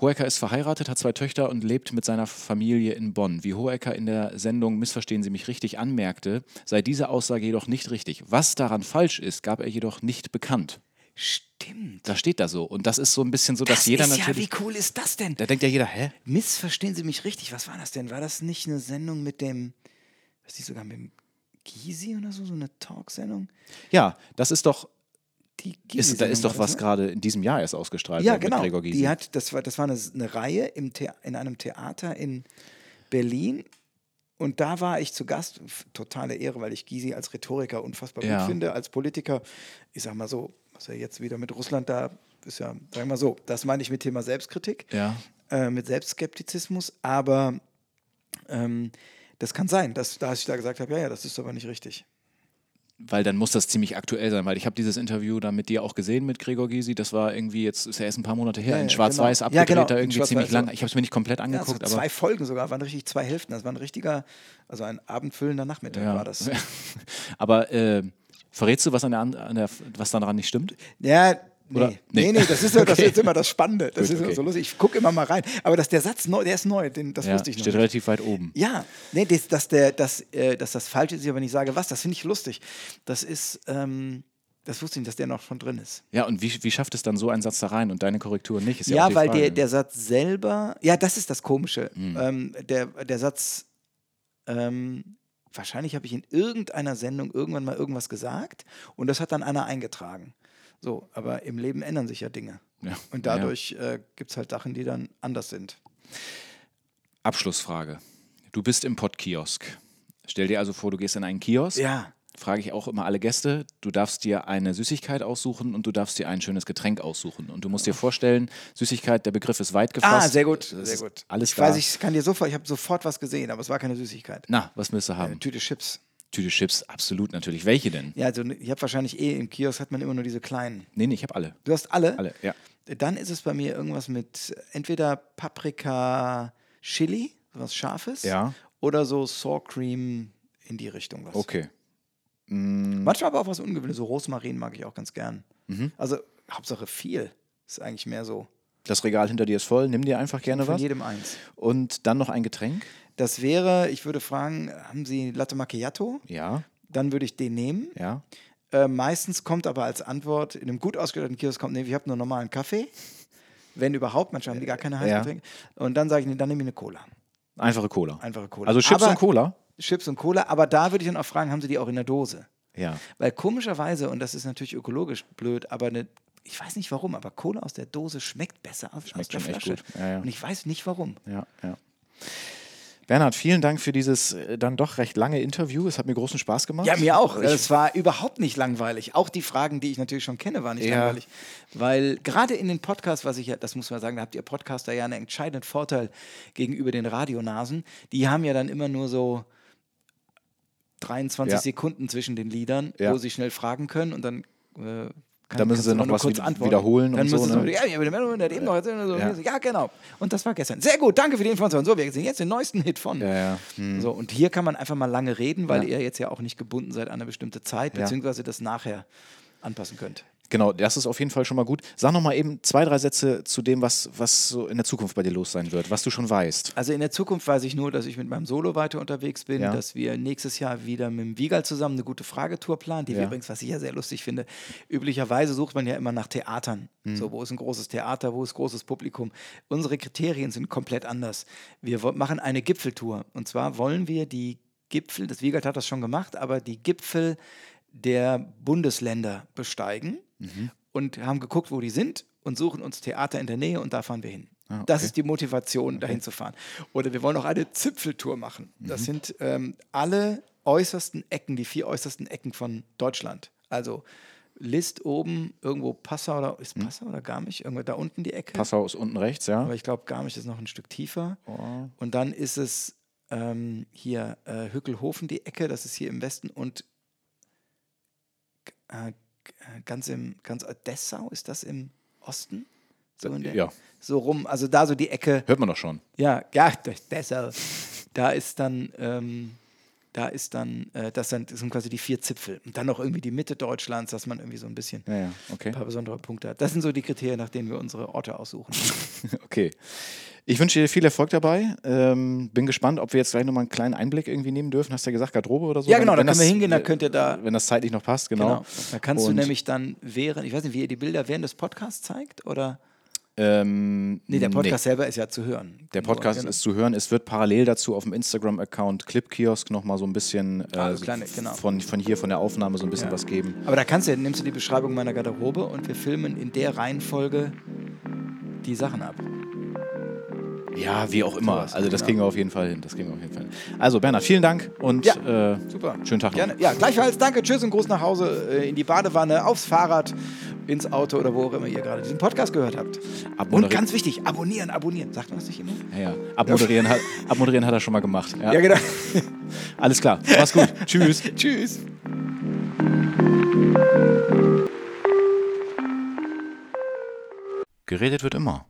Speaker 2: Hohecker ist verheiratet, hat zwei Töchter und lebt mit seiner Familie in Bonn. Wie Hohecker in der Sendung Missverstehen Sie mich richtig anmerkte, sei diese Aussage jedoch nicht richtig. Was daran falsch ist, gab er jedoch nicht bekannt.
Speaker 1: Stimmt.
Speaker 2: Das steht da so. Und das ist so ein bisschen so, dass
Speaker 1: Das
Speaker 2: jeder
Speaker 1: ist ja,
Speaker 2: natürlich.
Speaker 1: wie cool ist das denn?
Speaker 2: da denkt ja jeder, hä?
Speaker 1: Missverstehen Sie mich richtig. Was war das denn? War das nicht eine Sendung mit dem, was ist sogar mit dem Gysi oder so, so eine Talksendung?
Speaker 2: Ja, das ist doch.
Speaker 1: Die
Speaker 2: Ist, da ist doch was gerade in diesem Jahr erst ausgestrahlt
Speaker 1: Ja, genau.
Speaker 2: mit Gregor Gysi.
Speaker 1: Die hat, das war, das war eine, eine Reihe im in einem Theater in Berlin. Und da war ich zu Gast. Totale Ehre, weil ich Gysi als Rhetoriker unfassbar
Speaker 2: Ja.
Speaker 1: gut finde, als Politiker. Ich sag mal so, was er jetzt wieder mit Russland da ist ja, sagen wir mal so, das meine ich mit Thema Selbstkritik.
Speaker 2: ja.
Speaker 1: äh, mit Selbstskeptizismus, aber ähm, das kann sein, dass, dass ich da gesagt habe, ja, ja, das ist aber nicht richtig.
Speaker 2: Weil dann muss das ziemlich aktuell sein, weil ich habe dieses Interview da mit dir auch gesehen mit Gregor Gysi. Das war irgendwie jetzt, ist ja erst ein paar Monate her,
Speaker 1: Ja,
Speaker 2: in
Speaker 1: ja,
Speaker 2: Schwarz-Weiß
Speaker 1: genau. Ja,
Speaker 2: abgedreht,
Speaker 1: genau,
Speaker 2: da irgendwie ziemlich lang.
Speaker 1: so.
Speaker 2: Ich habe es mir nicht komplett
Speaker 1: Ja, so
Speaker 2: angeguckt, aber.
Speaker 1: zwei Folgen sogar, waren richtig zwei Hälften. Das war ein richtiger, also ein abendfüllender Nachmittag
Speaker 2: Ja.
Speaker 1: war das.
Speaker 2: aber äh, verrätst du, was, an der, an der, was daran nicht stimmt?
Speaker 1: Ja,
Speaker 2: Oder-
Speaker 1: nee.
Speaker 2: nee.
Speaker 1: nee, nee, das ist, so, das
Speaker 2: Okay.
Speaker 1: ist jetzt immer das Spannende. Das
Speaker 2: Gut,
Speaker 1: ist
Speaker 2: okay.
Speaker 1: so lustig. Ich gucke immer mal rein. Aber dass der Satz neu, der ist neu, den, das
Speaker 2: ja,
Speaker 1: wusste ich noch
Speaker 2: steht
Speaker 1: nicht.
Speaker 2: relativ weit oben.
Speaker 1: Ja, nee, das, dass, der, dass, äh, dass das falsch ist, aber nicht sage, was, das finde ich lustig. Das ist, ähm, das wusste ich nicht, dass der noch schon drin ist.
Speaker 2: Ja, und wie, wie schafft es dann so ein Satz da rein und deine Korrektur nicht? Ist ja,
Speaker 1: Ja, weil
Speaker 2: Frage.
Speaker 1: der, der Satz selber, ja, das ist das Komische.
Speaker 2: Mhm.
Speaker 1: Ähm, der, der Satz, ähm, wahrscheinlich habe ich in irgendeiner Sendung irgendwann mal irgendwas gesagt und das hat dann einer eingetragen. So, aber im Leben ändern sich ja Dinge.
Speaker 2: Ja,
Speaker 1: Und
Speaker 2: ja.
Speaker 1: dadurch äh, gibt es halt Sachen, die dann anders sind.
Speaker 2: Abschlussfrage. Du bist im Podkiosk. Stell dir also vor, du gehst in einen Kiosk.
Speaker 1: Ja.
Speaker 2: Frage ich auch immer alle Gäste. Du darfst dir eine Süßigkeit aussuchen und du darfst dir ein schönes Getränk aussuchen. Und du musst dir vorstellen, Süßigkeit, der Begriff ist weit gefasst.
Speaker 1: Ah, sehr gut, sehr gut.
Speaker 2: Alles
Speaker 1: ich
Speaker 2: da.
Speaker 1: weiß, ich kann dir sofort, ich habe sofort was gesehen, aber es war keine Süßigkeit.
Speaker 2: Na, was müsst ihr haben?
Speaker 1: Eine Tüte Chips.
Speaker 2: Tüte Chips, absolut natürlich. Welche denn?
Speaker 1: Ja, also ich habe wahrscheinlich eh im Kiosk hat man immer nur diese kleinen.
Speaker 2: Nee, nee, ich habe alle.
Speaker 1: Du hast alle?
Speaker 2: Alle, ja.
Speaker 1: Dann ist es bei mir irgendwas mit entweder Paprika Chili, was Scharfes,
Speaker 2: Ja.
Speaker 1: oder so Sour Cream in die Richtung was.
Speaker 2: Okay. Mm,
Speaker 1: Manchmal aber auch was Ungewöhnliches. So Rosmarin mag ich auch ganz gern.
Speaker 2: Mhm.
Speaker 1: Also Hauptsache viel. Ist eigentlich mehr so.
Speaker 2: Das Regal hinter dir ist voll. Nimm dir einfach gerne
Speaker 1: Von
Speaker 2: was.
Speaker 1: jedem eins.
Speaker 2: Und dann noch ein Getränk.
Speaker 1: Das wäre, ich würde fragen, haben Sie Latte Macchiato?
Speaker 2: Ja,
Speaker 1: Dann würde ich den nehmen.
Speaker 2: ja.
Speaker 1: Äh, meistens kommt aber als Antwort in einem gut ausgestatteten Kiosk kommt, nee, ich habe nur normalen Kaffee. Wenn überhaupt, manchmal haben die gar keine heißen
Speaker 2: Ja.
Speaker 1: Getränke. Und dann sage ich, nee, dann nehme ich eine Cola.
Speaker 2: Einfache Cola.
Speaker 1: Einfache Cola.
Speaker 2: Also Chips
Speaker 1: aber,
Speaker 2: und Cola?
Speaker 1: Chips und Cola, aber da würde ich dann auch fragen, haben sie die auch in der Dose?
Speaker 2: Ja.
Speaker 1: Weil komischerweise, und das ist natürlich ökologisch blöd, aber eine, ich weiß nicht warum, aber Cola aus der Dose schmeckt besser als
Speaker 2: Schmeckt
Speaker 1: aus der Flasche.
Speaker 2: gut. Ja, ja.
Speaker 1: Und ich weiß nicht warum.
Speaker 2: Ja, ja. Bernhard, vielen Dank für dieses äh, dann doch recht lange Interview. Es hat mir großen Spaß gemacht.
Speaker 1: Ja, mir auch. Es war überhaupt nicht langweilig. Auch die Fragen, die ich natürlich schon kenne, waren nicht
Speaker 2: Ja.
Speaker 1: langweilig. Weil gerade in den Podcasts, was ich ja, das muss man sagen, da habt ihr Podcaster ja einen entscheidenden Vorteil gegenüber den Radionasen. Die haben ja dann immer nur so 23
Speaker 2: Ja.
Speaker 1: Sekunden zwischen den Liedern,
Speaker 2: Ja.
Speaker 1: wo sie schnell fragen können und dann. Äh, kann,
Speaker 2: Da müssen sie noch was
Speaker 1: kurz
Speaker 2: wi-
Speaker 1: antworten.
Speaker 2: wiederholen
Speaker 1: Dann
Speaker 2: und so,
Speaker 1: müssen sie
Speaker 2: ne?
Speaker 1: Ja, so,
Speaker 2: Ja.
Speaker 1: ja. genau. Und das war gestern. Sehr gut, danke für die Information. So, wir sehen jetzt den neuesten Hit von.
Speaker 2: Ja, ja. Hm.
Speaker 1: So, und hier kann man einfach mal lange reden, weil ihr jetzt ja auch nicht gebunden seid an eine bestimmte Zeit, beziehungsweise das nachher anpassen könnt.
Speaker 2: Genau, das ist auf jeden Fall schon mal gut. Sag noch mal eben zwei, drei Sätze zu dem, was, was so in der Zukunft bei dir los sein wird, was du schon weißt.
Speaker 1: Also in der Zukunft weiß ich nur, dass ich mit meinem Solo weiter unterwegs bin,
Speaker 2: Ja.
Speaker 1: dass wir nächstes Jahr wieder mit dem Wiegal zusammen eine gute Fragetour planen, die wir
Speaker 2: Ja.
Speaker 1: übrigens, was ich ja sehr lustig finde, üblicherweise sucht man ja immer nach Theatern.
Speaker 2: Mhm.
Speaker 1: So, wo ist ein großes Theater, wo ist großes Publikum? Unsere Kriterien sind komplett anders. Wir machen eine Gipfeltour. Und zwar wollen wir die Gipfel, das Wiegald hat das schon gemacht, aber die Gipfel der Bundesländer besteigen
Speaker 2: Mhm.
Speaker 1: und haben geguckt, wo die sind und suchen uns Theater in der Nähe und da fahren wir hin.
Speaker 2: Ah,
Speaker 1: Das
Speaker 2: okay.
Speaker 1: ist die Motivation, dahin zu fahren. Oder wir wollen auch eine Zipfeltour machen. Das
Speaker 2: Mhm.
Speaker 1: sind ähm, alle äußersten Ecken, die vier äußersten Ecken von Deutschland. Also List oben, irgendwo Passau oder ist Passau oder Garmisch? Irgendwo da unten die Ecke.
Speaker 2: Mhm. Passau ist unten rechts, ja.
Speaker 1: Aber ich glaube, Garmisch ist noch ein Stück tiefer.
Speaker 2: Oh.
Speaker 1: Und dann ist es ähm, hier äh, Hückelhofen die Ecke, das ist hier im Westen und äh, ganz im ganz äh, Dessau ist das im Osten? So, in der,
Speaker 2: Ja.
Speaker 1: so rum, also da so die Ecke.
Speaker 2: Hört man doch schon.
Speaker 1: Ja, ja, durch Dessau. Da ist dann, ähm, da ist dann, äh, das sind, das sind quasi die vier Zipfel. Und dann noch irgendwie die Mitte Deutschlands, dass man irgendwie so ein bisschen
Speaker 2: Ja, ja, okay.
Speaker 1: ein paar besondere Punkte hat. Das sind so die Kriterien, nach denen wir unsere Orte aussuchen.
Speaker 2: Okay. Ich wünsche dir viel Erfolg dabei. Ähm, bin gespannt, ob wir jetzt gleich nochmal einen kleinen Einblick irgendwie nehmen dürfen. Hast du ja gesagt, Garderobe oder so?
Speaker 1: Ja,
Speaker 2: Wenn-
Speaker 1: genau, da
Speaker 2: wenn
Speaker 1: können wir
Speaker 2: das-
Speaker 1: hingehen, da könnt ihr da-
Speaker 2: Wenn das zeitlich noch passt, genau.
Speaker 1: Genau. Da kannst du
Speaker 2: Und,
Speaker 1: nämlich dann während, ich weiß nicht, wie ihr die Bilder während des Podcasts zeigt, oder?
Speaker 2: Ähm,
Speaker 1: Nee, der Podcast selber ist ja zu hören.
Speaker 2: Der Podcast
Speaker 1: genau.
Speaker 2: ist zu hören. Es wird parallel dazu auf dem Instagram-Account Clipkiosk nochmal so ein bisschen äh,
Speaker 1: Ah, so kleine, genau.
Speaker 2: von, von hier, von der Aufnahme so ein bisschen
Speaker 1: Ja.
Speaker 2: was geben.
Speaker 1: Aber da kannst du, nimmst du die Beschreibung meiner Garderobe und wir filmen in der Reihenfolge die Sachen ab.
Speaker 2: Ja, wie auch immer.
Speaker 1: Sowas,
Speaker 2: also das kriegen wir auf jeden Fall hin. Das kriegen wir auf jeden Fall hin. Also Bernhard, vielen Dank und
Speaker 1: Ja,
Speaker 2: äh,
Speaker 1: Super.
Speaker 2: schönen Tag noch.
Speaker 1: Gerne. Ja, gleichfalls. Danke. Tschüss und Gruß nach Hause, äh, in die Badewanne, aufs Fahrrad, ins Auto oder wo auch immer ihr gerade diesen Podcast gehört habt. Und ganz wichtig, abonnieren, abonnieren. Sagt man das nicht immer?
Speaker 2: Ja, ja. Abmoderieren, hat, abmoderieren hat er schon mal gemacht. Ja.
Speaker 1: Ja, genau.
Speaker 2: Alles klar. Mach's gut. Tschüss.
Speaker 1: Tschüss.
Speaker 2: Geredet wird immer.